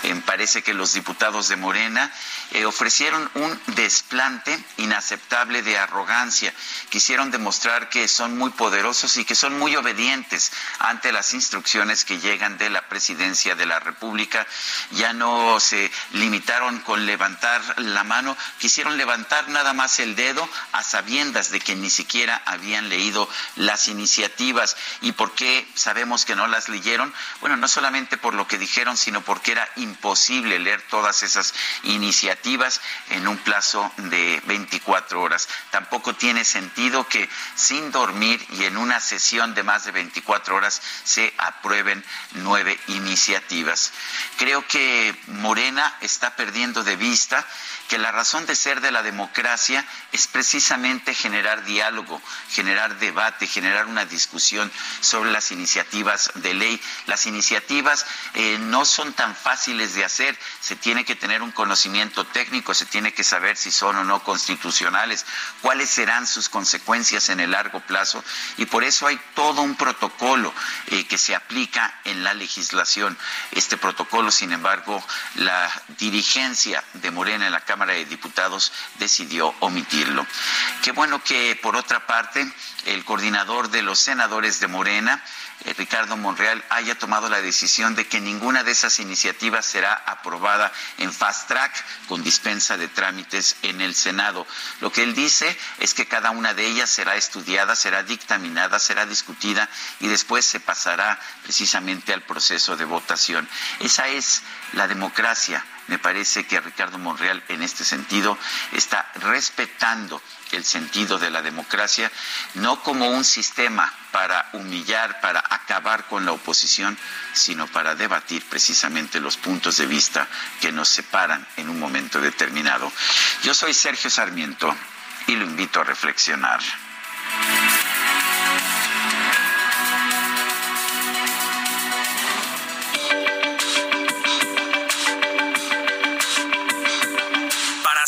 Eh, parece que los diputados de Morena eh, ofrecieron un desplante inaceptable de arrogancia. Quisieron demostrar que son muy poderosos y que son muy obedientes ante las instrucciones que llegan de la presidencia de la República. Ya no se limitaron con levantar la mano, quisieron levantar nada más el dedo a sabiendas de que ni siquiera habían leído las iniciativas. ¿Y por qué sabemos que no las leyeron? Bueno, no solamente por lo que dijeron, sino porque era imposible leer todas esas iniciativas en un plazo de 24 horas. Tampoco tiene sentido que sin dormir y en una sesión de más de 24 horas se aprueben nueve iniciativas. Creo que Morena está perdiendo de vista que la razón de ser de la democracia es precisamente generar diálogo, generar debate, generar una discusión sobre las iniciativas de ley. Las iniciativas eh, no son tan fáciles de hacer, se tiene que tener un conocimiento técnico, se tiene que saber si son o no constitucionales, cuáles serán sus consecuencias en el largo plazo y por eso hay todo un protocolo eh, que se aplica en la legislación. Este protocolo, sin embargo, la dirigencia de Morena en la Cámara Cámara de Diputados decidió omitirlo. Qué bueno que, por otra parte, el coordinador de los senadores de Morena, eh, Ricardo Monreal, haya tomado la decisión de que ninguna de esas iniciativas será aprobada en fast track con dispensa de trámites en el Senado. Lo que él dice es que cada una de ellas será estudiada, será dictaminada, será discutida y después se pasará precisamente al proceso de votación. Esa es la democracia me parece que Ricardo Monreal en este sentido está respetando el sentido de la democracia, no como un sistema para humillar, para acabar con la oposición, sino para debatir precisamente los puntos de vista que nos separan en un momento determinado. Yo soy Sergio Sarmiento y lo invito a reflexionar.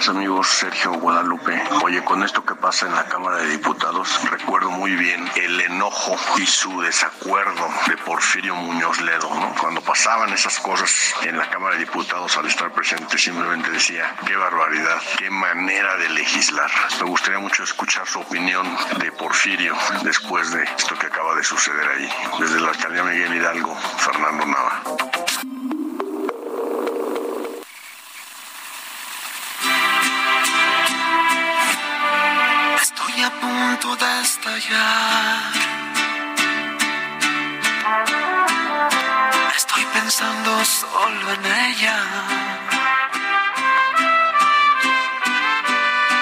Días amigos, Sergio Guadalupe. Oye, con esto que pasa en la Cámara de Diputados, recuerdo muy bien el enojo y su desacuerdo de Porfirio Muñoz Ledo, ¿no? Cuando pasaban esas cosas en la Cámara de Diputados al estar presente, simplemente decía, qué barbaridad, qué manera de legislar. Me gustaría mucho escuchar su opinión de Porfirio después de esto que acaba de suceder ahí. Desde la alcaldía Miguel Hidalgo, Fernando Nava. De estallar. Estoy pensando solo en ella.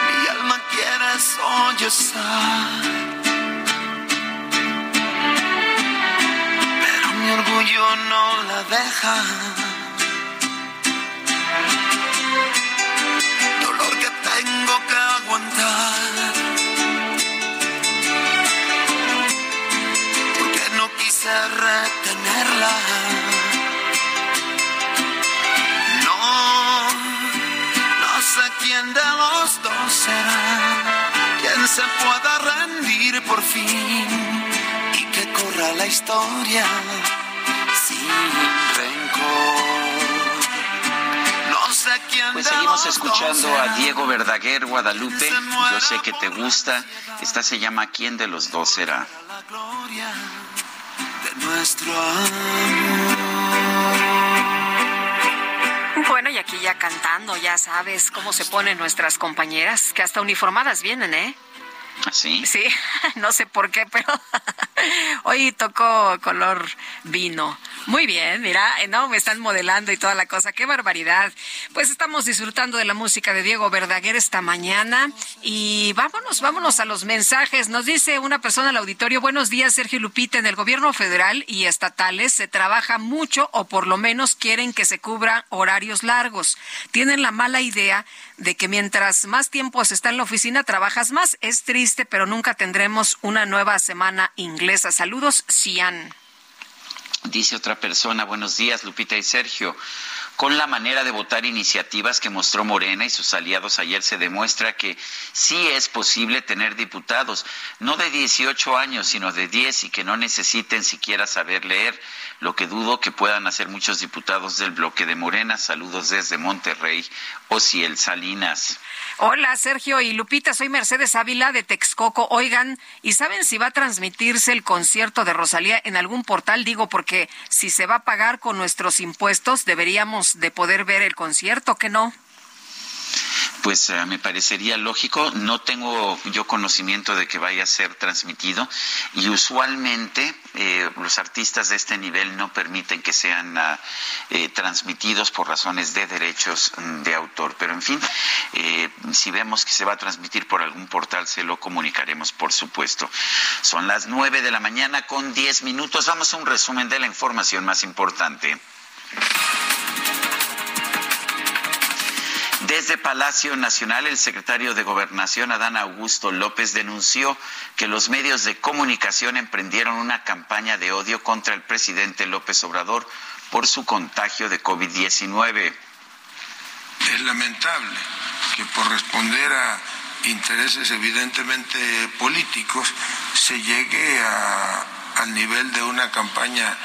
Mi alma quiere sollozar. Pero mi orgullo no la deja. Dolor que tengo que aguantar. Retenerla. No, no sé quién de los dos será quien se pueda rendir por fin y que corra la historia sin rencor. No sé Pues seguimos escuchando a Diego Verdaguer, Guadalupe. Yo sé que te gusta. Esta se llama ¿Quién de los dos será? Bueno, y aquí ya cantando, ya sabes cómo se ponen nuestras compañeras, que hasta uniformadas vienen, ¿eh? ¿Sí? Sí, no sé por qué, pero hoy tocó color vino. Muy bien, mira, eh, no, me están modelando y toda la cosa, qué barbaridad. Pues estamos disfrutando de la música de Diego Verdaguer esta mañana y vámonos, vámonos a los mensajes. Nos dice una persona al auditorio, buenos días Sergio Lupita, en el gobierno federal y estatales se trabaja mucho o por lo menos quieren que se cubran horarios largos. Tienen la mala idea de que mientras más tiempo se está en la oficina, trabajas más. Es triste, pero nunca tendremos una nueva semana inglesa. Saludos, Cian. Dice otra persona, buenos días, Lupita y Sergio. Con la manera de votar iniciativas que mostró Morena y sus aliados ayer se demuestra que sí es posible tener diputados, no de 18 años, sino de 10 y que no necesiten siquiera saber leer, lo que dudo que puedan hacer muchos diputados del bloque de Morena. Saludos desde Monterrey, Ociel Salinas. Hola, Sergio y Lupita, soy Mercedes Ávila de Texcoco. Oigan, ¿y saben si va a transmitirse el concierto de Rosalía en algún portal? Digo, porque si se va a pagar con nuestros impuestos, deberíamos de poder ver el concierto, ¿que no? Pues eh, me parecería lógico. No tengo yo conocimiento de que vaya a ser transmitido y usualmente eh, los artistas de este nivel no permiten que sean ah, eh, transmitidos por razones de derechos de autor. Pero en fin, si vemos que se va a transmitir por algún portal, se lo comunicaremos, por supuesto. Son las nueve de la mañana con diez minutos. Vamos a un resumen de la información más importante. Desde Palacio Nacional, el secretario de Gobernación, Adán Augusto López, denunció que los medios de comunicación emprendieron una campaña de odio contra el presidente López Obrador por su contagio de COVID-19. Es lamentable que por responder a intereses evidentemente políticos se llegue al nivel de una campaña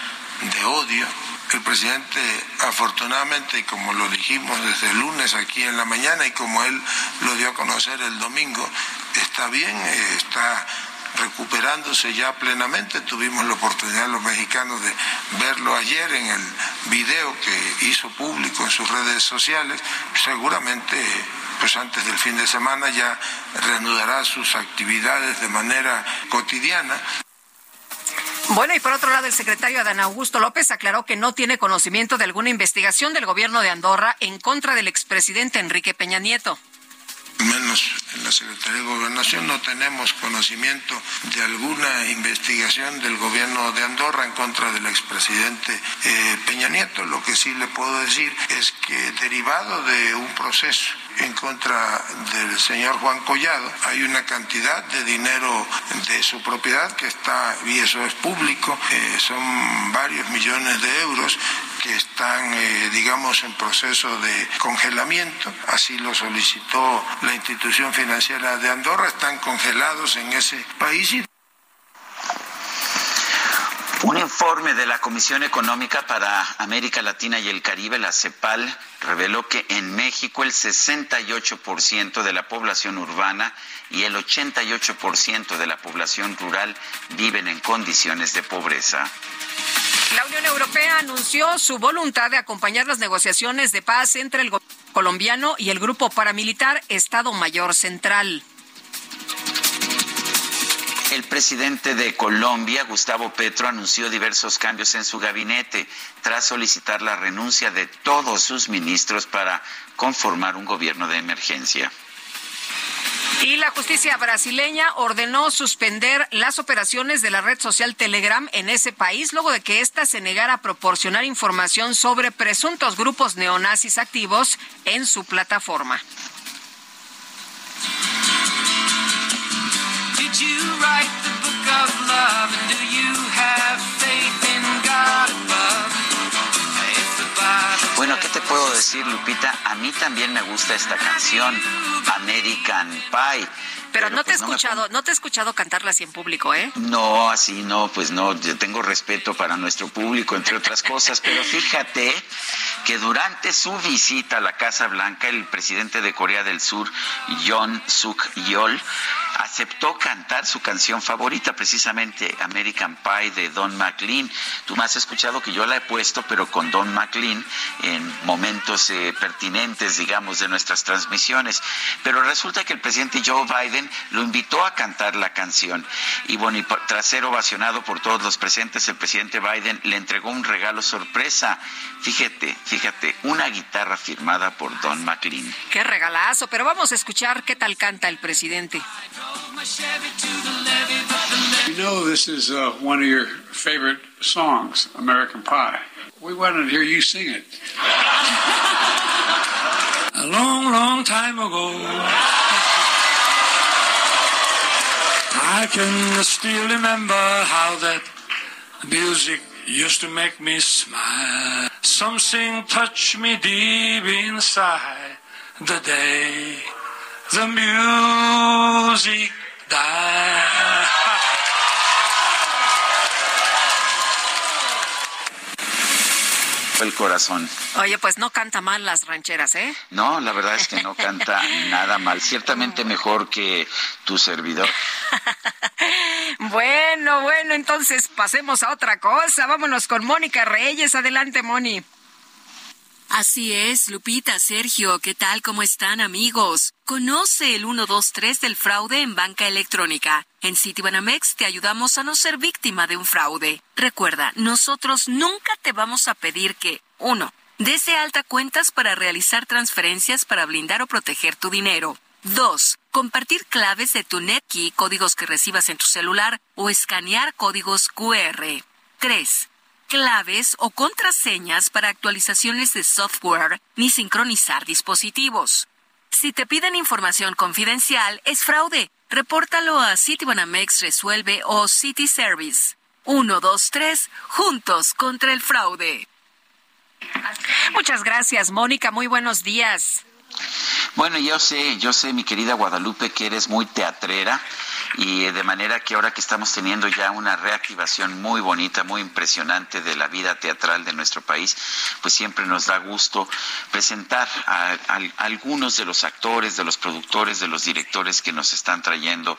de odio el presidente, afortunadamente, como lo dijimos desde el lunes aquí en la mañana y como él lo dio a conocer el domingo, está bien, eh, está recuperándose ya plenamente. Tuvimos la oportunidad los mexicanos de verlo ayer en el video que hizo público en sus redes sociales. Seguramente, pues antes del fin de semana ya reanudará sus actividades de manera cotidiana. Bueno, y por otro lado, el secretario Adán Augusto López aclaró que no tiene conocimiento de alguna investigación del gobierno de Andorra en contra del expresidente Enrique Peña Nieto menos en la Secretaría de Gobernación, no tenemos conocimiento de alguna investigación del gobierno de Andorra en contra del expresidente eh, Peña Nieto. Lo que sí le puedo decir es que derivado de un proceso en contra del señor Juan Collado. Hay una cantidad de dinero de su propiedad que está, y eso es público, eh, son varios millones de euros que están, eh, digamos, en proceso de congelamiento. Así lo solicitó la institución financiera de Andorra. Están congelados en ese país. Un informe de la Comisión Económica para América Latina y el Caribe, la CEPAL, reveló que en México el 68% de la población urbana y el 88% de la población rural viven en condiciones de pobreza. La Unión Europea anunció su voluntad de acompañar las negociaciones de paz entre el gobierno colombiano y el grupo paramilitar Estado Mayor Central. El presidente de Colombia, Gustavo Petro, anunció diversos cambios en su gabinete tras solicitar la renuncia de todos sus ministros para conformar un gobierno de emergencia. Y la justicia brasileña ordenó suspender las operaciones de la red social Telegram en ese país luego de que ésta se negara a proporcionar información sobre presuntos grupos neonazis activos en su plataforma. Bueno, ¿qué te puedo decir, Lupita? A mí también me gusta esta canción, American Pie. Pero, no te he pues, me escuchado, no, te he escuchado cantarla así en público, ¿eh? No, así no, pues no, yo tengo respeto para nuestro público, entre otras cosas, pero fíjate que durante su visita a la Casa Blanca, el presidente de Corea del Sur, Yoon Suk Yeol, aceptó cantar su canción favorita, precisamente American Pie de Don McLean. Tú me has escuchado que yo la he puesto, pero con Don McLean en momentos eh, pertinentes, digamos, de nuestras transmisiones. Pero resulta que el presidente Joe Biden lo invitó a cantar la canción. Y bueno, y tras ser ovacionado por todos los presentes, el presidente Biden le entregó un regalo sorpresa. Fíjate, fíjate, una guitarra firmada por Don McLean. Qué regalazo, pero vamos a escuchar qué tal canta el presidente. We know this is uh, one of your favorite songs, American Pie. We wanted to hear you sing it. a long, long time ago, I can still remember how that music used to make me smile. Something touched me deep inside the day the music died. el corazón. Oye, pues no canta mal las rancheras, ¿eh? No, la verdad es que no canta nada mal. Ciertamente mejor que tu servidor. bueno, bueno, entonces pasemos a otra cosa. Vámonos con Mónica Reyes. Adelante, Moni. Así es, Lupita, Sergio, ¿qué tal? ¿Cómo están, amigos? Conoce el 123 del fraude en banca electrónica. En Citibanamex te ayudamos a no ser víctima de un fraude. Recuerda, nosotros nunca te vamos a pedir que, uno, Dese alta cuentas para realizar transferencias para blindar o proteger tu dinero. 2. Compartir claves de tu NetKey, códigos que recibas en tu celular o escanear códigos QR. 3 claves o contraseñas para actualizaciones de software ni sincronizar dispositivos. Si te piden información confidencial, es fraude. Repórtalo a Citibanamex Resuelve o City Service. 1, 2, 3, juntos contra el fraude. Muchas gracias, Mónica. Muy buenos días. Bueno, yo sé, yo sé, mi querida Guadalupe, que eres muy teatrera y de manera que ahora que estamos teniendo ya una reactivación muy bonita, muy impresionante de la vida teatral de nuestro país, pues siempre nos da gusto presentar a, algunos de los actores, de los productores, de los directores que nos están trayendo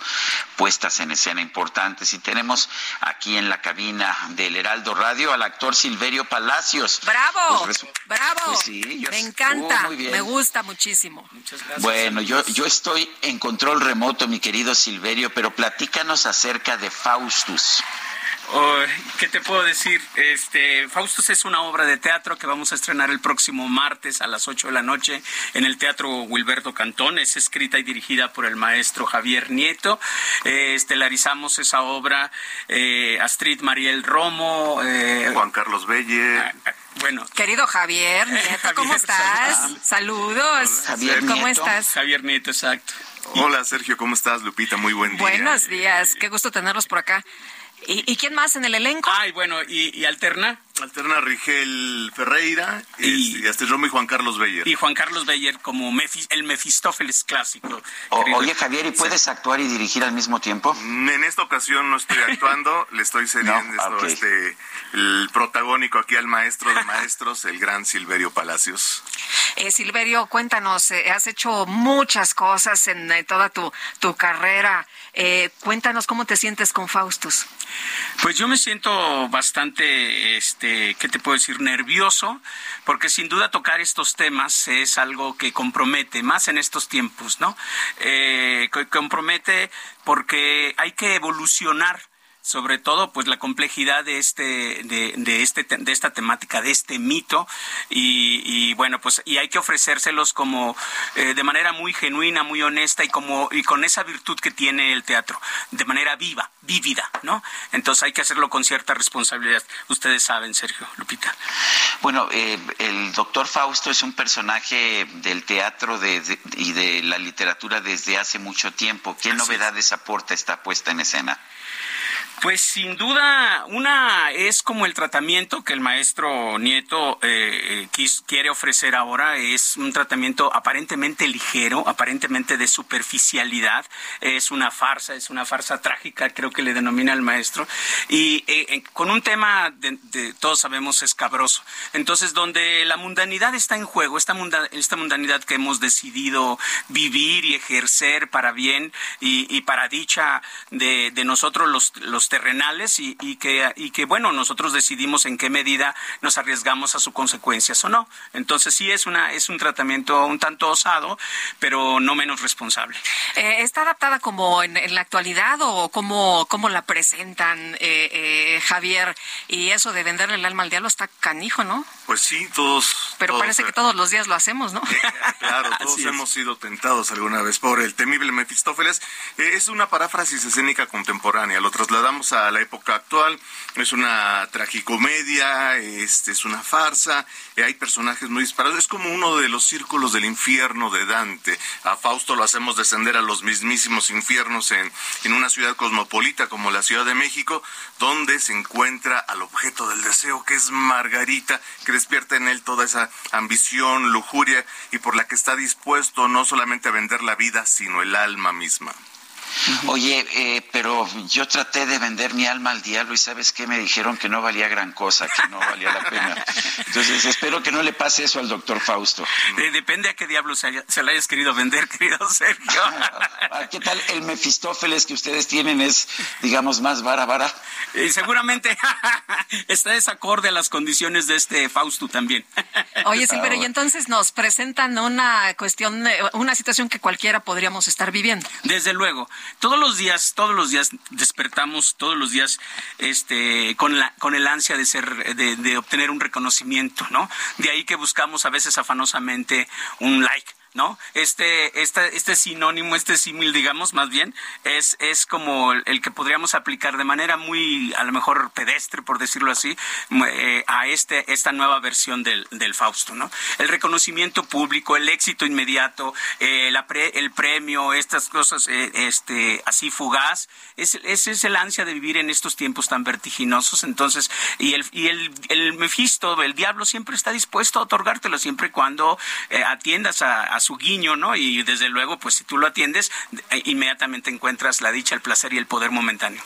puestas en escena importantes. Y tenemos aquí en la cabina del Heraldo Radio al actor Silverio Palacios. ¡Bravo! Pues ¡Bravo! Pues me encanta, me gusta muchísimo. Muchas gracias. Bueno, yo, yo estoy en control remoto, mi querido Silverio, pero pero platícanos acerca de Faustus. Oh, ¿Qué te puedo decir? Este, Faustus es una obra de teatro que vamos a estrenar el próximo martes a las 8 de la noche en el Teatro Wilberto Cantón. Es escrita y dirigida por el maestro Javier Nieto. Eh, estelarizamos esa obra eh, Astrid Mariel Romo. Eh, Juan Carlos Belle. Ah, ah, bueno. Querido Javier Nieto, ¿cómo estás? Saludos. Javier ¿Cómo estás? Javier Nieto, exacto. Hola Sergio, ¿cómo estás? Lupita, muy buen día. Buenos días, qué gusto tenerlos por acá. ¿Y, quién más en el elenco? Ay, bueno, y, alterna. Alterna Rigel Ferreira y, este, Romo y Juan Carlos Beyer. Y Juan Carlos Beyer como el Mefistófeles clásico. oye, Javier, ¿y puedes actuar y dirigir al mismo tiempo? Mm, en esta ocasión no estoy actuando, le estoy cediendo este, el protagónico aquí al maestro de maestros, el gran Silverio Palacios. Eh, Silverio, cuéntanos, eh, has hecho muchas cosas en eh, toda tu, tu carrera. Eh, cuéntanos cómo te sientes con Faustus. Pues yo me siento bastante, este, ¿qué te puedo decir? Nervioso, porque sin duda tocar estos temas es algo que compromete, más en estos tiempos, ¿no? Eh, compromete porque hay que evolucionar sobre todo pues la complejidad de este de, de este de esta temática de este mito. Y, bueno pues y hay que ofrecérselos como eh, de manera muy genuina muy honesta y como y con esa virtud que tiene el teatro de manera viva vívida no entonces hay que hacerlo con cierta responsabilidad. Ustedes saben Sergio Lupita. Bueno eh, el doctor Fausto es un personaje del teatro y de la literatura desde hace mucho tiempo. Qué novedades aporta esta puesta en escena Pues sin duda, una es como el tratamiento que el maestro Nieto eh, quiere ofrecer ahora, es un tratamiento aparentemente ligero, aparentemente de superficialidad, es una farsa, es una farsa trágica, creo que le denomina el maestro, y eh, con un tema de, todos sabemos escabroso. Entonces, donde la mundanidad está en juego, esta, esta mundanidad que hemos decidido vivir y ejercer para bien y, para dicha de, nosotros los terrenales y, que, y que, bueno, nosotros decidimos en qué medida nos arriesgamos a sus consecuencias o no. Entonces sí es, una, es un tratamiento un tanto osado, pero no menos responsable. Eh, ¿Está adaptada como en, la actualidad o cómo, cómo la presentan, eh, eh, Javier? Y eso de venderle el alma al diablo está canijo, ¿no? Pues sí, todos. Pero parece que todos los días lo hacemos, ¿no? claro, todos hemos sido tentados alguna vez por el temible Mefistófeles. es una paráfrasis escénica contemporánea. Lo trasladamos a la época actual. Es una tragicomedia, este, es una farsa. hay personajes muy disparados. Es como uno de los círculos del infierno de Dante. A Fausto lo hacemos descender a los mismísimos infiernos en, en una ciudad cosmopolita como la Ciudad de México, donde se encuentra al objeto del deseo, que es Margarita, que despierta en él toda esa ambición, lujuria y por la que está dispuesto no solamente a vender la vida, sino el alma misma. Oye, eh, pero yo traté de vender mi alma al diablo y sabes qué me dijeron que no valía gran cosa, que no valía la pena. Entonces espero que no le pase eso al doctor Fausto. Eh, depende a qué diablo se, haya, le hayas querido vender, querido Sergio. Ah, ¿Qué tal el Mefistófeles que ustedes tienen es, digamos, más vara vara? Y seguramente está desacorde a las condiciones de este Fausto también. Oye, Silverio, y entonces nos presentan una cuestión, eh, una situación que cualquiera podríamos estar viviendo. Desde luego todos los días, todos los días despertamos, todos los días, este, con la, con el ansia de ser, de, obtener un reconocimiento, ¿no? De ahí que buscamos a veces afanosamente un like ¿no? Este, este, este sinónimo, este símil, digamos, más bien, es, es como el, que podríamos aplicar de manera muy, a lo mejor pedestre, por decirlo así, eh, a este, esta nueva versión del, del Fausto, ¿no? El reconocimiento público, el éxito inmediato, eh, la el premio, estas cosas, eh, este, así fugaz, es, es el ansia de vivir en estos tiempos tan vertiginosos, entonces, y el, y el, el Mefisto, el diablo, siempre está dispuesto a otorgártelo, siempre y cuando atiendas a su guiño, ¿no? Y desde luego, pues si tú lo atiendes, eh, inmediatamente encuentras la dicha, el placer y el poder momentáneo.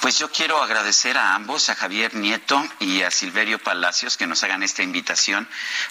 Pues yo quiero agradecer a ambos, a Javier Nieto y a Silverio Palacios, que nos hagan esta invitación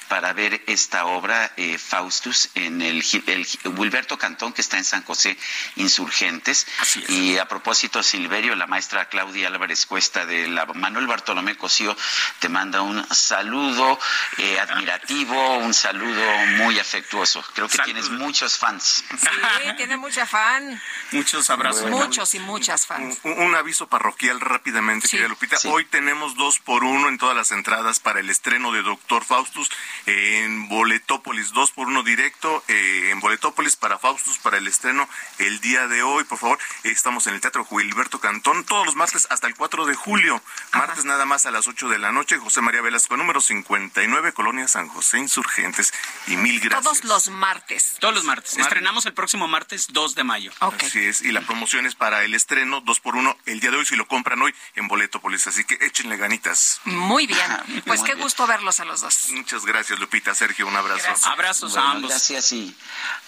para ver esta obra, eh, Faustus, en el, el, Wilberto Cantón, que está en San José Insurgentes. Y a propósito, Silverio, la maestra Claudia Álvarez Cuesta de la Manuel Bartolomé Cosío te manda un saludo eh, admirativo, un saludo muy afectuoso. Creo que tienes muchos fans. Sí, tiene mucha fan. Muchos abrazos. Muchos y muchas fans un aviso parroquial rápidamente, querida Lupita. Hoy tenemos dos por uno en todas las entradas para el estreno de Doctor Faustus en Boletópolis, dos por uno directo eh, en Boletópolis para Faustus para el estreno el día de hoy. Por favor, estamos en el Teatro Gilberto Cantón todos los martes hasta el 4 de julio. Martes nada más a las 8 de la noche. José María Velasco, número 59, Colonia San José Insurgentes. Y mil gracias. Todos los martes. Todos los martes. Estrenamos el próximo martes 2 de mayo. Así es. Y la promoción es para el estreno, dos por uno el día de hoy si lo compran hoy en Boletópolis. Así que échenle ganitas. Muy bien. Pues qué gusto verlos a los dos. Muchas gracias, Lupita. Sergio, un abrazo. Abrazos a ambos. Gracias y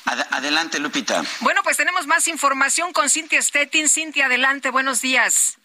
adelante, Lupita. Bueno, pues tenemos más información con Cintia Stettin. Cintia, adelante. Buenos días.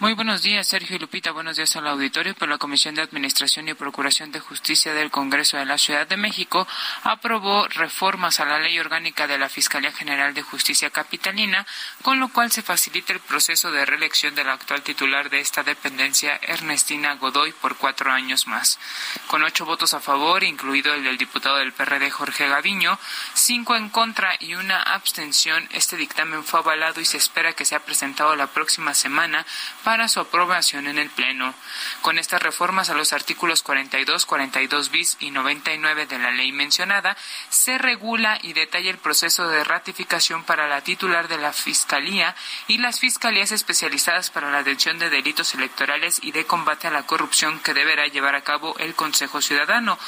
Muy buenos días, Sergio y Lupita. Buenos días al auditorio. Por la Comisión de Administración y Procuración de Justicia del Congreso de la Ciudad de México aprobó reformas a la Ley Orgánica de la Fiscalía General de Justicia Capitalina, con lo cual se facilita el proceso de reelección del actual titular de esta dependencia, Ernestina Godoy, por cuatro años más. Con ocho votos a favor, incluido el del diputado del PRD, Jorge Gaviño, cinco en contra y una abstención, este dictamen fue avalado y se espera que sea presentado la próxima semana para su aprobación en el Pleno. Con estas reformas a los artículos 42, 42 bis y 99 de la ley mencionada, se regula y detalla el proceso de ratificación para la titular de la Fiscalía y las fiscalías especializadas para la atención de delitos electorales y de combate a la corrupción que deberá llevar a cabo el Consejo Ciudadano.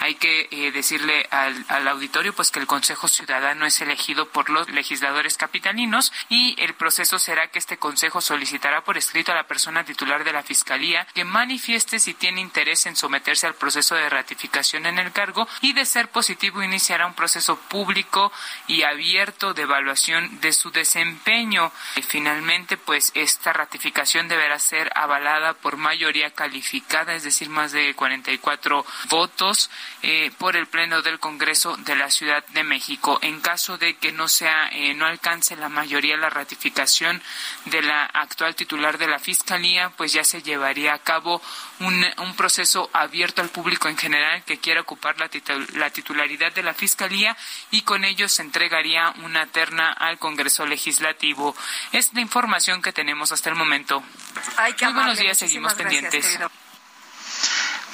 Hay que eh, decirle al, al auditorio pues que el Consejo Ciudadano es elegido por los legisladores capitalinos y el proceso será que este Consejo solicitará por escrito a la persona titular de la Fiscalía que manifieste si tiene interés en someterse al proceso de ratificación en el cargo y de ser positivo iniciará un proceso público y abierto de evaluación de su desempeño. Y finalmente, pues esta ratificación deberá ser avalada por mayoría calificada, es decir, más de 44 votos eh, por el Pleno del Congreso de la Ciudad de México. En caso de que no sea, eh, no alcance la mayoría la ratificación de la actual titular de la Fiscalía, pues ya se llevaría a cabo un, un proceso abierto al público en general que quiera ocupar la, la titularidad de la Fiscalía y con ello se entregaría una terna al Congreso Legislativo. Es la información que tenemos hasta el momento. Muy buenos días, seguimos pendientes.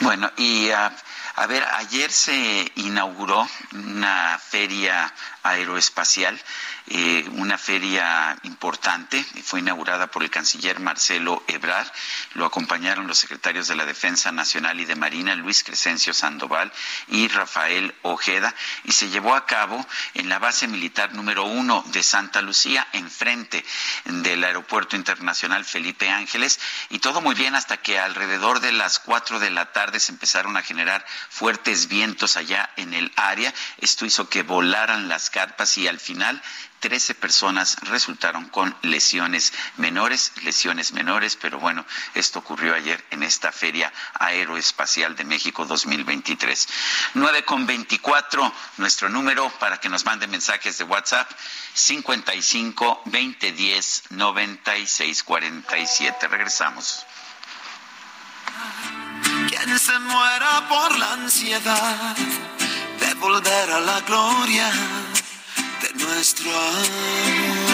Bueno, y uh, a ver, ayer se inauguró una feria aeroespacial eh, una feria importante, fue inaugurada por el canciller Marcelo Ebrard, lo acompañaron los secretarios de la Defensa Nacional y de Marina, Luis Crescencio Sandoval y Rafael Ojeda, y se llevó a cabo en la base militar número uno de Santa Lucía, enfrente del Aeropuerto Internacional Felipe Ángeles, y todo muy bien hasta que alrededor de las cuatro de la tarde se empezaron a generar fuertes vientos allá en el área. Esto hizo que volaran las carpas y al final 13 personas resultaron con lesiones menores, lesiones menores, pero bueno, esto ocurrió ayer en esta Feria Aeroespacial de México 2023. 9 con 24, nuestro número para que nos manden mensajes de WhatsApp, 55 2010 96 47. Regresamos. Quien se muera por la ansiedad de volver a la gloria nuestro amor.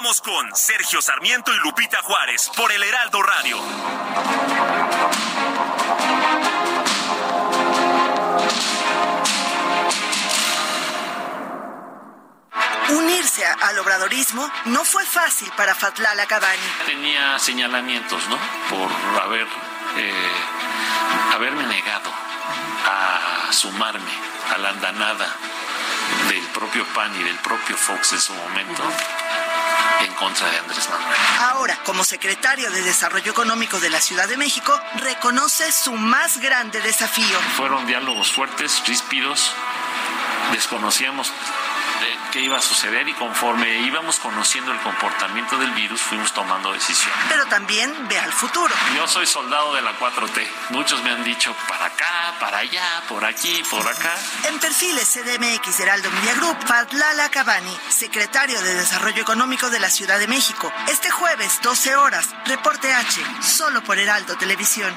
Continuamos con Sergio Sarmiento y Lupita Juárez por el Heraldo Radio. Unirse al obradorismo no fue fácil para Fatlala Cabani. Tenía señalamientos, ¿no? Por haber, eh, haberme negado a sumarme a la andanada del propio PAN y del propio Fox en su momento en contra de Andrés Manuel. Ahora, como secretario de Desarrollo Económico de la Ciudad de México, reconoce su más grande desafío. Fueron diálogos fuertes, ríspidos, desconocíamos qué iba a suceder y conforme íbamos conociendo el comportamiento del virus fuimos tomando decisiones. Pero también ve al futuro. Yo soy soldado de la 4T. Muchos me han dicho para acá, para allá, por aquí, por acá. En perfiles CDMX Heraldo Media Group, Fadlala Cabani, secretario de Desarrollo Económico de la Ciudad de México. Este jueves, 12 horas, reporte H, solo por Heraldo Televisión.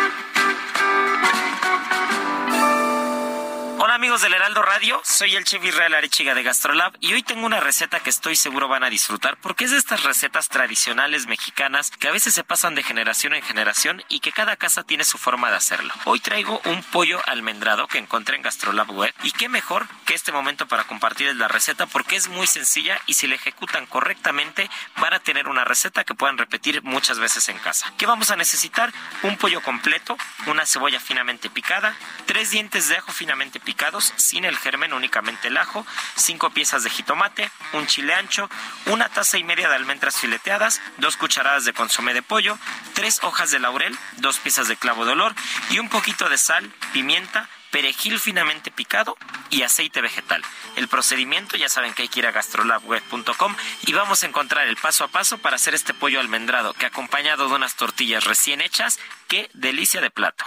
Amigos del Heraldo Radio, soy el chef Israel Arechiga de Gastrolab y hoy tengo una receta que estoy seguro van a disfrutar porque es de estas recetas tradicionales mexicanas que a veces se pasan de generación en generación y que cada casa tiene su forma de hacerlo. Hoy traigo un pollo almendrado que encontré en Gastrolab Web y qué mejor que este momento para compartirles la receta porque es muy sencilla y si la ejecutan correctamente van a tener una receta que puedan repetir muchas veces en casa. ¿Qué vamos a necesitar? Un pollo completo, una cebolla finamente picada, tres dientes de ajo finamente picados, sin el germen, únicamente el ajo, cinco piezas de jitomate, un chile ancho, una taza y media de almendras fileteadas, dos cucharadas de consomé de pollo, tres hojas de laurel, dos piezas de clavo de olor y un poquito de sal, pimienta, perejil finamente picado y aceite vegetal. El procedimiento ya saben que hay que ir a gastrolabweb.com y vamos a encontrar el paso a paso para hacer este pollo almendrado que acompañado de unas tortillas recién hechas, qué delicia de plato.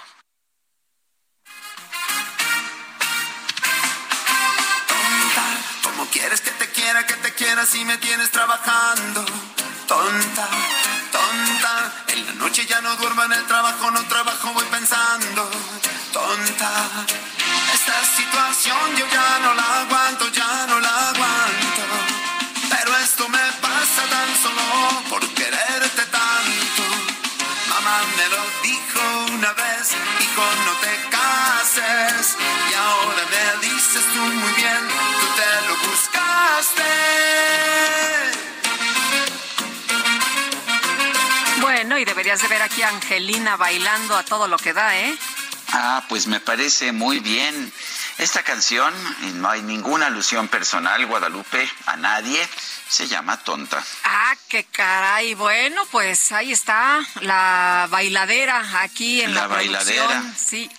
Quieres que te quiera, que te quiera si me tienes trabajando? Tonta, tonta. En la noche ya no duermo en el trabajo, no trabajo, voy pensando. Tonta. Esta situación yo ya no la aguanto, ya no la aguanto. Pero esto me pasa tan solo por quererte tanto. Mamá me lo dijo una vez, hijo no te cases. Y ahora me dices tú muy bien, deberías de ver aquí a Angelina bailando a todo lo que da, ¿eh? Ah, pues me parece muy bien. Esta canción, y no hay ninguna alusión personal, Guadalupe, a nadie, se llama Tonta. Ah, qué caray. Bueno, pues ahí está la bailadera aquí en la, La bailadera. Sí.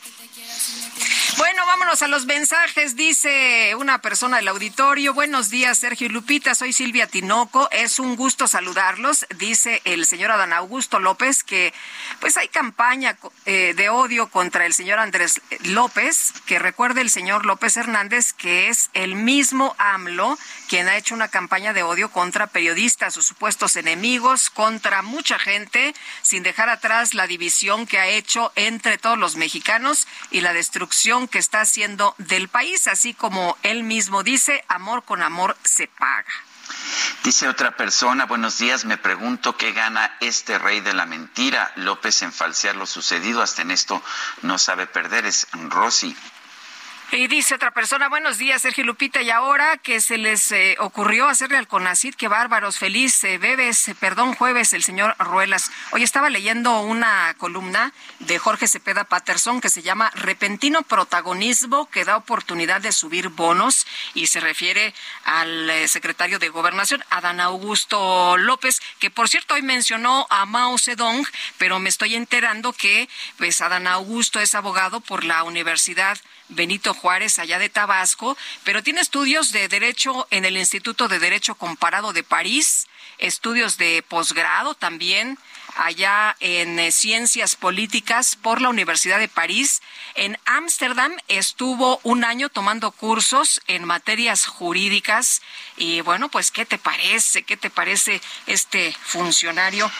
Bueno, vámonos a los mensajes. Dice una persona del auditorio. Buenos días, Sergio y Lupita. Soy Silvia Tinoco. Es un gusto saludarlos. Dice el señor Adán Augusto López que pues hay campaña eh, de odio contra el señor Andrés López. Que recuerde el señor López Hernández que es el mismo AMLO quien ha hecho una campaña de odio contra periodistas, sus supuestos enemigos, contra mucha gente, sin dejar atrás la división que ha hecho entre todos los mexicanos y la destrucción que está haciendo del país, así como él mismo dice, amor con amor se paga. Dice otra persona, buenos días, me pregunto qué gana este rey de la mentira, López en falsear lo sucedido, hasta en esto no sabe perder, es Rosy. Y dice otra persona, buenos días, Sergio Lupita, y ahora que se les eh, ocurrió hacerle al CONACID, qué bárbaros, feliz eh, bebes, eh, perdón, jueves, el señor Ruelas. Hoy estaba leyendo una columna de Jorge Cepeda Patterson que se llama Repentino Protagonismo que da oportunidad de subir bonos y se refiere al secretario de Gobernación, Adán Augusto López, que por cierto hoy mencionó a Mao Zedong, pero me estoy enterando que pues Adán Augusto es abogado por la Universidad Benito Juárez, allá de Tabasco, pero tiene estudios de Derecho en el Instituto de Derecho Comparado de París, estudios de posgrado también allá en eh, Ciencias Políticas por la Universidad de París. En Ámsterdam estuvo un año tomando cursos en materias jurídicas. Y bueno, pues, ¿qué te parece? ¿Qué te parece este funcionario?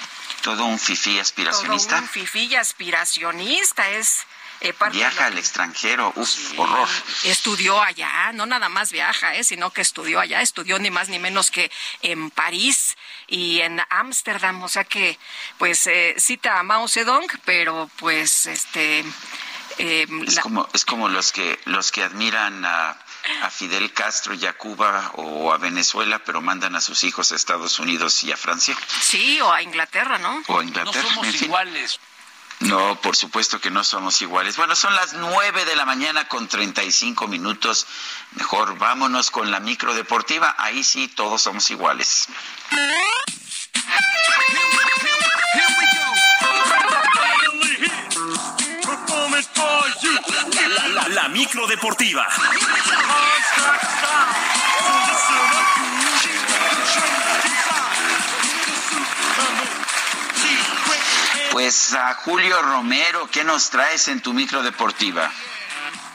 Todo un fifí aspiracionista. Todo un fifí aspiracionista es eh, Viaja la- al extranjero, uf, horror. Estudió allá, no nada más viaja, ¿eh? sino que estudió allá, estudió ni más ni menos que en París y en Ámsterdam, o sea que pues eh, cita a Mao Zedong, pero pues este eh, Es la- como, es como los que, los que admiran a, a Fidel Castro y a Cuba o a Venezuela, pero mandan a sus hijos a Estados Unidos y a Francia sí o a Inglaterra, ¿no? o a Inglaterra. en fin. No, por supuesto que no somos iguales. Bueno, son las nueve de la mañana con 35 minutos. Mejor vámonos con la micro deportiva. Ahí sí, todos somos iguales. La, la- la micro deportiva. Pues a Julio Romero, ¿qué nos traes en tu micro deportiva?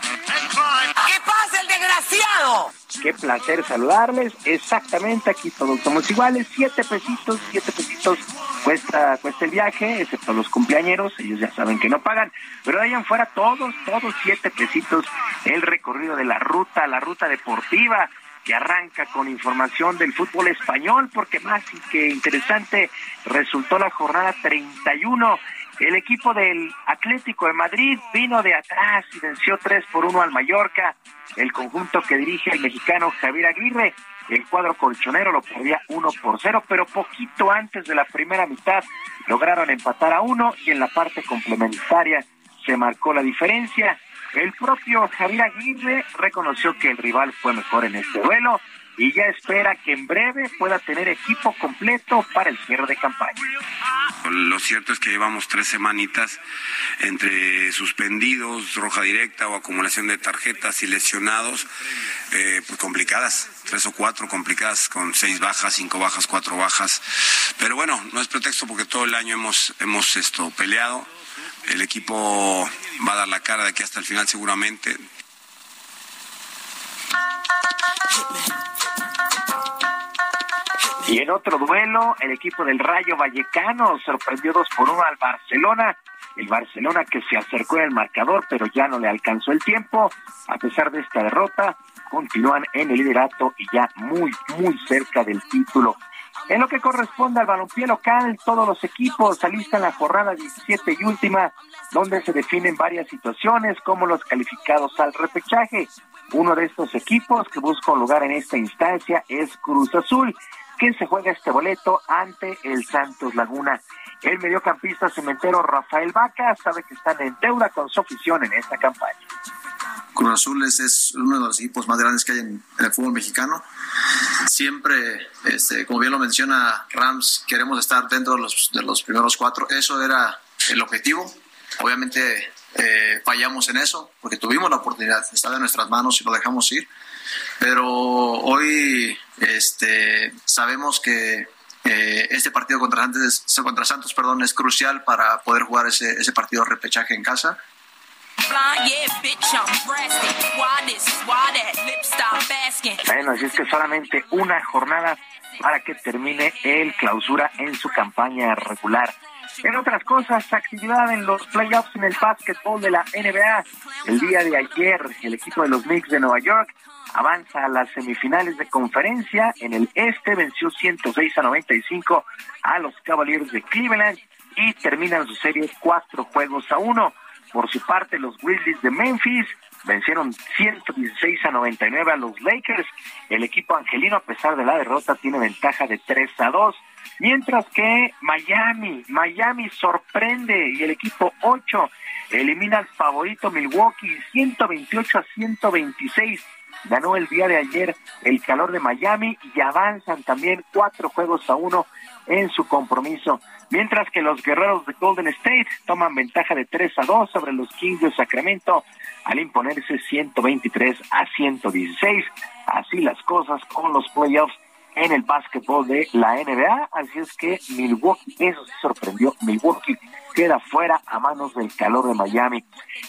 ¿Qué pasa, el desgraciado? Qué placer saludarles. Exactamente, aquí todos somos iguales. Siete pesitos, siete pesitos cuesta, cuesta el viaje, excepto los cumpleañeros, ellos ya saben que no pagan. Pero de ahí en fuera, todos, todos siete pesitos el recorrido de la ruta, la ruta deportiva que arranca con información del fútbol español, porque más que interesante resultó la jornada 31. El equipo del Atlético de Madrid vino de atrás y venció 3 por 1 al Mallorca. El conjunto que dirige el mexicano Javier Aguirre, el cuadro colchonero lo perdía 1 por 0, pero poquito antes de la primera mitad lograron empatar a uno y en la parte complementaria se marcó la diferencia. El propio Javier Aguirre reconoció que el rival fue mejor en este duelo y ya espera que en breve pueda tener equipo completo para el cierre de campaña. Lo cierto es que llevamos tres semanitas entre suspendidos, roja directa o acumulación de tarjetas y lesionados, eh, pues complicadas, tres o cuatro complicadas con seis bajas, cinco bajas, cuatro bajas. Pero bueno, no es pretexto porque todo el año hemos, hemos esto, peleado. El equipo va a dar la cara de aquí hasta el final seguramente. Y en otro duelo, el equipo del Rayo Vallecano sorprendió dos por uno al Barcelona. El Barcelona que se acercó en el marcador, pero ya no le alcanzó el tiempo. A pesar de esta derrota, continúan en el liderato y ya muy, muy cerca del título. En lo que corresponde al balompié local, todos los equipos alistan la jornada 17 y última, donde se definen varias situaciones como los calificados al repechaje. Uno de estos equipos que busca un lugar en esta instancia es Cruz Azul, que se juega este boleto ante el Santos Laguna. El mediocampista cementero Rafael Vaca sabe que están en deuda con su afición en esta campaña. Cruz Azul es, uno de los equipos más grandes que hay en, el fútbol mexicano. Siempre, este, como bien lo menciona Rams, queremos estar dentro de los, primeros cuatro. Eso era el objetivo. Obviamente eh, fallamos en eso porque tuvimos la oportunidad, está de nuestras manos y lo dejamos ir. Pero hoy este, sabemos que eh, este partido contra Santos, contra perdón, es crucial para poder jugar ese partido de repechaje en casa. Bueno, así es que solamente una jornada para que termine el clausura en su campaña regular. En otras cosas, actividad en los playoffs en el básquetbol de la NBA. El día de ayer, el equipo de los Knicks de Nueva York avanza a las semifinales de conferencia. En el este venció 106 a 95 a los Cavaliers de Cleveland y terminan su serie cuatro juegos a uno. Por su parte, los Grizzlies de Memphis vencieron 116 a 99 a los Lakers. El equipo angelino, a pesar de la derrota, tiene ventaja de 3 a 2. Mientras que Miami, Miami sorprende y el equipo 8 elimina al favorito Milwaukee 128 a 126. Ganó el día de ayer el calor de Miami y avanzan también cuatro juegos a uno en su compromiso. Mientras que los guerreros de Golden State toman ventaja de 3 a 2 sobre los Kings de Sacramento al imponerse 123 a 116. Así las cosas con los playoffs en el básquetbol de la NBA. Así es que Milwaukee, eso sí sorprendió, Milwaukee queda fuera a manos del calor de Miami.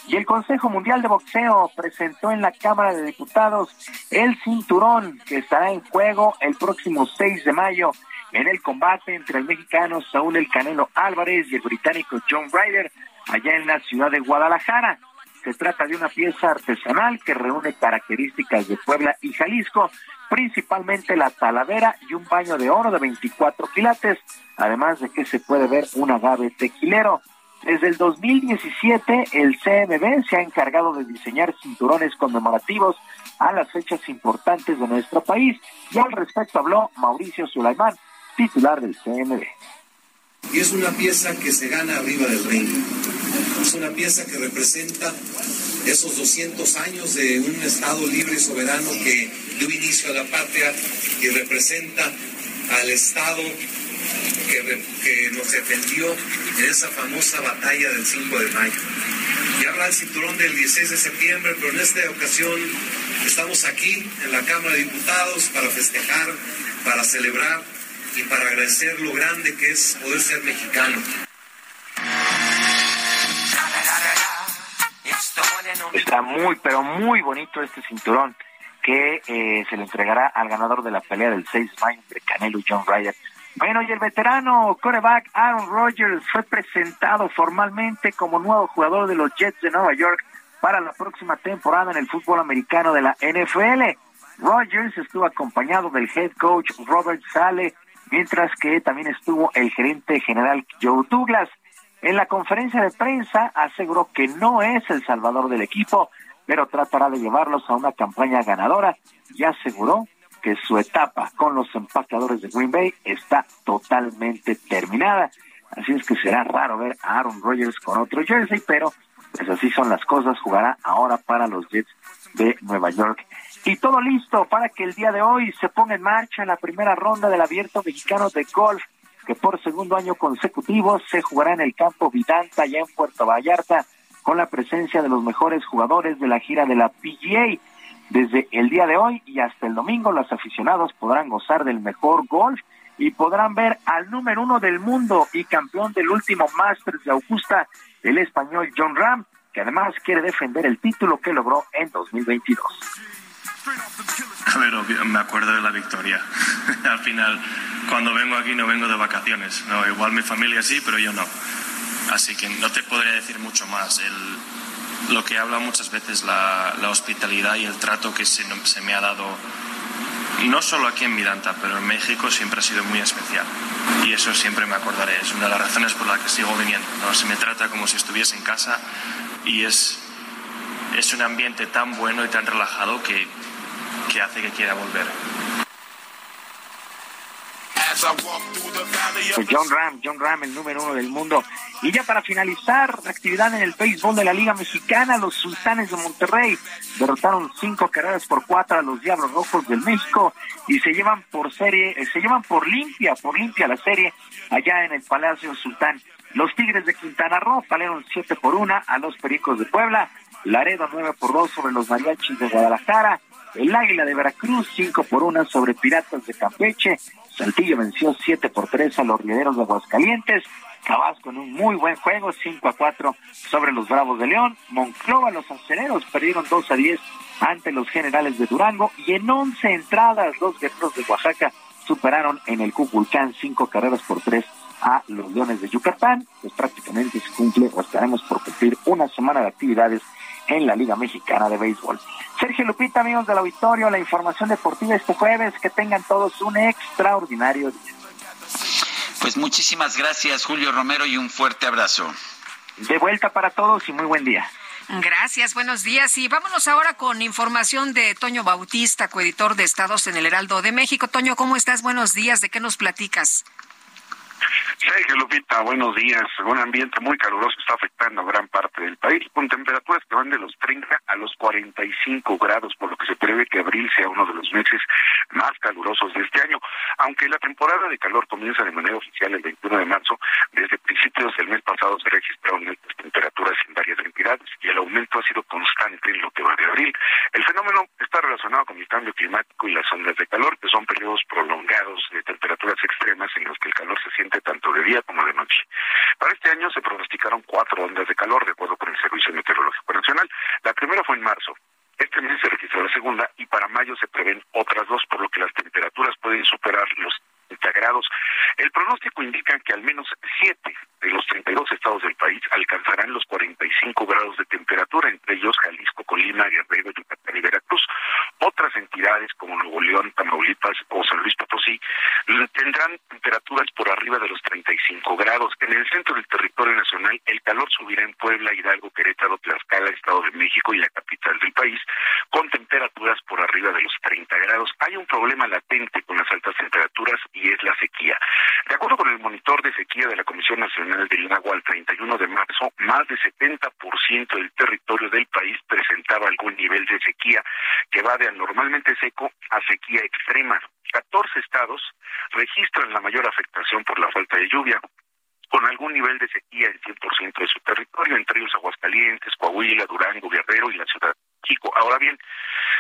Y el Consejo Mundial de Boxeo presentó en la Cámara de Diputados el cinturón que estará en juego el próximo 6 de mayo en el combate entre el mexicano Saúl El Canelo Álvarez y el británico John Ryder allá en la ciudad de Guadalajara. Se trata de una pieza artesanal que reúne características de Puebla y Jalisco, principalmente la talavera y un baño de oro de 24 quilates, además de que se puede ver un agave tequilero. Desde el 2017, el CMB se ha encargado de diseñar cinturones conmemorativos a las fechas importantes de nuestro país y al respecto habló Mauricio Sulaimán, titular del CMB. Y es una pieza que se gana arriba del ring. Es una pieza que representa esos 200 años de un Estado libre y soberano que dio inicio a la patria y representa al Estado que, que, nos defendió en esa famosa batalla del 5 de mayo. Y habla el cinturón del 16 de septiembre, pero en esta ocasión estamos aquí en la Cámara de Diputados para festejar, para celebrar y para agradecer lo grande que es poder ser mexicano. Está muy, pero muy bonito este cinturón que eh, se le entregará al ganador de la pelea del 6 de mayo entre Canelo y John Ryder. Bueno, y el veterano coreback Aaron Rodgers fue presentado formalmente como nuevo jugador de los Jets de Nueva York para la próxima temporada en el fútbol americano de la NFL. Rodgers estuvo acompañado del head coach Robert Sale, mientras que también estuvo el gerente general Joe Douglas. En la conferencia de prensa aseguró que no es el salvador del equipo, pero tratará de llevarlos a una campaña ganadora y aseguró que su etapa con los empacadores de Green Bay está totalmente terminada. Así es que será raro ver a Aaron Rodgers con otro jersey, pero pues así son las cosas, jugará ahora para los Jets de Nueva York. Y todo listo para que el día de hoy se ponga en marcha la primera ronda del Abierto Mexicano de Golf, que por segundo año consecutivo se jugará en el campo Vidanta, allá en Puerto Vallarta, con la presencia de los mejores jugadores de la gira de la PGA. Desde el día de hoy y hasta el domingo, los aficionados podrán gozar del mejor golf y podrán ver al número uno del mundo y campeón del último Masters de Augusta, el español John Ram, que además quiere defender el título que logró en 2022. A ver, me acuerdo de la victoria. Al final, cuando vengo aquí no vengo de vacaciones. No, igual mi familia sí, pero yo no. Así que no te podría decir mucho más. El, lo que habla muchas veces la, la hospitalidad y el trato que se, se, me ha dado, no solo aquí en Miranda, pero en México siempre ha sido muy especial. Y eso siempre me acordaré. Es una de las razones por las que sigo viniendo. ¿no? Se me trata como si estuviese en casa y es, es un ambiente tan bueno y tan relajado que, que hace que quiera volver. Pues John Ram, John Ram, el número uno del mundo. Y ya para finalizar, la actividad en el béisbol de la Liga Mexicana, los Sultanes de Monterrey derrotaron cinco carreras por cuatro a los Diablos Rojos del México y se llevan por serie, eh, se llevan por limpia, por limpia la serie allá en el Palacio Sultán. Los Tigres de Quintana Roo valieron siete por una a los Pericos de Puebla, Laredo nueve por dos sobre los Mariachis de Guadalajara, el Águila de Veracruz cinco por una sobre Piratas de Campeche, Saltillo venció 7 por 3 a los Riederos de Aguascalientes. Tabasco en un muy buen juego, 5 a 4 sobre los Bravos de León. Monclova, los acereros perdieron 2 a 10 ante los generales de Durango. Y en 11 entradas, los guerreros de Oaxaca superaron en el Cuculcán 5 carreras por 3 a los Leones de Yucatán. Pues prácticamente se cumple o estaremos por cumplir una semana de actividades en la Liga Mexicana de Béisbol. Sergio Lupita, amigos del auditorio, la información deportiva este jueves. Que tengan todos un extraordinario día. Pues muchísimas gracias, Julio Romero, y un fuerte abrazo. De vuelta para todos y muy buen día. Gracias, buenos días. Y vámonos ahora con información de Toño Bautista, coeditor de Estados en el Heraldo de México. Toño, ¿cómo estás? Buenos días. ¿De qué nos platicas? Sergio Lupita, buenos días. Un ambiente muy caluroso está afectando a gran parte del país, con temperaturas que van de los 30 a los 45 grados, por lo que se prevé que abril sea uno de los meses más calurosos de este año. Aunque la temporada de calor comienza de manera oficial el 21 de marzo, desde principios del mes pasado se registraron altas temperaturas en varias entidades y el aumento ha sido constante en lo que va de abril. El fenómeno está relacionado con el cambio climático y las ondas de calor, que son periodos prolongados de temperaturas extremas en los que el calor se siente tanto de día como de noche. Para este año se pronosticaron cuatro ondas de calor, de acuerdo con el Servicio Meteorológico Nacional. La primera fue en marzo. Este mes se registró la segunda y para mayo se prevén otras dos, por lo que las temperaturas pueden superar los 30 grados. El pronóstico indica que al menos siete de los 32 estados del país alcanzarán los 45 grados de temperatura, entre ellos Jalisco, Colima, Guerrero, Yucatán y Veracruz. Otras entidades como Nuevo León, Tamaulipas o San Luis Potosí tendrán temperaturas por arriba de los 35 grados. En el centro del territorio nacional, el calor subirá en Puebla, Hidalgo, Querétaro, Tlaxcala, Estado de México y la capital del país, con temperaturas por arriba de los 30 grados. Hay un problema latente con las altas temperaturas y es la sequía. De acuerdo con el monitor de sequía de la Comisión Nacional del Agua, al 31 de marzo, más de 70% del territorio del país presentaba algún nivel de sequía que va de anormalmente seco a sequía extrema. 14 estados registran la mayor afectación por la falta de lluvia con algún nivel de sequía en 100% de su territorio, entre ellos Aguascalientes, Coahuila, Durango, Guerrero y la Ciudad México. Ahora bien,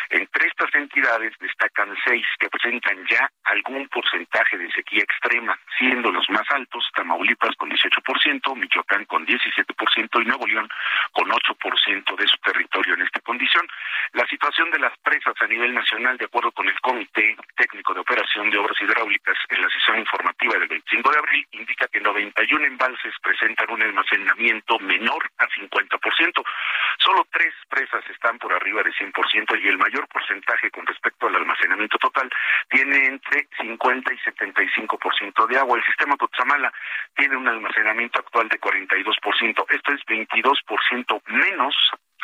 entre estas entidades destacan seis que presentan ya algún porcentaje de sequía extrema, siendo los más altos Tamaulipas con 18%, Michoacán con 17% y Nuevo León con 8% de su territorio en esta condición. La situación de las presas a nivel nacional, de acuerdo con el Comité Técnico de Operación de Obras Hidráulicas en la sesión informativa del 25 de abril, indica que 91 embalses presentan un almacenamiento menor a 50%. Solo tres presas están por arriba de 100% y el mayor porcentaje con respecto al almacenamiento total tiene entre 50 y 75% de agua. El sistema Totsamala tiene un almacenamiento actual de 42%. Esto es 22% menos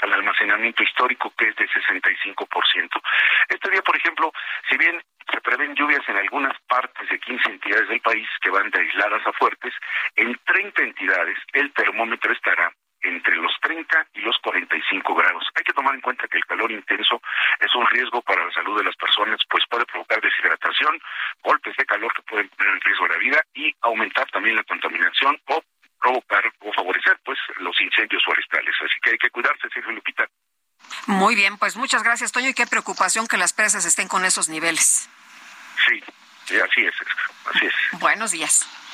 al almacenamiento histórico que es de 65%. Este día, por ejemplo, si bien se prevén lluvias en algunas partes de 15 entidades del país que van de aisladas a fuertes, en 30 entidades el termómetro estará entre los 30 y los 45 grados. Hay que tomar en cuenta que el calor intenso es un riesgo para la salud de las personas, pues puede provocar deshidratación, golpes de calor que pueden poner en riesgo la vida y aumentar también la contaminación o provocar o favorecer pues los incendios forestales. Así que hay que cuidarse, Sergio Lupita. Muy bien, pues muchas gracias, Toño, y qué preocupación que las presas estén con esos niveles. Sí, así es, así es. Buenos días.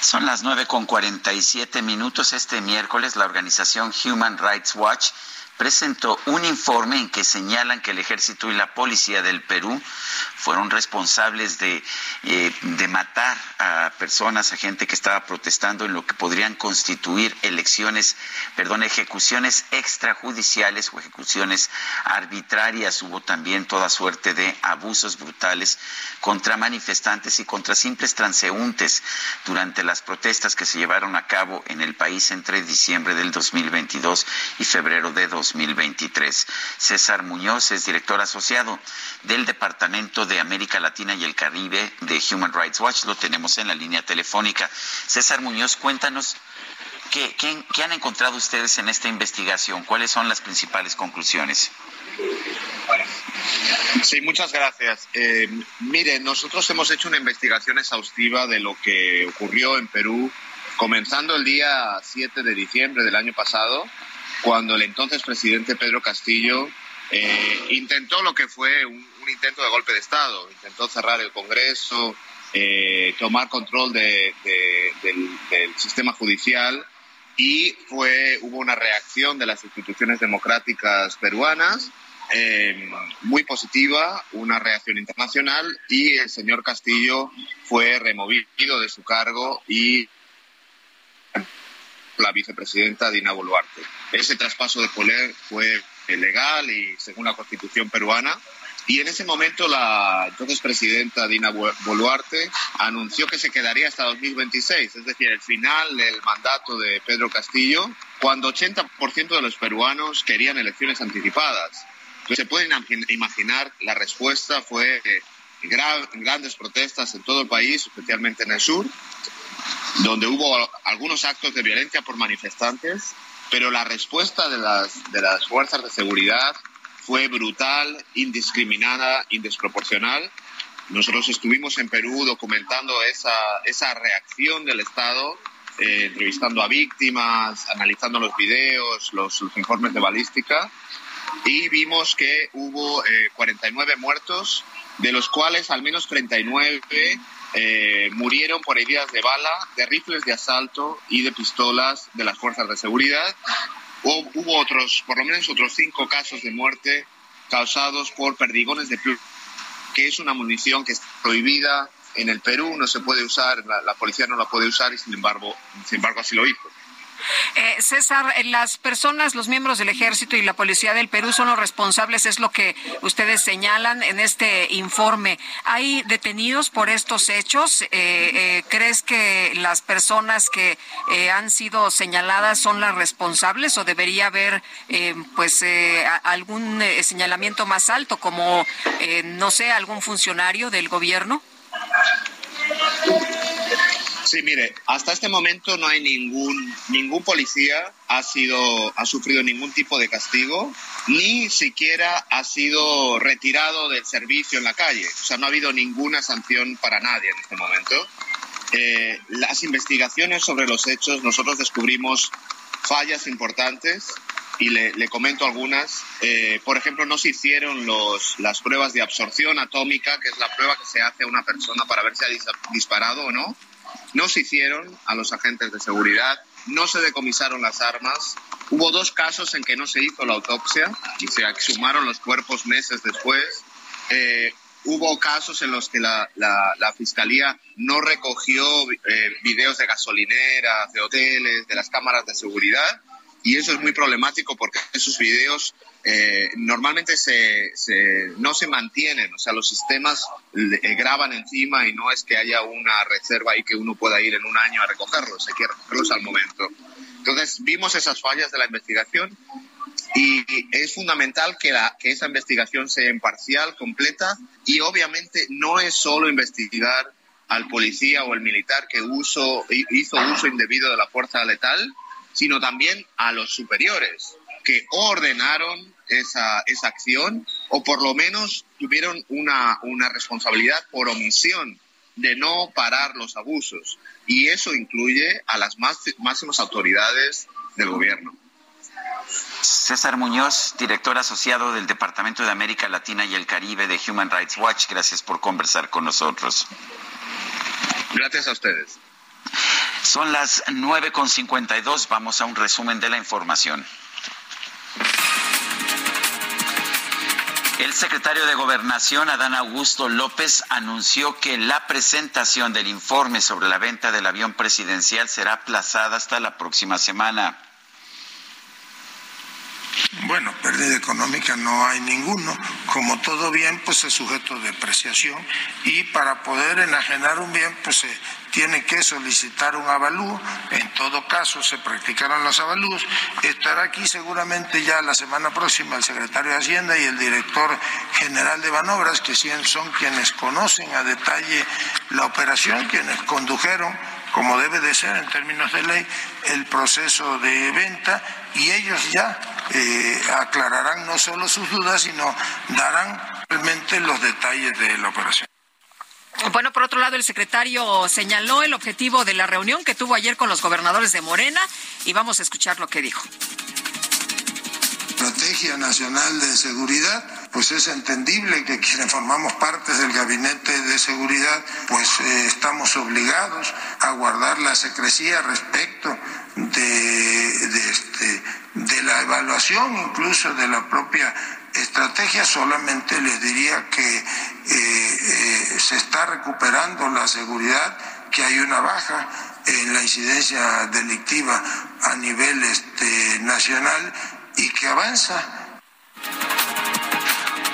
Son las nueve con cuarenta y siete minutos. Este miércoles la organización Human Rights Watch presentó un informe en que señalan que el ejército y la policía del Perú fueron responsables de, eh, de matar a personas, a gente que estaba protestando en lo que podrían constituir elecciones, perdón, ejecuciones extrajudiciales o ejecuciones arbitrarias. Hubo también toda suerte de abusos brutales contra manifestantes y contra simples transeúntes durante las protestas que se llevaron a cabo en el país entre diciembre del 2022 y febrero de 2023. César Muñoz es director asociado del Departamento de América Latina y el Caribe de Human Rights Watch. Lo tenemos en la línea telefónica. César Muñoz, cuéntanos qué, han encontrado ustedes en esta investigación. ¿Cuáles son las principales conclusiones? Sí, muchas gracias. Eh, mire, nosotros hemos hecho una investigación exhaustiva de lo que ocurrió en Perú, comenzando el día 7 de diciembre del año pasado, cuando el entonces presidente Pedro Castillo eh, intentó lo que fue un, intento de golpe de Estado, intentó cerrar el Congreso, eh, tomar control del, sistema judicial y fue hubo una reacción de las instituciones democráticas peruanas eh, muy positiva, una reacción internacional y el señor Castillo fue removido de su cargo y la vicepresidenta Dina Boluarte. Ese traspaso de poder fue legal y según la constitución peruana. Y en ese momento la entonces presidenta Dina Boluarte anunció que se quedaría hasta 2026, es decir, el final del mandato de Pedro Castillo, cuando 80% de los peruanos querían elecciones anticipadas. Entonces, se pueden imaginar, la respuesta fue grandes protestas en todo el país, especialmente en el sur, donde hubo algunos actos de violencia por manifestantes, pero la respuesta de las, de las fuerzas de seguridad fue brutal, indiscriminada, indesproporcional. Nosotros estuvimos en Perú documentando esa, esa reacción del Estado, eh, entrevistando a víctimas, analizando los videos, los, informes de balística, y vimos que hubo 49 eh, muertos, de los cuales al menos 39 eh, murieron por heridas de bala, de rifles de asalto y de pistolas de las fuerzas de seguridad. Hubo, otros, por lo menos otros cinco casos de muerte causados por perdigones de plomo, que es una munición que está prohibida en el Perú, no se puede usar, la, la policía no la puede usar y sin embargo, sin embargo así lo hizo. Eh, César, las personas, los miembros del ejército y la policía del Perú son los responsables, es lo que ustedes señalan en este informe. ¿Hay detenidos por estos hechos? Eh, eh, ¿Crees que las personas que han sido señaladas son las responsables o debería haber pues algún señalamiento más alto como, no sé, algún funcionario del gobierno? Sí, mire, hasta este momento no hay ningún ningún policía ha sido ha sufrido ningún tipo de castigo, ni siquiera ha sido retirado del servicio en la calle. O sea, no ha habido ninguna sanción para nadie en este momento. Eh, las investigaciones sobre los hechos, nosotros descubrimos fallas importantes y le, comento algunas. Eh, por ejemplo, no se hicieron los, las pruebas de absorción atómica, que es la prueba que se hace a una persona para ver si ha disparado o no no se hicieron a los agentes de seguridad, no se decomisaron las armas. Hubo dos casos en que no se hizo la autopsia y se exhumaron los cuerpos meses después. Eh, hubo casos en los que la, fiscalía no recogió eh, videos de gasolineras, de hoteles, de las cámaras de seguridad y eso es muy problemático porque esos videos eh, normalmente se, no se mantienen, o sea, los sistemas eh, graban encima y no es que haya una reserva ahí que uno pueda ir en un año a recogerlos, hay que recogerlos al momento. Entonces, vimos esas fallas de la investigación y es fundamental que, la, que esa investigación sea imparcial, completa y obviamente no es solo investigar al policía o el militar que uso, hizo uso indebido de la fuerza letal, sino también a los superiores que ordenaron esa, esa acción o por lo menos tuvieron una, una responsabilidad por omisión de no parar los abusos. Y eso incluye a las máximas autoridades del gobierno. César Muñoz, director asociado del Departamento de América Latina y el Caribe de Human Rights Watch, gracias por conversar con nosotros. Gracias a ustedes. Son las 9.52, vamos a un resumen de la información. El secretario de Gobernación, Adán Augusto López, anunció que la presentación del informe sobre la venta del avión presidencial será aplazada hasta la próxima semana. Bueno, pérdida económica no hay ninguno. Como todo bien, pues es sujeto de depreciación y para poder enajenar un bien, pues se tiene que solicitar un avalúo. En todo caso, se practicarán los avalúos. Estará aquí seguramente ya la semana próxima el secretario de Hacienda y el director general de Banobras, que son quienes conocen a detalle la operación, quienes condujeron como debe de ser en términos de ley, el proceso de venta y ellos ya eh, aclararán no solo sus dudas, sino darán realmente los detalles de la operación. Bueno, por otro lado, el secretario señaló el objetivo de la reunión que tuvo ayer con los gobernadores de Morena y vamos a escuchar lo que dijo. Estrategia Nacional de Seguridad, pues es entendible que quienes formamos parte del Gabinete de Seguridad, pues eh, estamos obligados a guardar la secrecía respecto de, de, este, de la evaluación incluso de la propia estrategia. Solamente les diría que eh, eh, se está recuperando la seguridad, que hay una baja en la incidencia delictiva a nivel este, nacional y que avanza.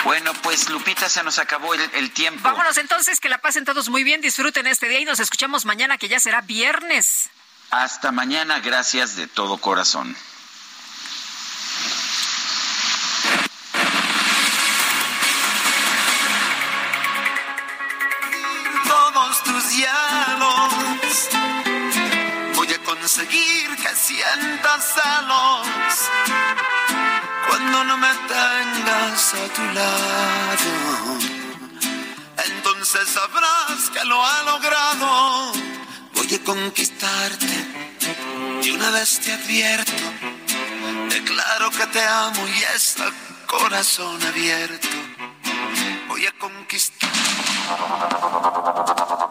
Bueno, pues Lupita, se nos acabó el, tiempo. Vámonos entonces, que la pasen todos muy bien, disfruten este día y nos escuchamos mañana, que ya será viernes. Hasta mañana, gracias de todo corazón. Voy a conseguir que sientas celos cuando no me tengas a tu lado. Entonces sabrás que lo ha logrado. Voy a conquistarte y una vez te advierto, declaro que te amo y está corazón abierto. Voy a conquistar.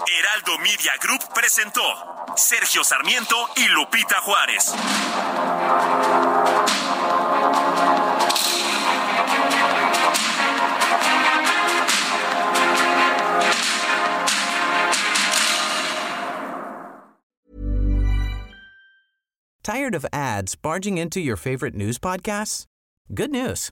Heraldo Media Group presentó Sergio Sarmiento y Lupita Juárez. Tired of ads barging into your favorite news podcasts? Good news.